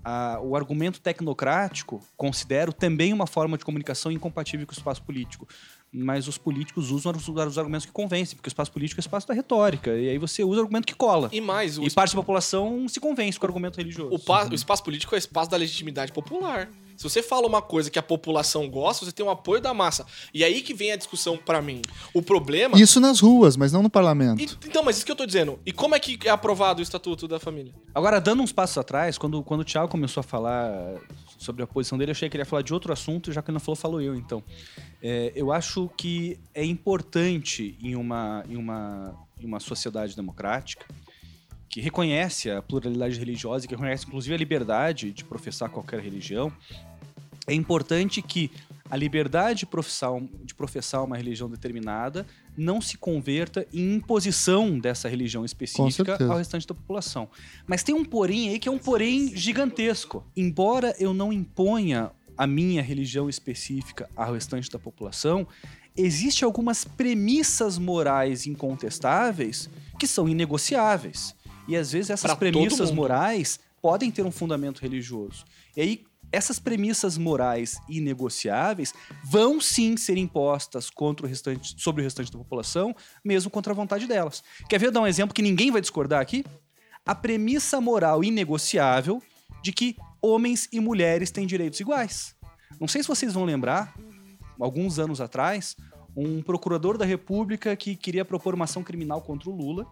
B: A- o argumento tecnocrático considero também uma forma de comunicação incompatível com o espaço político. Mas os políticos usam os, os argumentos que convencem, porque o espaço político é o espaço da retórica. E aí você usa o argumento que cola.
C: E mais, o,
B: E parte da população se convence com o argumento religioso.
C: o, pa- o espaço político é o espaço da legitimidade popular. Se você fala uma coisa que a população gosta, você tem o apoio da massa. E aí que vem a discussão pra mim. O problema.
A: Isso nas ruas, mas não no parlamento.
C: E- então, mas isso que eu tô dizendo. E como é que é aprovado o Estatuto da Família?
B: Agora, dando uns passos atrás, quando, quando o Thiago começou a falar sobre a posição dele, eu achei que ele ia falar de outro assunto, já que ele não falou, falou eu, então. É, eu acho que é importante em uma, em, uma, em uma sociedade democrática que reconhece a pluralidade religiosa que reconhece, inclusive, a liberdade de professar qualquer religião, é importante que a liberdade de professar, de professar uma religião determinada não se converta em imposição dessa religião específica ao restante da população. Mas tem um porém aí que é um porém gigantesco. Embora eu não imponha a minha religião específica ao restante da população, existem algumas premissas morais incontestáveis que são inegociáveis. E às vezes essas
C: Pra
B: premissas morais podem ter um fundamento religioso. E aí essas premissas morais inegociáveis vão sim ser impostas contra o restante, sobre o restante da população, mesmo contra a vontade delas. Quer ver eu dar um exemplo que ninguém vai discordar aqui? A premissa moral inegociável de que homens e mulheres têm direitos iguais. Não sei se vocês vão lembrar, alguns anos atrás, um procurador da República que queria propor uma ação criminal contra o Lula.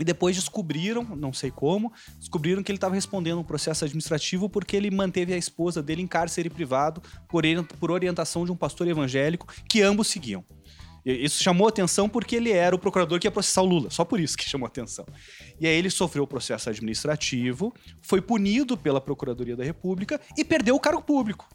B: E depois descobriram, não sei como, descobriram que ele estava respondendo um processo administrativo porque ele manteve a esposa dele em cárcere privado por, ori- por orientação de um pastor evangélico que ambos seguiam. Isso chamou atenção porque ele era o procurador que ia processar o Lula, só por isso que chamou atenção. E aí ele sofreu o processo administrativo, foi punido pela Procuradoria da República e perdeu o cargo público.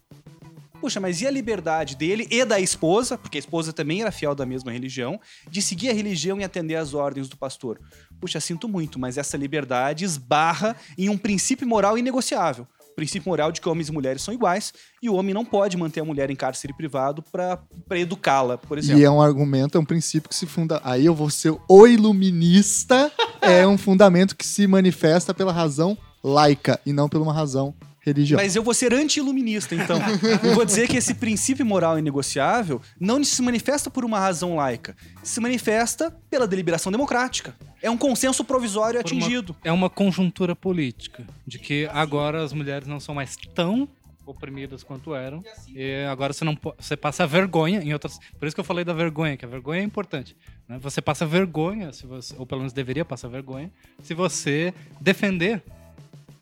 B: Puxa, mas e a liberdade dele e da esposa, porque a esposa também era fiel da mesma religião, de seguir a religião e atender às ordens do pastor? Puxa, sinto muito, mas essa liberdade esbarra em um princípio moral inegociável. O princípio moral de que homens e mulheres são iguais e o homem não pode manter a mulher em cárcere privado para educá-la, por exemplo.
A: E é um argumento, é um princípio que se funda. Aí eu vou ser o iluminista. é um fundamento que se manifesta pela razão laica e não por uma razão religiosa.
B: Mas eu vou ser anti-iluminista, então. eu vou dizer que esse princípio moral inegociável não se manifesta por uma razão laica, se manifesta pela deliberação democrática. É um consenso provisório
D: Por uma-
B: atingido.
D: É uma conjuntura política, de que agora as mulheres não são mais tão oprimidas quanto eram. E agora você não você passa vergonha em outras. Por isso que eu falei da vergonha, que a vergonha é importante. né? Você passa vergonha, se você, ou pelo menos deveria passar vergonha, se você defender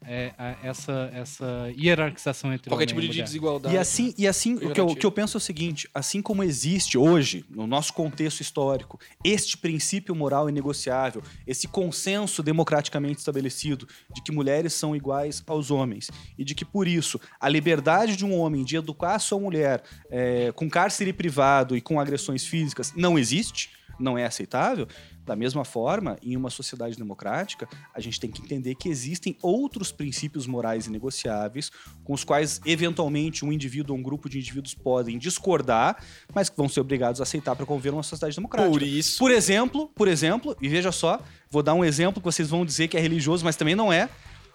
D: é, a- essa, essa hierarquização entre
C: Qualquer
D: homem
C: tipo
D: e
C: de
D: mulher.
C: desigualdade.
B: E assim, e assim o, que eu, o que eu penso é o seguinte: assim como existe hoje, no nosso contexto histórico, este princípio moral inegociável, esse consenso democraticamente estabelecido de que mulheres são iguais aos homens e de que, por isso, a liberdade de um homem de educar a sua mulher é, com cárcere privado e com agressões físicas não existe, não é aceitável. Da mesma forma, em uma sociedade democrática, a gente tem que entender que existem outros princípios morais inegociáveis com os quais, eventualmente, um indivíduo ou um grupo de indivíduos podem discordar, mas que vão ser obrigados a aceitar para conviver numa sociedade democrática.
C: Por isso.
B: Por exemplo, por exemplo, e veja só, vou dar um exemplo que vocês vão dizer que é religioso, mas também não é.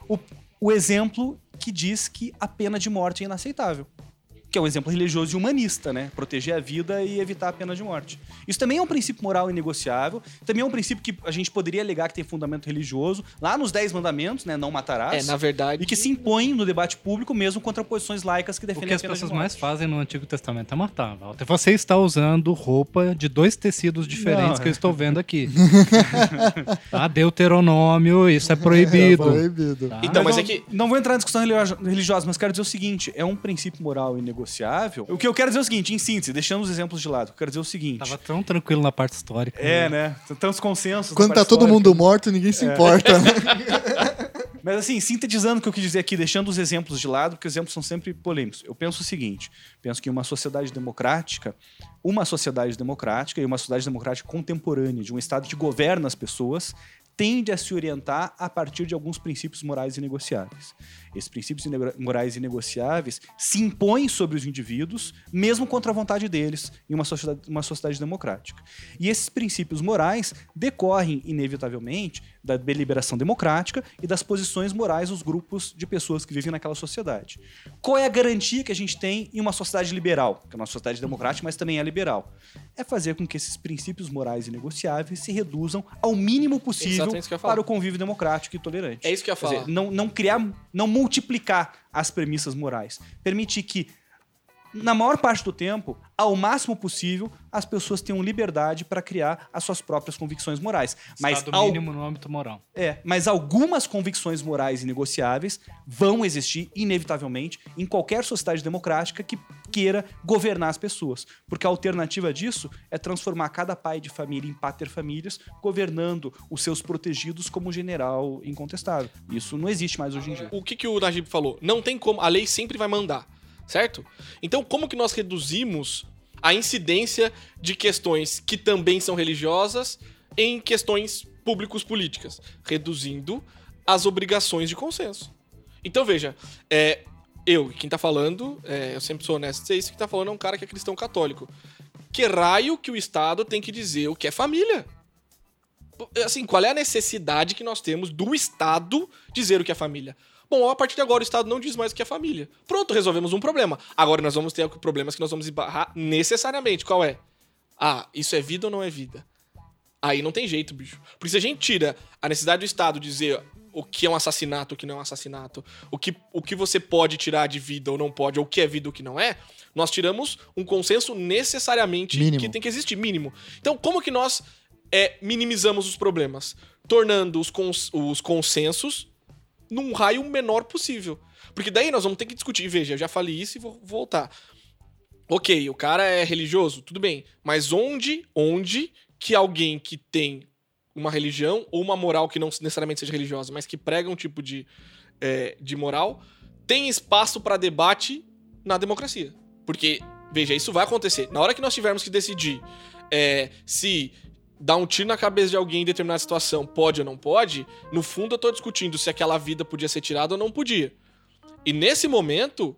B: O, o exemplo que diz que a pena de morte é inaceitável. Que é um exemplo religioso e humanista, né? Proteger a vida e evitar a pena de morte. Isso também é um princípio moral inegociável. Também é um princípio que a gente poderia alegar que tem fundamento religioso. Lá nos Dez Mandamentos, né? Não matarás.
C: É, na verdade.
B: E que se impõe no debate público mesmo contra posições laicas que
D: O
B: defendem
D: que
B: a
D: as
B: pena de
D: pessoas
B: morte.
D: mais fazem no Antigo Testamento é matar, Walter. Você está usando roupa de dois tecidos diferentes
B: Não,
D: que eu estou vendo aqui. tá? Deuteronômio, isso é
A: É
D: proibido.
A: proibido.
D: tá?
C: Então, mas
B: não,
C: é que-
B: Não vou entrar em discussão religio- religiosa, mas quero dizer o seguinte: é um princípio moral inegociável. O que eu quero dizer é o seguinte, em síntese, deixando os exemplos de lado, eu quero dizer o seguinte.
D: Tava tão tranquilo na parte histórica.
B: É, né? Tantos consensos.
A: Quando
B: na
A: tá
B: parte
A: todo
B: histórica.
A: mundo morto, ninguém se importa. né?
B: Mas assim, sintetizando o que eu quis dizer aqui, deixando os exemplos de lado, porque os exemplos são sempre polêmicos. Eu penso o seguinte: penso que uma sociedade democrática, uma sociedade democrática e uma sociedade democrática contemporânea, de um Estado que governa as pessoas, tende a se orientar a partir de alguns princípios morais inegociáveis. Esses princípios morais inegociáveis se impõem sobre os indivíduos, mesmo contra a vontade deles, em uma sociedade, uma sociedade democrática. E esses princípios morais decorrem, inevitavelmente, da deliberação democrática e das posições morais dos grupos de pessoas que vivem naquela sociedade. Qual é a garantia que a gente tem em uma sociedade liberal? Que é uma sociedade democrática, mas também é liberal. É fazer com que esses princípios morais inegociáveis se reduzam ao mínimo possível
C: falar.
B: para o convívio democrático e tolerante.
C: É isso que eu ia
B: Quer dizer,
C: falar.
B: não, não criar, não multiplicar as premissas morais. Permitir que, na maior parte do tempo, ao máximo possível, as pessoas tenham liberdade para criar as suas próprias convicções morais. Mas,
D: Estado
B: ao-
D: mínimo no âmbito moral.
B: é, mas algumas convicções morais inegociáveis vão existir, inevitavelmente, em qualquer sociedade democrática que queira governar as pessoas. Porque a alternativa disso é transformar cada pai de família em pater-famílias, governando os seus protegidos como general incontestável. Isso não existe mais hoje em dia.
C: O que, que o Najib falou? Não tem como. A lei sempre vai mandar. Certo? Então, como que nós reduzimos a incidência de questões que também são religiosas em questões públicos políticas, reduzindo as obrigações de consenso. Então veja, é, eu, quem tá falando, é, eu sempre sou honesto dizer isso, quem tá falando é um cara que é cristão católico. Que raio que o Estado tem que dizer o que é família? Assim, qual é a necessidade que nós temos do Estado dizer o que é família? Bom, a partir de agora o Estado não diz mais o que é família. Pronto, resolvemos um problema. Agora nós vamos ter problemas que nós vamos esbarrar necessariamente. Qual é? Ah, isso é vida ou não é vida? Aí não tem jeito, bicho. Porque se a gente tira a necessidade do Estado dizer o que é um assassinato, o que não é um assassinato, o que, o que você pode tirar de vida ou não pode, ou o que é vida ou o que não é, nós tiramos um consenso necessariamente
A: Mínimo.
C: que tem que existir, mínimo. Então, como que nós é, minimizamos os problemas? Tornando os, cons os consensos num raio menor possível. Porque daí nós vamos ter que discutir. Veja, eu já falei isso e vou voltar. Ok, o cara é religioso, tudo bem. Mas onde, onde que alguém que tem uma religião ou uma moral que não necessariamente seja religiosa, mas que prega um tipo de, é, de moral, tem espaço para debate na democracia. Porque, veja, isso vai acontecer. Na hora que nós tivermos que decidir é, se dar um tiro na cabeça de alguém em determinada situação pode ou não pode, no fundo eu tô discutindo se aquela vida podia ser tirada ou não podia. E nesse momento,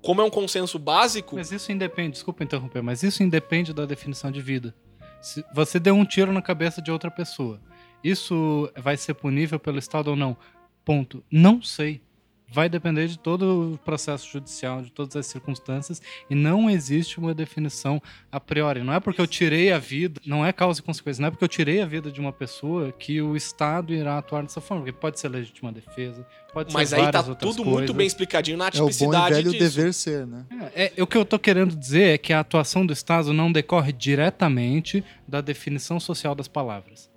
C: como é um consenso básico.
D: Mas isso independe, desculpa interromper, mas isso independe da definição de vida. Se você deu um tiro na cabeça de outra pessoa, isso vai ser punível pelo Estado ou não? Ponto. Não sei. Vai depender de todo o processo judicial, de todas as circunstâncias, e não existe uma definição a priori. Não é porque eu tirei a vida, não é causa e consequência, não é porque eu tirei a vida de uma pessoa que o Estado irá atuar dessa forma, porque pode ser legítima defesa, pode
C: Mas
D: ser
C: aí tá tudo muito
D: coisas.
C: bem explicadinho na
A: É o bom e
C: tipicidade
A: velho
C: disso.
A: dever ser, né?
D: É, é, o que eu tô querendo dizer é que a atuação do Estado não decorre diretamente da definição social das palavras.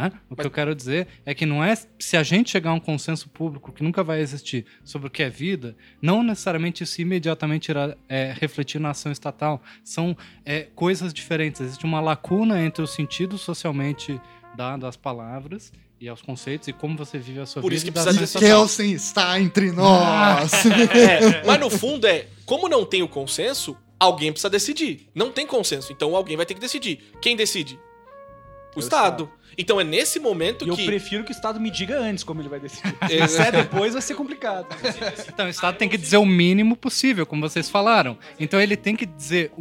D: Né? O que
C: Mas-
D: eu quero dizer é que não é se a gente chegar a um consenso público que nunca vai existir sobre o que é vida, não necessariamente isso imediatamente irá é, refletir na ação estatal. São é, coisas diferentes. Existe uma lacuna entre o sentido socialmente dado às palavras e aos conceitos e como você vive a sua
C: Por
D: vida.
C: isso que precisa
A: E
C: dessa-
A: Kelsen está entre nós.
C: É, mas no fundo é, como não tem o consenso, alguém precisa decidir. Não tem consenso, então alguém vai ter que decidir. Quem decide? O,
A: o
C: Estado. Então é nesse momento
B: E eu
C: que.
B: prefiro que o Estado me diga antes como ele vai decidir. Se é depois, vai ser complicado.
D: Então, o Estado tem que dizer o mínimo possível, como vocês falaram. Então, ele tem que dizer,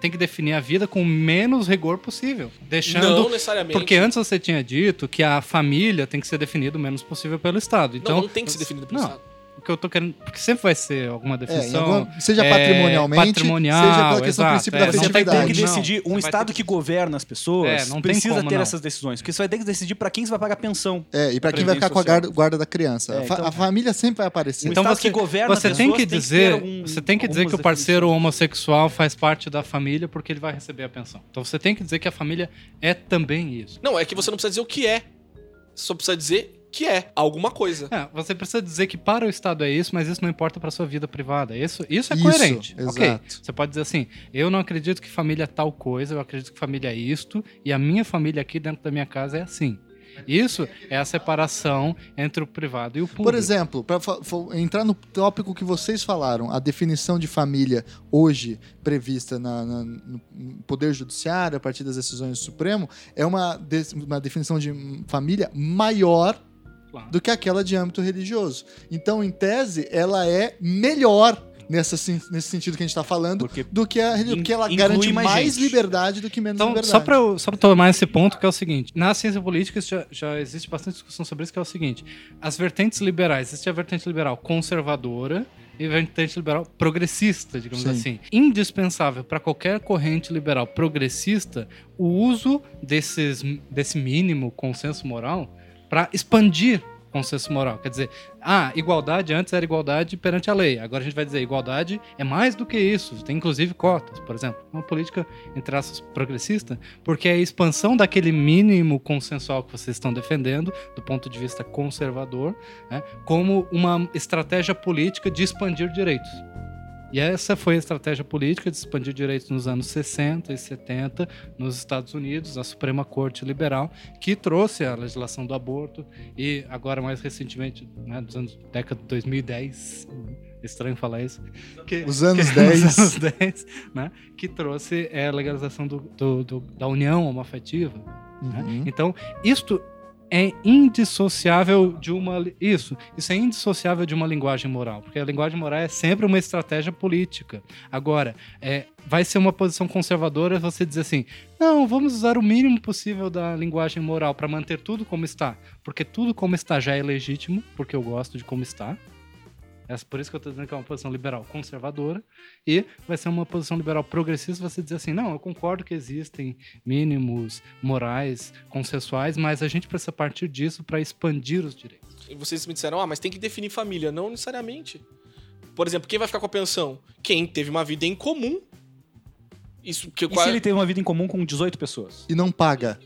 D: tem que definir a vida com o menos rigor possível, deixando.
C: Não necessariamente.
D: Porque antes você tinha dito que a família tem que ser definida o menos possível pelo Estado. Então,
C: não, não tem que ser definido pelo
D: Não.
C: Estado.
D: O que eu tô querendo. Porque sempre vai ser alguma
A: É,
D: definição.
A: alguma- seja
D: é,
A: patrimonialmente,
D: patrimonial,
A: seja pela questão do
D: exato,
A: princípio
D: é,
A: da
D: não
B: Você vai ter
A: afetividade.
B: que
D: Não,
B: decidir. Um Estado
D: ter
B: que governa as pessoas
D: É, não tem
B: precisa
D: como,
B: ter
D: não.
B: essas decisões. Porque você vai ter que decidir pra quem você vai pagar pensão.
A: É, e pra quem vai ficar com a guarda, guarda da criança.
B: É,
A: a, fa-
B: então-
A: a família sempre vai aparecer.
D: Então
B: Estado
D: você,
B: que governa
D: você
B: as
D: tem
B: pessoas
D: que
B: tem que
D: dizer,
B: algum-
D: você tem que dizer que o parceiro
B: definições.
D: homossexual faz parte da família porque ele vai receber a pensão. Então você tem que dizer que a família é também isso.
C: Não, é que você não precisa dizer o que é. Só precisa dizer que é alguma coisa.
D: É, você precisa dizer que para o Estado é isso, mas isso não importa para sua vida privada. Isso, isso é
A: Isso,
D: coerente. Ok.
A: exato.
D: Você pode dizer assim: eu não acredito que família é tal coisa, eu acredito que família é isto, e a minha família aqui dentro da minha casa é assim. Isso é a separação entre o privado e o público.
A: Por exemplo, para entrar no tópico que vocês falaram, a definição de família hoje prevista na- na- no no Poder Judiciário, a partir das decisões do Supremo, é uma, de- uma definição de família maior
D: Claro.
A: do que aquela de âmbito religioso. Então, em tese, ela é melhor nessa, nesse sentido que a gente está falando
B: Porque
A: do que a religião, porque ela garante
B: mais
A: mais, liberdade do que menos
D: Então,
A: liberdade.
D: só para eu, só pra tomar esse ponto, que é o seguinte: na ciência política já, já existe bastante discussão sobre isso, que é o seguinte: as vertentes liberais, existe a vertente liberal conservadora e a vertente liberal progressista, digamos
A: Sim.
D: assim. Indispensável para qualquer corrente liberal progressista o uso desses, desse mínimo consenso moral para expandir consenso moral. Quer dizer, ah, igualdade antes era igualdade perante a lei. Agora a gente vai dizer igualdade é mais do que isso. Tem inclusive cotas, por exemplo. Uma política, entre aspas, progressista, porque é a expansão daquele mínimo consensual que vocês estão defendendo, do ponto de vista conservador, né, como uma estratégia política de expandir direitos. E essa foi a estratégia política de expandir direitos nos anos 60 e 70 nos Estados Unidos, a Suprema Corte Liberal, que trouxe a legislação do aborto e agora mais recentemente, né, dos anos década de 2010, estranho falar isso. Que,
A: Os anos
D: que,
A: 10.
D: Os anos 10, né? Que trouxe é, a legalização do, do- do- da união homoafetiva. né?
A: Uhum.
D: Então, isto é indissociável de uma. Isso, isso é indissociável de uma linguagem moral, porque a linguagem moral é sempre uma estratégia política. Agora, é, vai ser uma posição conservadora você dizer assim: não, vamos usar o mínimo possível da linguagem moral para manter tudo como está, porque tudo como está já é legítimo, porque eu gosto de como está. É por isso que eu estou dizendo que é uma posição liberal conservadora. E vai ser uma posição liberal progressista você dizer assim: não, eu concordo que existem mínimos morais, consensuais, mas a gente precisa partir disso para expandir os direitos.
C: E vocês me disseram, ah, mas tem que definir família. Não necessariamente. Por exemplo, quem vai ficar com a pensão? Quem teve uma vida em comum. Isso que
B: E se ele teve uma vida em comum com 18 pessoas?
A: E não paga.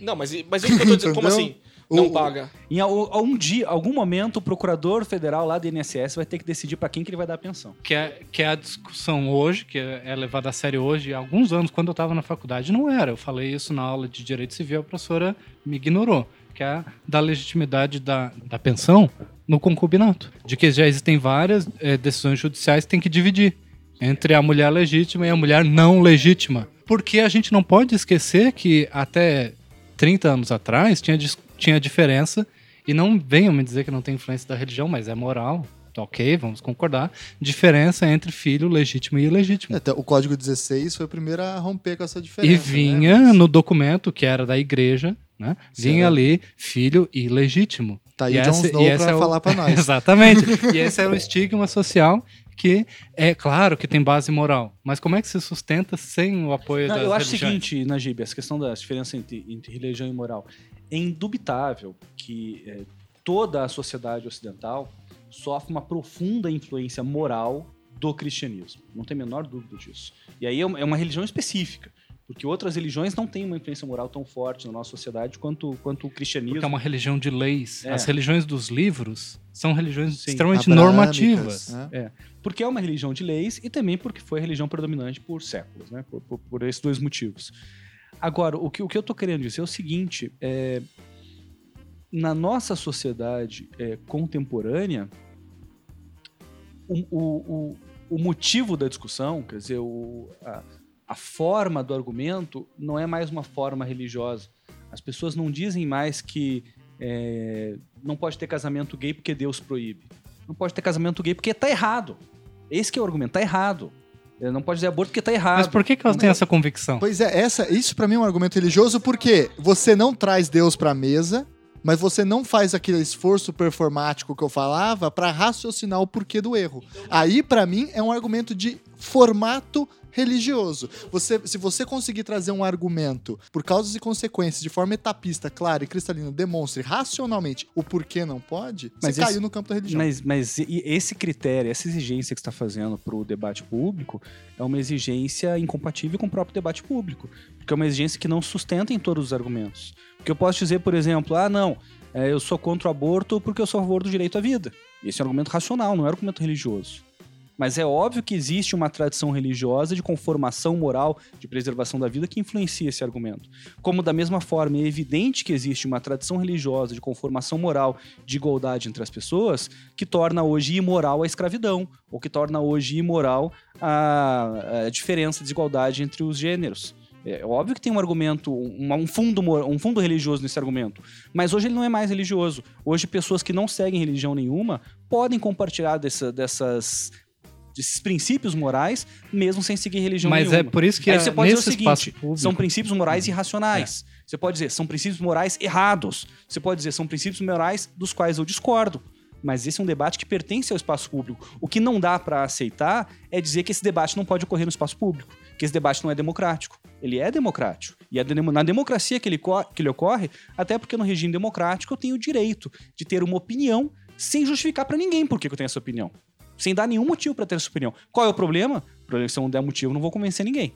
C: Não, mas, mas que eu tô dizendo, como assim? Não paga.
B: Em al- algum dia, algum momento, o procurador federal lá do INSS vai ter que decidir para quem que ele vai dar a pensão.
D: Que é, que é a discussão hoje, que é é levada a sério hoje, há alguns anos, quando eu estava na faculdade, não era. Eu falei isso na aula de Direito Civil, a professora me ignorou. Que é a da legitimidade da, da pensão no concubinato. De que já existem várias eh, decisões judiciais que tem que dividir entre a mulher legítima e a mulher não legítima. Porque a gente não pode esquecer que até 30 anos atrás tinha, tinha diferença, e não venham me dizer que não tem influência da religião, mas é moral. Tá Ok, vamos concordar. Diferença entre filho legítimo e ilegítimo.
A: Até o Código 16 foi o primeiro a romper com essa diferença.
D: E vinha
A: né? Mas
D: no documento que era da igreja, né? Vinha
A: Será?
D: ali filho ilegítimo.
A: Tá aí
D: E
A: o Jon
D: esse-
A: Snow pra
D: é o-
A: falar pra nós.
D: Exatamente. E esse é o estigma social que é claro que tem base moral, mas como é que se sustenta sem o apoio
B: Não,
D: das
B: eu acho o seguinte, Najib, essa questão da diferença entre, entre religião e moral. É indubitável que é, toda a sociedade ocidental sofre uma profunda influência moral do cristianismo. Não tem a menor dúvida disso. E aí é uma, é uma religião específica. Porque outras religiões não têm uma influência moral tão forte na nossa sociedade quanto, quanto o cristianismo.
D: Porque é uma religião de leis.
B: É.
D: As religiões dos livros são religiões
B: Sim.
D: extremamente normativas.
A: né?
B: Porque é uma religião de leis e também porque foi a religião predominante por séculos, né? Por, por- por esses dois motivos. Agora, o que, o que eu tô querendo dizer é o seguinte: é, na nossa sociedade é, contemporânea, o, o, o, o motivo da discussão, quer dizer, o, a, a forma do argumento não é mais uma forma religiosa. As pessoas não dizem mais que é, não pode ter casamento gay porque Deus proíbe. Não pode ter casamento gay porque tá errado. Esse que é o argumento, tá errado. Não pode ter aborto porque tá errado.
D: Mas por que, que elas
B: Não
D: têm
B: é-
D: essa convicção?
A: Pois é, essa, isso pra mim é um argumento religioso porque você não traz Deus pra mesa, mas você não faz aquele esforço performático que eu falava pra raciocinar o porquê do erro. Aí pra mim é um argumento de formato religioso. Você, se você conseguir trazer um argumento por causas e consequências de forma etapista, clara e cristalina, demonstre racionalmente o porquê não pode,
B: Mas
A: você
B: esse-
A: caiu no campo da religião.
B: Mas, mas esse critério, essa exigência que você está fazendo para o debate público é uma exigência incompatível com o próprio debate público. Porque é uma exigência que não sustenta em todos os argumentos. Porque eu posso dizer, por exemplo, ah, não, é, eu sou contra o aborto porque eu sou a favor do direito à vida. Esse é um argumento racional, não é um argumento religioso. Mas é óbvio que existe uma tradição religiosa de conformação moral, de preservação da vida, que influencia esse argumento. Como, da mesma forma, é evidente que existe uma tradição religiosa de conformação moral, de igualdade entre as pessoas, que torna hoje imoral a escravidão, ou que torna hoje imoral a, a diferença, a desigualdade entre os gêneros. É óbvio que tem um argumento, um, fundo, um fundo religioso nesse argumento, mas hoje ele não é mais religioso. Hoje, pessoas que não seguem religião nenhuma podem compartilhar dessa- dessas, desses princípios morais, mesmo sem seguir religião
D: Mas
B: nenhuma.
D: é por isso que
B: Aí
D: é,
B: você pode dizer o seguinte:
D: público...
B: são princípios morais irracionais. Você pode dizer, são princípios morais errados. Você pode dizer, são princípios morais dos quais eu discordo. Mas esse é um debate que pertence ao espaço público. O que não dá para aceitar é dizer que esse debate não pode ocorrer no espaço público, que esse debate não é democrático. Ele é democrático. E é na democracia que ele, que ele ocorre, até porque no regime democrático eu tenho o direito de ter uma opinião sem justificar para ninguém por que eu tenho essa opinião. Sem dar nenhum motivo para ter essa opinião. Qual é o problema? Se eu não der motivo, eu não vou convencer ninguém.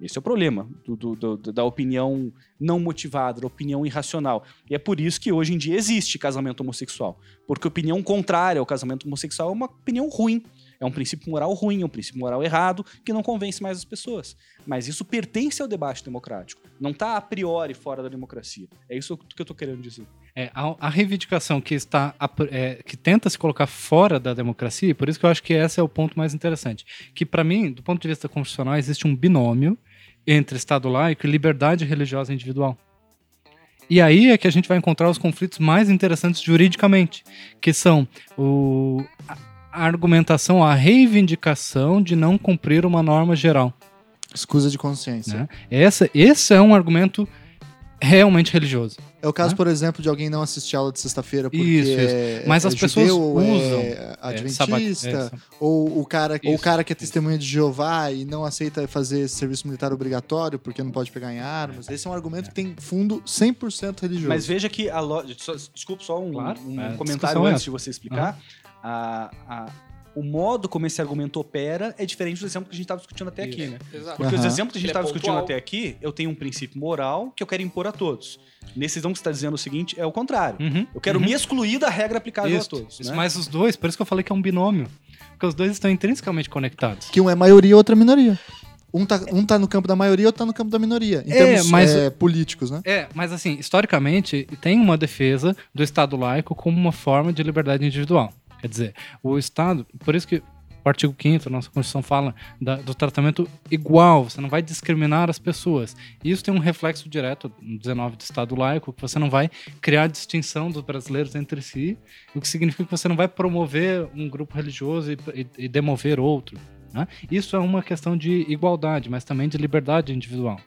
B: Esse é o problema do- do- do- da opinião não motivada, da opinião irracional. E é por isso que hoje em dia existe casamento homossexual. Porque opinião contrária ao casamento homossexual é uma opinião ruim. É um princípio moral ruim, é um princípio moral errado, que não convence mais as pessoas. Mas isso pertence ao debate democrático. Não está a priori fora da democracia. É isso que eu tô querendo dizer.
D: É, a, a reivindicação que está é, que tenta se colocar fora da democracia, e por isso que eu acho que esse é o ponto mais interessante. Que, para mim, do ponto de vista constitucional, existe um binômio entre Estado laico e liberdade religiosa individual. E aí é que a gente vai encontrar os conflitos mais interessantes juridicamente, que são o, a argumentação, a reivindicação de não cumprir uma norma geral.
A: Escusa de consciência.
D: Né? Essa, esse é um argumento realmente religioso.
A: É o caso,
D: Né?
A: por exemplo, de alguém não assistir aula de sexta-feira porque
D: Isso, isso.
A: é,
D: Mas
A: é
D: as pessoas
A: judeu, ou
D: usam,
A: é
D: É,
A: adventista,
D: é,
A: ou o cara, ou o
D: Isso,
A: cara que é
D: isso.
A: testemunha de Jeová e não aceita fazer serviço militar obrigatório porque não pode pegar em armas. Esse é um argumento que tem fundo 100% religioso.
B: Mas veja que a lo... só- Desculpa, só um,
D: Claro,
B: um
D: é,
B: comentário
D: é
B: antes de você explicar. A- a- o modo como esse argumento opera é diferente do exemplo que a gente estava discutindo até aqui,
D: Isso.
B: né?
C: Exato.
B: Porque os
A: Aham.
B: exemplos que a gente
C: Ele é
B: estava discutindo até aqui, eu tenho um princípio moral que eu quero impor a todos. Nesse exemplo que você está dizendo o seguinte, é o contrário.
D: Uhum,
B: Eu quero
D: uhum.
B: me excluir da regra aplicável
D: Isso,
B: a todos.
D: isso,
B: né?
D: Mas os dois, por isso que eu falei que é um binômio. Porque os dois estão intrinsecamente conectados.
A: Que um é maioria e outro é minoria. Um tá, um tá no campo da maioria, outro tá no campo da minoria. Em
D: É,
A: termos
D: mas-
A: é, políticos, né?
D: É, mas assim, historicamente, tem uma defesa do Estado laico como uma forma de liberdade individual. Quer dizer, o Estado, por isso que o artigo 5 da nossa Constituição fala da- do tratamento igual, você não vai discriminar as pessoas. Isso tem um reflexo direto no 19 do Estado laico, que você não vai criar distinção dos brasileiros entre si, o que significa que você não vai promover um grupo religioso e, e- e demover outro. né? Isso é uma questão de igualdade, mas também de liberdade individual.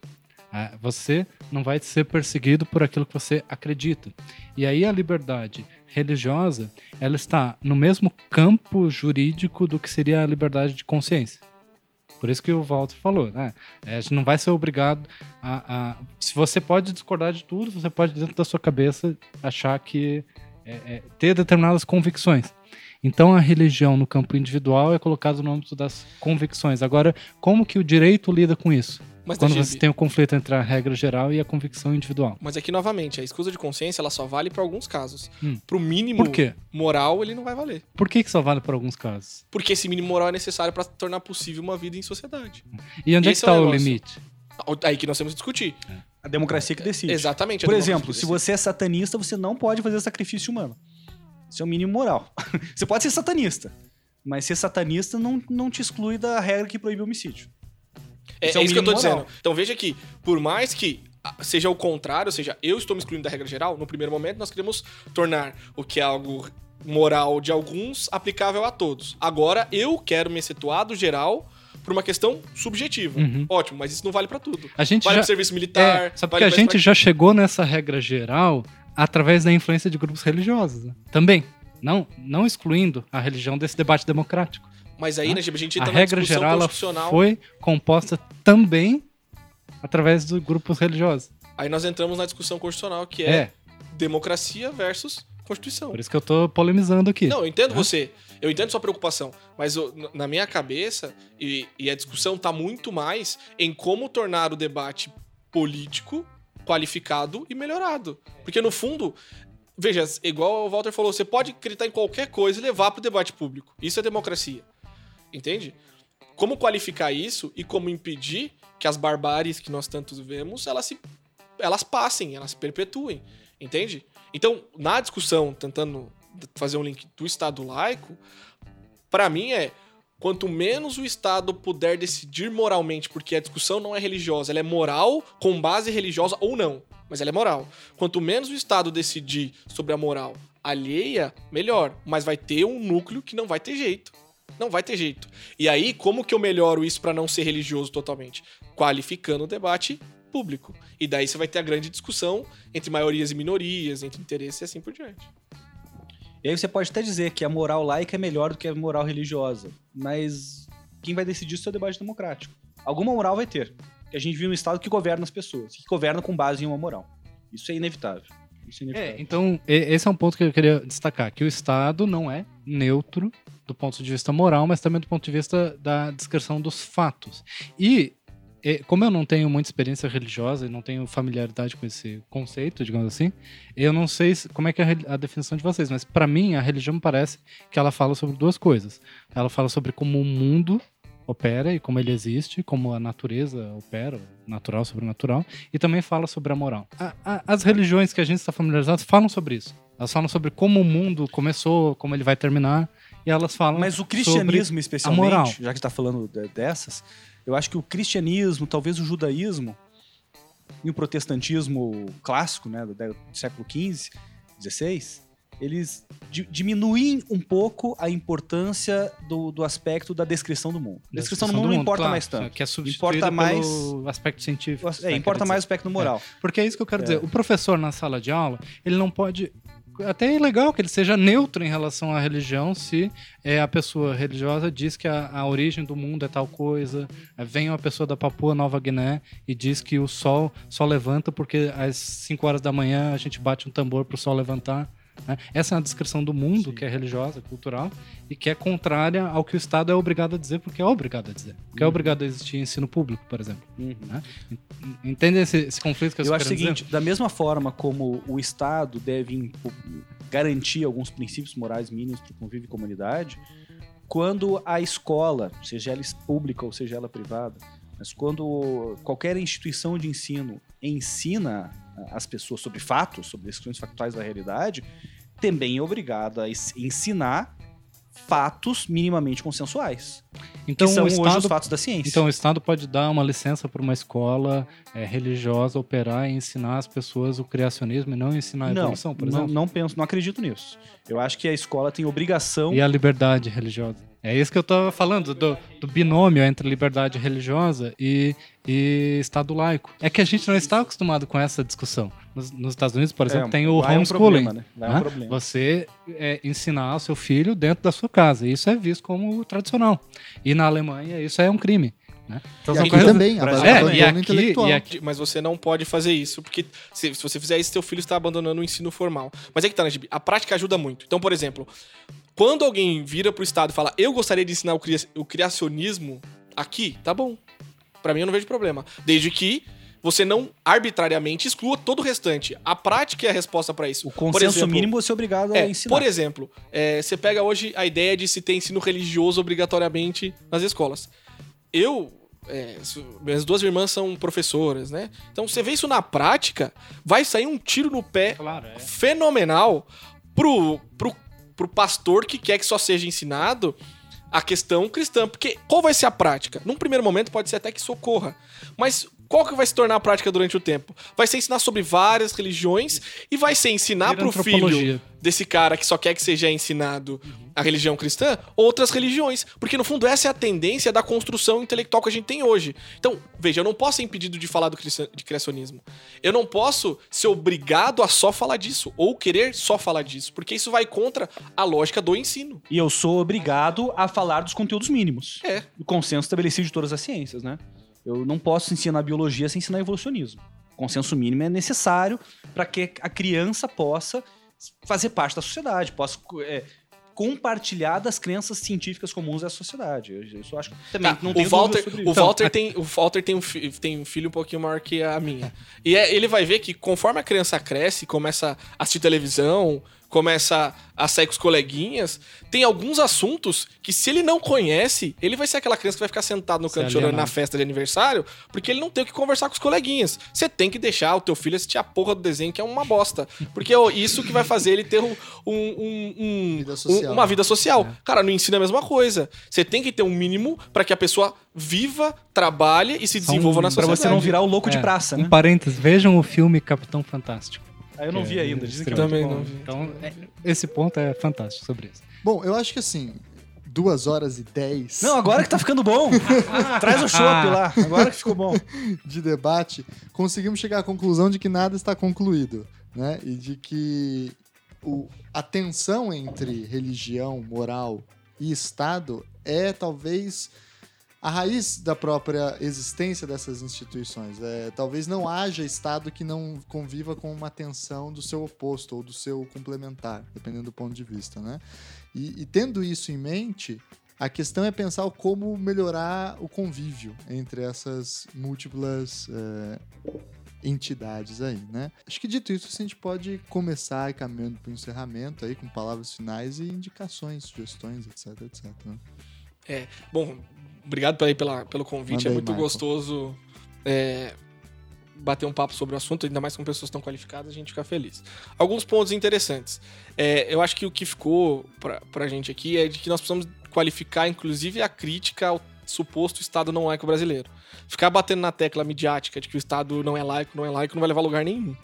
D: É, Você não vai ser perseguido por aquilo que você acredita. E aí a liberdade religiosa, ela está no mesmo campo jurídico do que seria a liberdade de consciência. Por isso que o Walter falou, né? A gente não vai ser obrigado a, a- Se você pode discordar de tudo, você pode, dentro da sua cabeça, achar que. é, é, ter determinadas convicções. Então a religião no campo individual é colocada no âmbito das convicções. Agora, como que o direito lida com isso?
C: Mas,
D: Quando você tem o conflito entre a regra geral e a convicção individual.
C: mas aqui novamente, a escusa de consciência ela só vale para alguns casos.
D: Hum.
C: Pro mínimo
D: Por quê?
C: moral, ele não vai valer.
D: Por que, que só vale para alguns casos?
C: Porque esse mínimo moral é necessário para tornar possível uma vida em sociedade.
D: E onde é que
C: Esse é o
D: está o,
C: negócio.
D: limite?
C: Aí que nós temos que discutir.
B: A democracia que decide.
C: Exatamente. a
B: Por exemplo, se você é satanista, você não pode fazer sacrifício humano. Isso é o mínimo moral. você pode ser satanista, mas ser satanista não, não te exclui da regra que proíbe o homicídio.
C: É,
B: Isso
C: é
B: é
C: isso que eu tô
B: moral.
C: dizendo. Então veja que, por mais que ah, seja o contrário, ou seja, eu estou me excluindo da regra geral, no primeiro momento nós queremos tornar o que é algo moral de alguns aplicável a todos. Agora eu quero me excetuar do geral por uma questão subjetiva.
D: Uhum.
C: Ótimo, mas isso não vale pra tudo.
D: A gente
C: Vale
D: já,
C: pro serviço militar.
D: é, só
C: vale
D: porque a
C: pra-
D: gente já chegou nessa regra geral através da influência de grupos religiosos. né? Também. Não, não excluindo a religião desse debate democrático.
C: Mas aí,
D: Ah,
C: né, a gente
D: a
C: entra
D: regra geral
C: constitucional.
D: foi composta também através dos grupos religiosos.
C: Aí nós entramos na discussão constitucional, que
D: É,
C: é, democracia versus Constituição.
D: por isso que eu tô polemizando aqui.
C: Não, eu entendo
D: Hã?
C: você. Eu entendo sua preocupação. Mas eu- na minha cabeça, e, e a discussão tá muito mais em como tornar o debate político qualificado e melhorado. Porque no fundo, veja, igual o Walter falou, você pode acreditar em qualquer coisa e levar pro debate público. Isso é democracia. Entende? Como qualificar isso e como impedir que as barbáries que nós tantos vemos, elas se elas passem, elas se perpetuem, entende? Então, na discussão, tentando fazer um link do Estado laico, pra mim é quanto menos o Estado puder decidir moralmente, porque a discussão não é religiosa, ela é moral com base religiosa ou não, mas ela é moral. Quanto menos o Estado decidir sobre a moral alheia, melhor, mas vai ter um núcleo que não vai ter jeito. Não vai ter jeito. E aí, como que eu melhoro isso pra não ser religioso totalmente? Qualificando o debate público. E daí você vai ter a grande discussão entre maiorias e minorias, entre interesses e assim por diante.
B: E aí você pode até dizer que a moral laica é melhor do que a moral religiosa, mas quem vai decidir isso é o debate democrático. Alguma moral vai ter. Porque a gente vive um Estado que governa as pessoas, que governa com base em uma moral. Isso é inevitável. Isso é inevitável.
D: É, então, esse é um ponto que eu queria destacar, que o Estado não é neutro do ponto de vista moral, mas também do ponto de vista da descrição dos fatos. E, e, como eu não tenho muita experiência religiosa e não tenho familiaridade com esse conceito, digamos assim, eu não sei se- como é que é a, definição de vocês, mas para mim a religião parece que ela fala sobre duas coisas. Ela fala sobre como o mundo opera e como ele existe, como a natureza opera, natural, sobrenatural, e também fala sobre a moral. A, a, as religiões que a gente está familiarizado falam sobre isso. Elas falam sobre como o mundo começou, como ele vai terminar, e elas falam
B: Mas o cristianismo, especialmente, já que está falando de- dessas, eu acho que o cristianismo, talvez o judaísmo e o protestantismo clássico, né, do, do século XV, XVI, eles di- diminuem um pouco a importância do, do aspecto da descrição do mundo. A descrição, do mundo não importa
D: claro,
B: mais tanto.
D: Que é
B: Importa mais-
D: pelo aspecto científico.
B: É, importa mais o aspecto moral.
D: Porque é isso que eu quero dizer. O professor na sala de aula, ele não pode. Até é legal que ele seja neutro em relação à religião se é, a pessoa religiosa diz que a, a origem do mundo é tal coisa. é, Vem uma pessoa da Papua Nova Guiné e diz que o sol só levanta porque às 5 horas da manhã a gente bate um tambor para o sol levantar. Né? Essa é uma descrição do mundo que é religiosa, cultural, e que é contrária ao que o Estado é obrigado a dizer, porque é obrigado a dizer. Porque é obrigado a existir ensino público, por exemplo.
B: Uhum.
D: Entende esse, esse conflito que eu,
B: Eu acho o seguinte, da mesma forma como o Estado deve garantir alguns princípios morais mínimos para o convívio e comunidade, quando a escola, seja ela pública ou seja ela privada, mas quando qualquer instituição de ensino ensina as pessoas sobre fatos, sobre descrições factuais da realidade, também é obrigada a ens- ensinar fatos minimamente consensuais,
D: Então,
B: que são
D: o
B: hoje os
D: Estado,
B: fatos da ciência.
D: então o Estado pode dar uma licença para uma escola é, religiosa operar e ensinar as pessoas o criacionismo e não ensinar a
B: não,
D: evolução, por
B: não,
D: exemplo?
B: não penso, não acredito nisso. Eu acho que a escola tem obrigação
D: E a liberdade religiosa. É isso que eu estava falando, do, do binômio entre liberdade religiosa e, e Estado laico. É que a gente não está acostumado com essa discussão. Nos, nos Estados Unidos, por exemplo,
B: É,
D: tem o
B: lá é um
D: homeschooling.
B: problema, né? É um
D: né?
B: problema.
D: Você é, ensinar o seu filho dentro da sua casa. Isso é visto como tradicional. E na Alemanha, isso é um crime. Né? Então,
A: E aqui
D: coisas-
A: também,
D: É, e aqui,
A: intelectual.
D: e aqui
C: Mas você não pode fazer isso, porque se, se você fizer isso, teu filho está abandonando o ensino formal. Mas é que tá, né, Gibi? A prática ajuda muito. Então, por exemplo, quando alguém vira pro Estado e fala, eu gostaria de ensinar o, cria- o criacionismo aqui, tá bom. Pra mim eu não vejo problema. Desde que você não arbitrariamente exclua todo o restante. A prática é a resposta pra isso.
B: O
C: Por
B: consenso
C: exemplo,
B: mínimo você é obrigado a
C: É,
B: ensinar.
C: por exemplo, é, você pega hoje a ideia de se ter ensino religioso obrigatoriamente nas escolas. Eu. é, minhas duas irmãs são professoras, né? Então, você vê isso na prática, vai sair um tiro no pé
D: Claro, é.
C: fenomenal pro, pro, pro pastor que quer que só seja ensinado a questão cristã. Porque qual vai ser a prática? Num primeiro momento pode ser até que socorra. Mas qual que vai se tornar a prática durante o tempo? Vai ser ensinar sobre várias religiões e vai ser ensinar
D: Vira
C: pro filho. Desse cara que só quer que seja ensinado a religião cristã, outras religiões. Porque, no fundo, essa é a tendência da construção intelectual que a gente tem hoje. Então, veja, eu não posso ser impedido de falar do de criacionismo. Eu não posso ser obrigado a só falar disso, ou querer só falar disso, porque isso vai contra a lógica do ensino.
B: E eu sou obrigado a falar dos conteúdos mínimos.
C: É.
B: O consenso estabelecido de todas as ciências, né? Eu não posso ensinar biologia sem ensinar evolucionismo. O consenso mínimo é necessário para que a criança possa fazer parte da sociedade, possa é, compartilhar das crenças científicas comuns da sociedade. Eu, isso eu acho que também
C: Tá,
B: não
C: o
B: tenho
C: Walter, o. Walter tem, o Walter tem um, fi- tem um filho um pouquinho maior que a minha. E é- ele vai ver que conforme a criança cresce, começa a assistir televisão, começa a sair com os coleguinhas, tem alguns assuntos que se ele não conhece, ele vai ser aquela criança que vai ficar sentado no canto chorando na festa de aniversário, porque ele não tem o que conversar com os coleguinhas. Você tem que deixar o teu filho assistir a porra do desenho, que é uma bosta. Porque é isso que vai fazer ele ter um, um- um- um-
A: Vida social.
C: um- uma vida social. Cara, no ensino é a mesma coisa. Você tem que ter um mínimo para que a pessoa viva, trabalhe e se desenvolva
D: um-
C: na
B: Pra
C: sociedade.
B: você não virar o louco de
D: É,
B: praça,
D: Um
B: né?
D: parênteses, vejam o filme Capitão Fantástico.
B: Aí eu não
D: É,
B: vi ainda. Dizem que é
C: Também não vi.
D: Então, é- esse ponto é fantástico sobre isso.
A: Bom, eu acho que assim, duas horas e dez
B: Não, agora que tá ficando bom. Traz o chopp lá. Agora que ficou bom.
A: de debate, conseguimos chegar à conclusão de que nada está concluído, né? E de que o, a tensão entre religião, moral e Estado é talvez a raiz da própria existência dessas instituições. É, talvez não haja Estado que não conviva com uma tensão do seu oposto ou do seu complementar, dependendo do ponto de vista, né? E, e tendo isso em mente, a questão é pensar como melhorar o convívio entre essas múltiplas é, entidades aí, né? Acho que dito isso, a gente pode começar caminhando para o encerramento aí com palavras finais e indicações, sugestões, etc, etc. né?
C: Bom, obrigado pela, pela, pelo convite. É
A: aí,
C: muito
A: Michael.
C: gostoso é, bater um papo sobre o assunto, ainda mais com pessoas tão qualificadas, a gente fica feliz. Alguns pontos interessantes. É, eu acho que o que ficou pra, pra gente aqui é de que nós precisamos qualificar, inclusive, a crítica ao suposto Estado não laico brasileiro. Ficar batendo na tecla midiática de que o Estado não é laico, não é laico, não vai levar a lugar nenhum.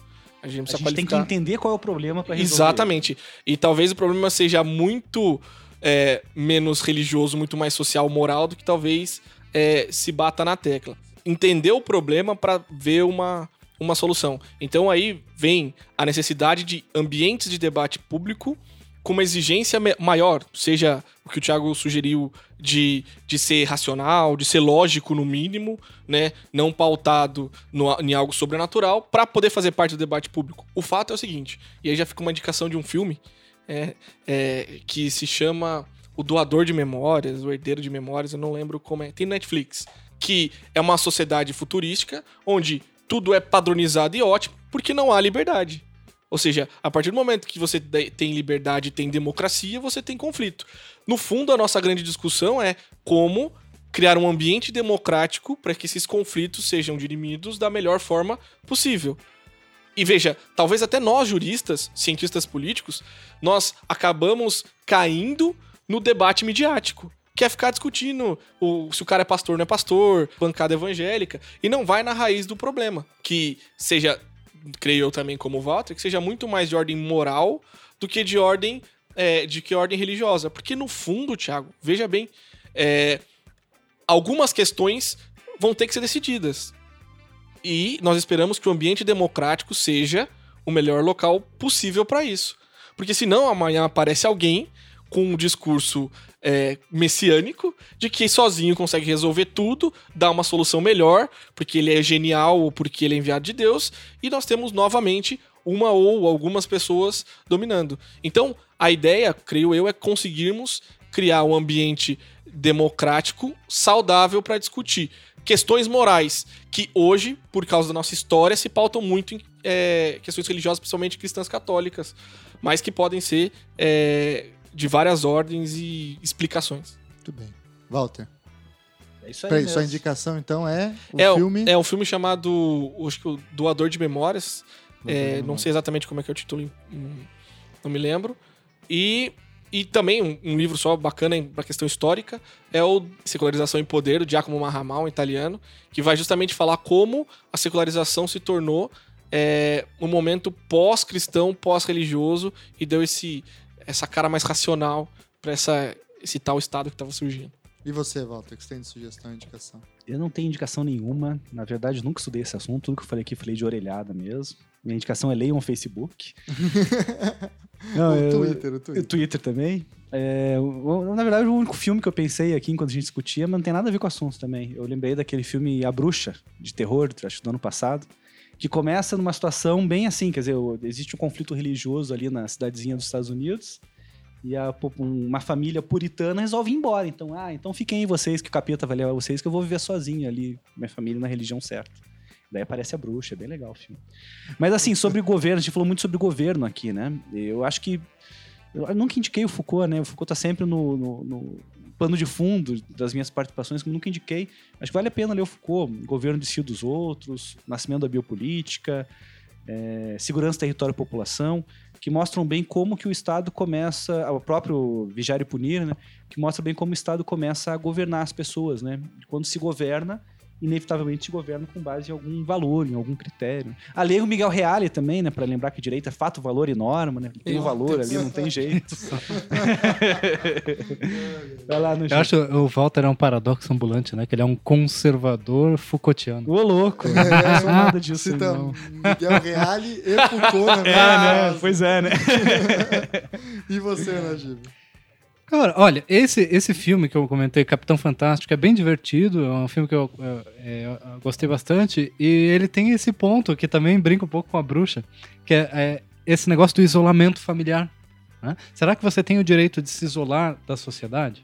C: A gente
B: A
C: precisa
B: gente tem que entender qual é o problema pra resolver.
C: Exatamente. E talvez o problema seja muito é, menos religioso, muito mais social, moral, do que talvez é, se bata na tecla. Entender o problema para ver uma, uma solução. Então aí vem a necessidade de ambientes de debate público com uma exigência maior, seja o que o Thiago sugeriu de, de ser racional, de ser lógico no mínimo, né, não pautado no, em algo sobrenatural, para poder fazer parte do debate público. O fato é o seguinte, e aí já fica uma indicação de um filme é, é, que se chama O Doador de Memórias, O Herdeiro de Memórias, eu não lembro como é, tem Netflix, que é uma sociedade futurística onde tudo é padronizado e ótimo, porque não há liberdade. Ou seja, a partir do momento que você tem liberdade tem democracia, você tem conflito. No fundo, a nossa grande discussão é como criar um ambiente democrático para que esses conflitos sejam dirimidos da melhor forma possível. E veja, talvez até nós, juristas, cientistas políticos, nós acabamos caindo no debate midiático. Que é ficar discutindo o- se o cara é pastor ou não é pastor, bancada evangélica, e não vai na raiz do problema. Que seja, creio eu também como Walter, que seja muito mais de ordem moral do que de ordem é, de que ordem religiosa. Porque no fundo, Thiago, veja bem, é, algumas questões vão ter que ser decididas. E nós esperamos que o ambiente democrático seja o melhor local possível para isso. Porque senão amanhã aparece alguém com um discurso é, messiânico de que sozinho consegue resolver tudo, dar uma solução melhor, porque ele é genial ou porque ele é enviado de Deus, e nós temos novamente uma ou algumas pessoas dominando. Então, a ideia, creio eu, é conseguirmos criar um ambiente democrático saudável para discutir questões morais que hoje, por causa da nossa história, se pautam muito em é, questões religiosas, principalmente cristãs católicas, mas que podem ser é, de várias ordens e explicações.
A: Muito bem. Walter,
B: É isso aí
A: peraí,
B: mesmo.
A: sua indicação então é o
C: é, um-
A: filme...
C: é um filme chamado, acho que o Doador de Memórias. É, não sei exatamente como é que é o título, não me lembro. E, e também um, um livro só bacana para questão histórica é o Secularização em Poder, do Giacomo Marramal, um italiano, que vai justamente falar como a secularização se tornou é, um momento pós-cristão, pós-religioso e deu esse, essa cara mais racional para esse tal estado que estava surgindo.
A: E você, Walter, que você tem de sugestão e indicação?
B: Eu não tenho indicação nenhuma. Na verdade, eu nunca estudei esse assunto. Tudo que eu falei aqui, falei de orelhada mesmo. Minha indicação é leiam o Facebook. Não,
A: o
B: eu-
A: Twitter, o
B: O
A: Twitter.
B: Twitter também. É, o- na verdade, o único filme que eu pensei aqui enquanto a gente discutia, mas não tem nada a ver com o assunto também. Eu lembrei daquele filme A Bruxa, de terror, acho que do ano passado, que começa numa situação bem assim, quer dizer, existe um conflito religioso ali na cidadezinha dos Estados Unidos, e a um- uma família puritana resolve ir embora. Então, ah, então fiquem aí vocês, que o capeta vai levar vocês, que eu vou viver sozinho ali, minha família na religião certa. Daí aparece a bruxa, é bem legal o filme. Mas assim, sobre governo, a gente falou muito sobre governo aqui, né? Eu acho que. Eu nunca indiquei o Foucault, né? O Foucault tá sempre no, no- no pano de fundo das minhas participações, que nunca indiquei. Acho que vale a pena ler o Foucault, Governo de Si dos Outros, Nascimento da Biopolítica, é, Segurança, Território e População, que mostram bem como que o Estado começa, o próprio Vigiar e Punir, né? Que mostra bem como o Estado começa a governar as pessoas, né? Quando se governa, inevitavelmente se governa com base em algum valor, em algum critério. A lei o Miguel Reale também, né? Para lembrar que direito é fato, valor e norma, né? Tem o valor ali, não tem jeito. Vai lá no
D: Eu acho que o Walter é um paradoxo ambulante, né? Que ele é um conservador Foucaultiano.
B: Ô, louco! Não sou nada disso,
A: Cita
B: não.
A: Miguel Reale e Foucault, né?
B: É, né? Pois é, né?
A: E você, Najib?
D: Cara, olha, esse, esse filme que eu comentei, Capitão Fantástico, é bem divertido, é um filme que eu, eu- é, eu gostei bastante, e ele tem esse ponto que também brinca um pouco com a bruxa, que é, é esse negócio do isolamento familiar. né? Será que você tem o direito de se isolar da sociedade?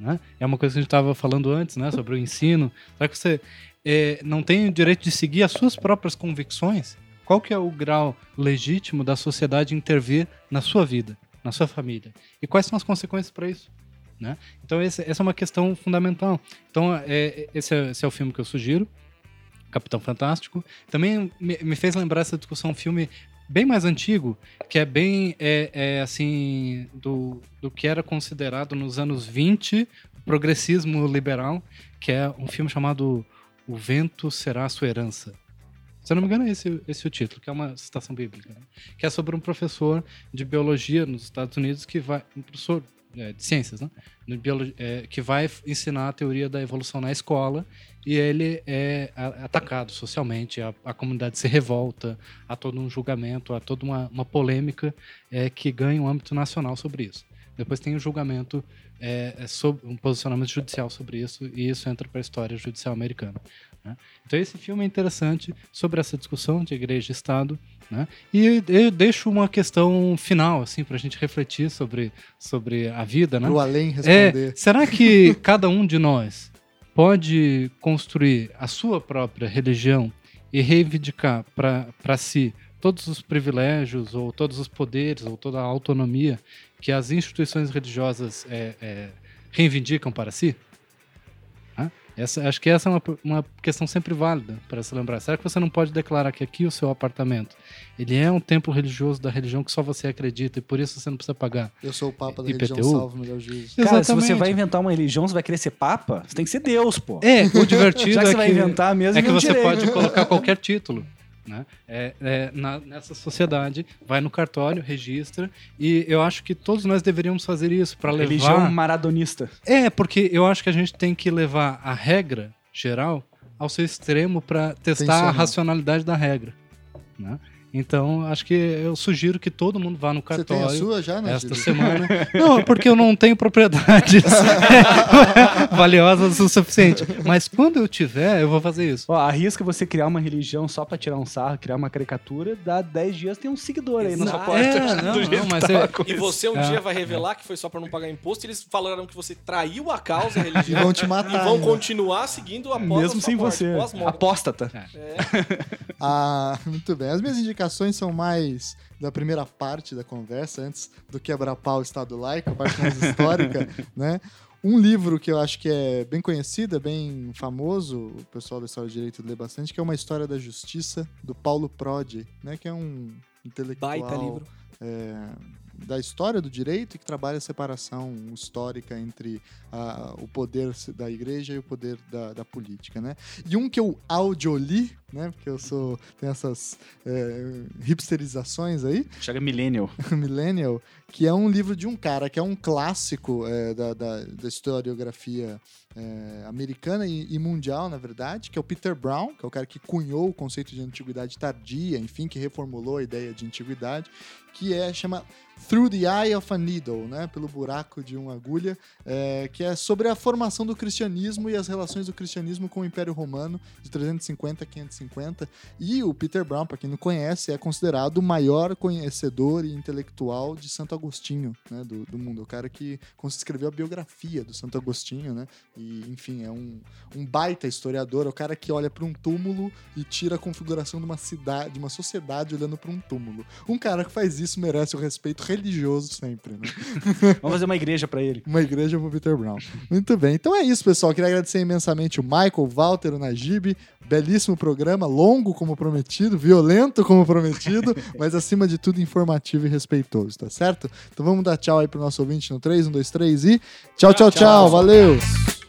D: né? É uma coisa que a gente estava falando antes, né, sobre o ensino. Será que você é, não tem o direito de seguir as suas próprias convicções? Qual que é o grau legítimo da sociedade intervir na sua vida, na sua família? E quais são as consequências para isso? Né? Então, esse, essa é uma questão fundamental. Então, é, esse, é, esse é o filme que eu sugiro. Capitão Fantástico. Também me, me, fez lembrar essa discussão um filme bem mais antigo, que é bem é, é, assim do, do que era considerado nos anos 20 progressismo liberal, que é um filme chamado O Vento Será a Sua Herança. Se eu não me engano, é esse, esse o título, que é uma citação bíblica. Né? Que é sobre um professor de biologia nos Estados Unidos que vai. Um professor é, de ciências, né? Biologia, é, que vai ensinar a teoria da evolução na escola e ele é atacado socialmente, a, a comunidade se revolta, há todo um julgamento, há toda uma, uma polêmica é, que ganha um âmbito nacional sobre isso. Depois tem o julgamento, é, é sobre, um posicionamento judicial sobre isso, e isso entra para a história judicial americana. Né? Então esse filme é interessante sobre essa discussão de igreja e Estado, né? E eu deixo uma questão final assim para a gente refletir sobre, sobre a vida, né?
A: O além responder.
D: É, será que cada um de nós pode construir a sua própria religião e reivindicar para si todos os privilégios ou todos os poderes ou toda a autonomia que as instituições religiosas é, é, reivindicam para si? Essa, acho que essa é uma, uma questão sempre válida para se lembrar. Será que você não pode declarar que aqui o seu apartamento ele é um templo religioso da religião que só você acredita e por isso você não precisa pagar?
A: Eu sou o papa da
D: IPTU?
A: religião, salvo melhor juízo.
B: Cara,
D: Exatamente.
B: se você vai inventar uma religião, você vai querer ser papa, você tem que ser Deus, pô.
D: É, o divertido
B: Já que
D: é
B: você vai
D: que,
B: inventar mesmo,
D: é que
B: inventa
D: você pode colocar qualquer título. Né? É, é, na- nessa sociedade, vai no cartório, registra, e eu acho que todos nós deveríamos fazer isso para levar.
B: Religião maradonista.
D: É, porque eu acho que a gente tem que levar a regra geral ao seu extremo para testar a
A: Tensionar.
D: racionalidade da regra. Né? Então, acho que eu sugiro que todo mundo vá no
A: Você tem a
D: cartório
A: sua já, né?
D: esta semana. Não, porque eu não tenho propriedades valiosas o suficiente. Mas quando eu tiver, eu vou fazer isso.
B: Ó, arrisca você criar uma religião só pra tirar um sarro, criar uma caricatura, dá 10 dias tem um seguidor aí na sua porta.
D: É, não, não, mas é-
B: tá coisa.
C: E você um
D: É.
C: dia vai revelar que foi só pra não pagar imposto, e eles falaram que você traiu a causa a religião.
A: E vão te matar
C: E vão
A: ainda.
C: continuar seguindo após a
B: Mesmo sem
C: morte,
B: você. Apóstata.
C: É.
A: Ah, muito bem. As minhas indicações são mais da primeira parte da conversa, antes do quebra-pau Estado Laico, a parte mais histórica, né? Um livro que eu acho que é bem conhecido, é bem famoso, o pessoal da História do Direito lê bastante, que é Uma História da Justiça, do Paulo Prodi, né? Que é um intelectual
C: Baita livro.
A: é, da história do direito e que trabalha a separação histórica entre ah, o poder da igreja e o poder da, da política, né? E um que eu audioli, né? Porque eu sou tenho essas é, hipsterizações aí,
B: Chega Millennial.
A: Millennial, que é um livro de um cara que é um clássico é, da, da, da historiografia é, americana e, e mundial, na verdade, que é o Peter Brown, que é o cara que cunhou o conceito de antiguidade tardia, enfim, que reformulou a ideia de antiguidade, que é chama Through the Eye of a Needle, né, pelo buraco de uma agulha, é, que é sobre a formação do cristianismo e as relações do cristianismo com o Império Romano de 350 a 550. E o Peter Brown, para quem não conhece, é considerado o maior conhecedor e intelectual de Santo Agostinho, né, do, do mundo. O cara que escreveu a biografia do Santo Agostinho, né? E, enfim, é um, um baita historiador, é o cara que olha para um túmulo e tira a configuração de uma cidade, de uma sociedade olhando para um túmulo. Um cara que faz isso merece o respeito religioso sempre, né?
B: Vamos fazer uma igreja pra ele.
A: Uma igreja pro Peter Brown. Muito bem. Então é isso, pessoal. Queria agradecer imensamente o Michael, o Walter, o Najib. Belíssimo programa, longo como prometido, violento como prometido, mas acima de tudo informativo e respeitoso, tá certo? Então vamos dar tchau aí pro nosso ouvinte no 3, 1, 2, 3 e. Tchau, tchau, tchau.
C: Tchau, tchau.
A: Valeu!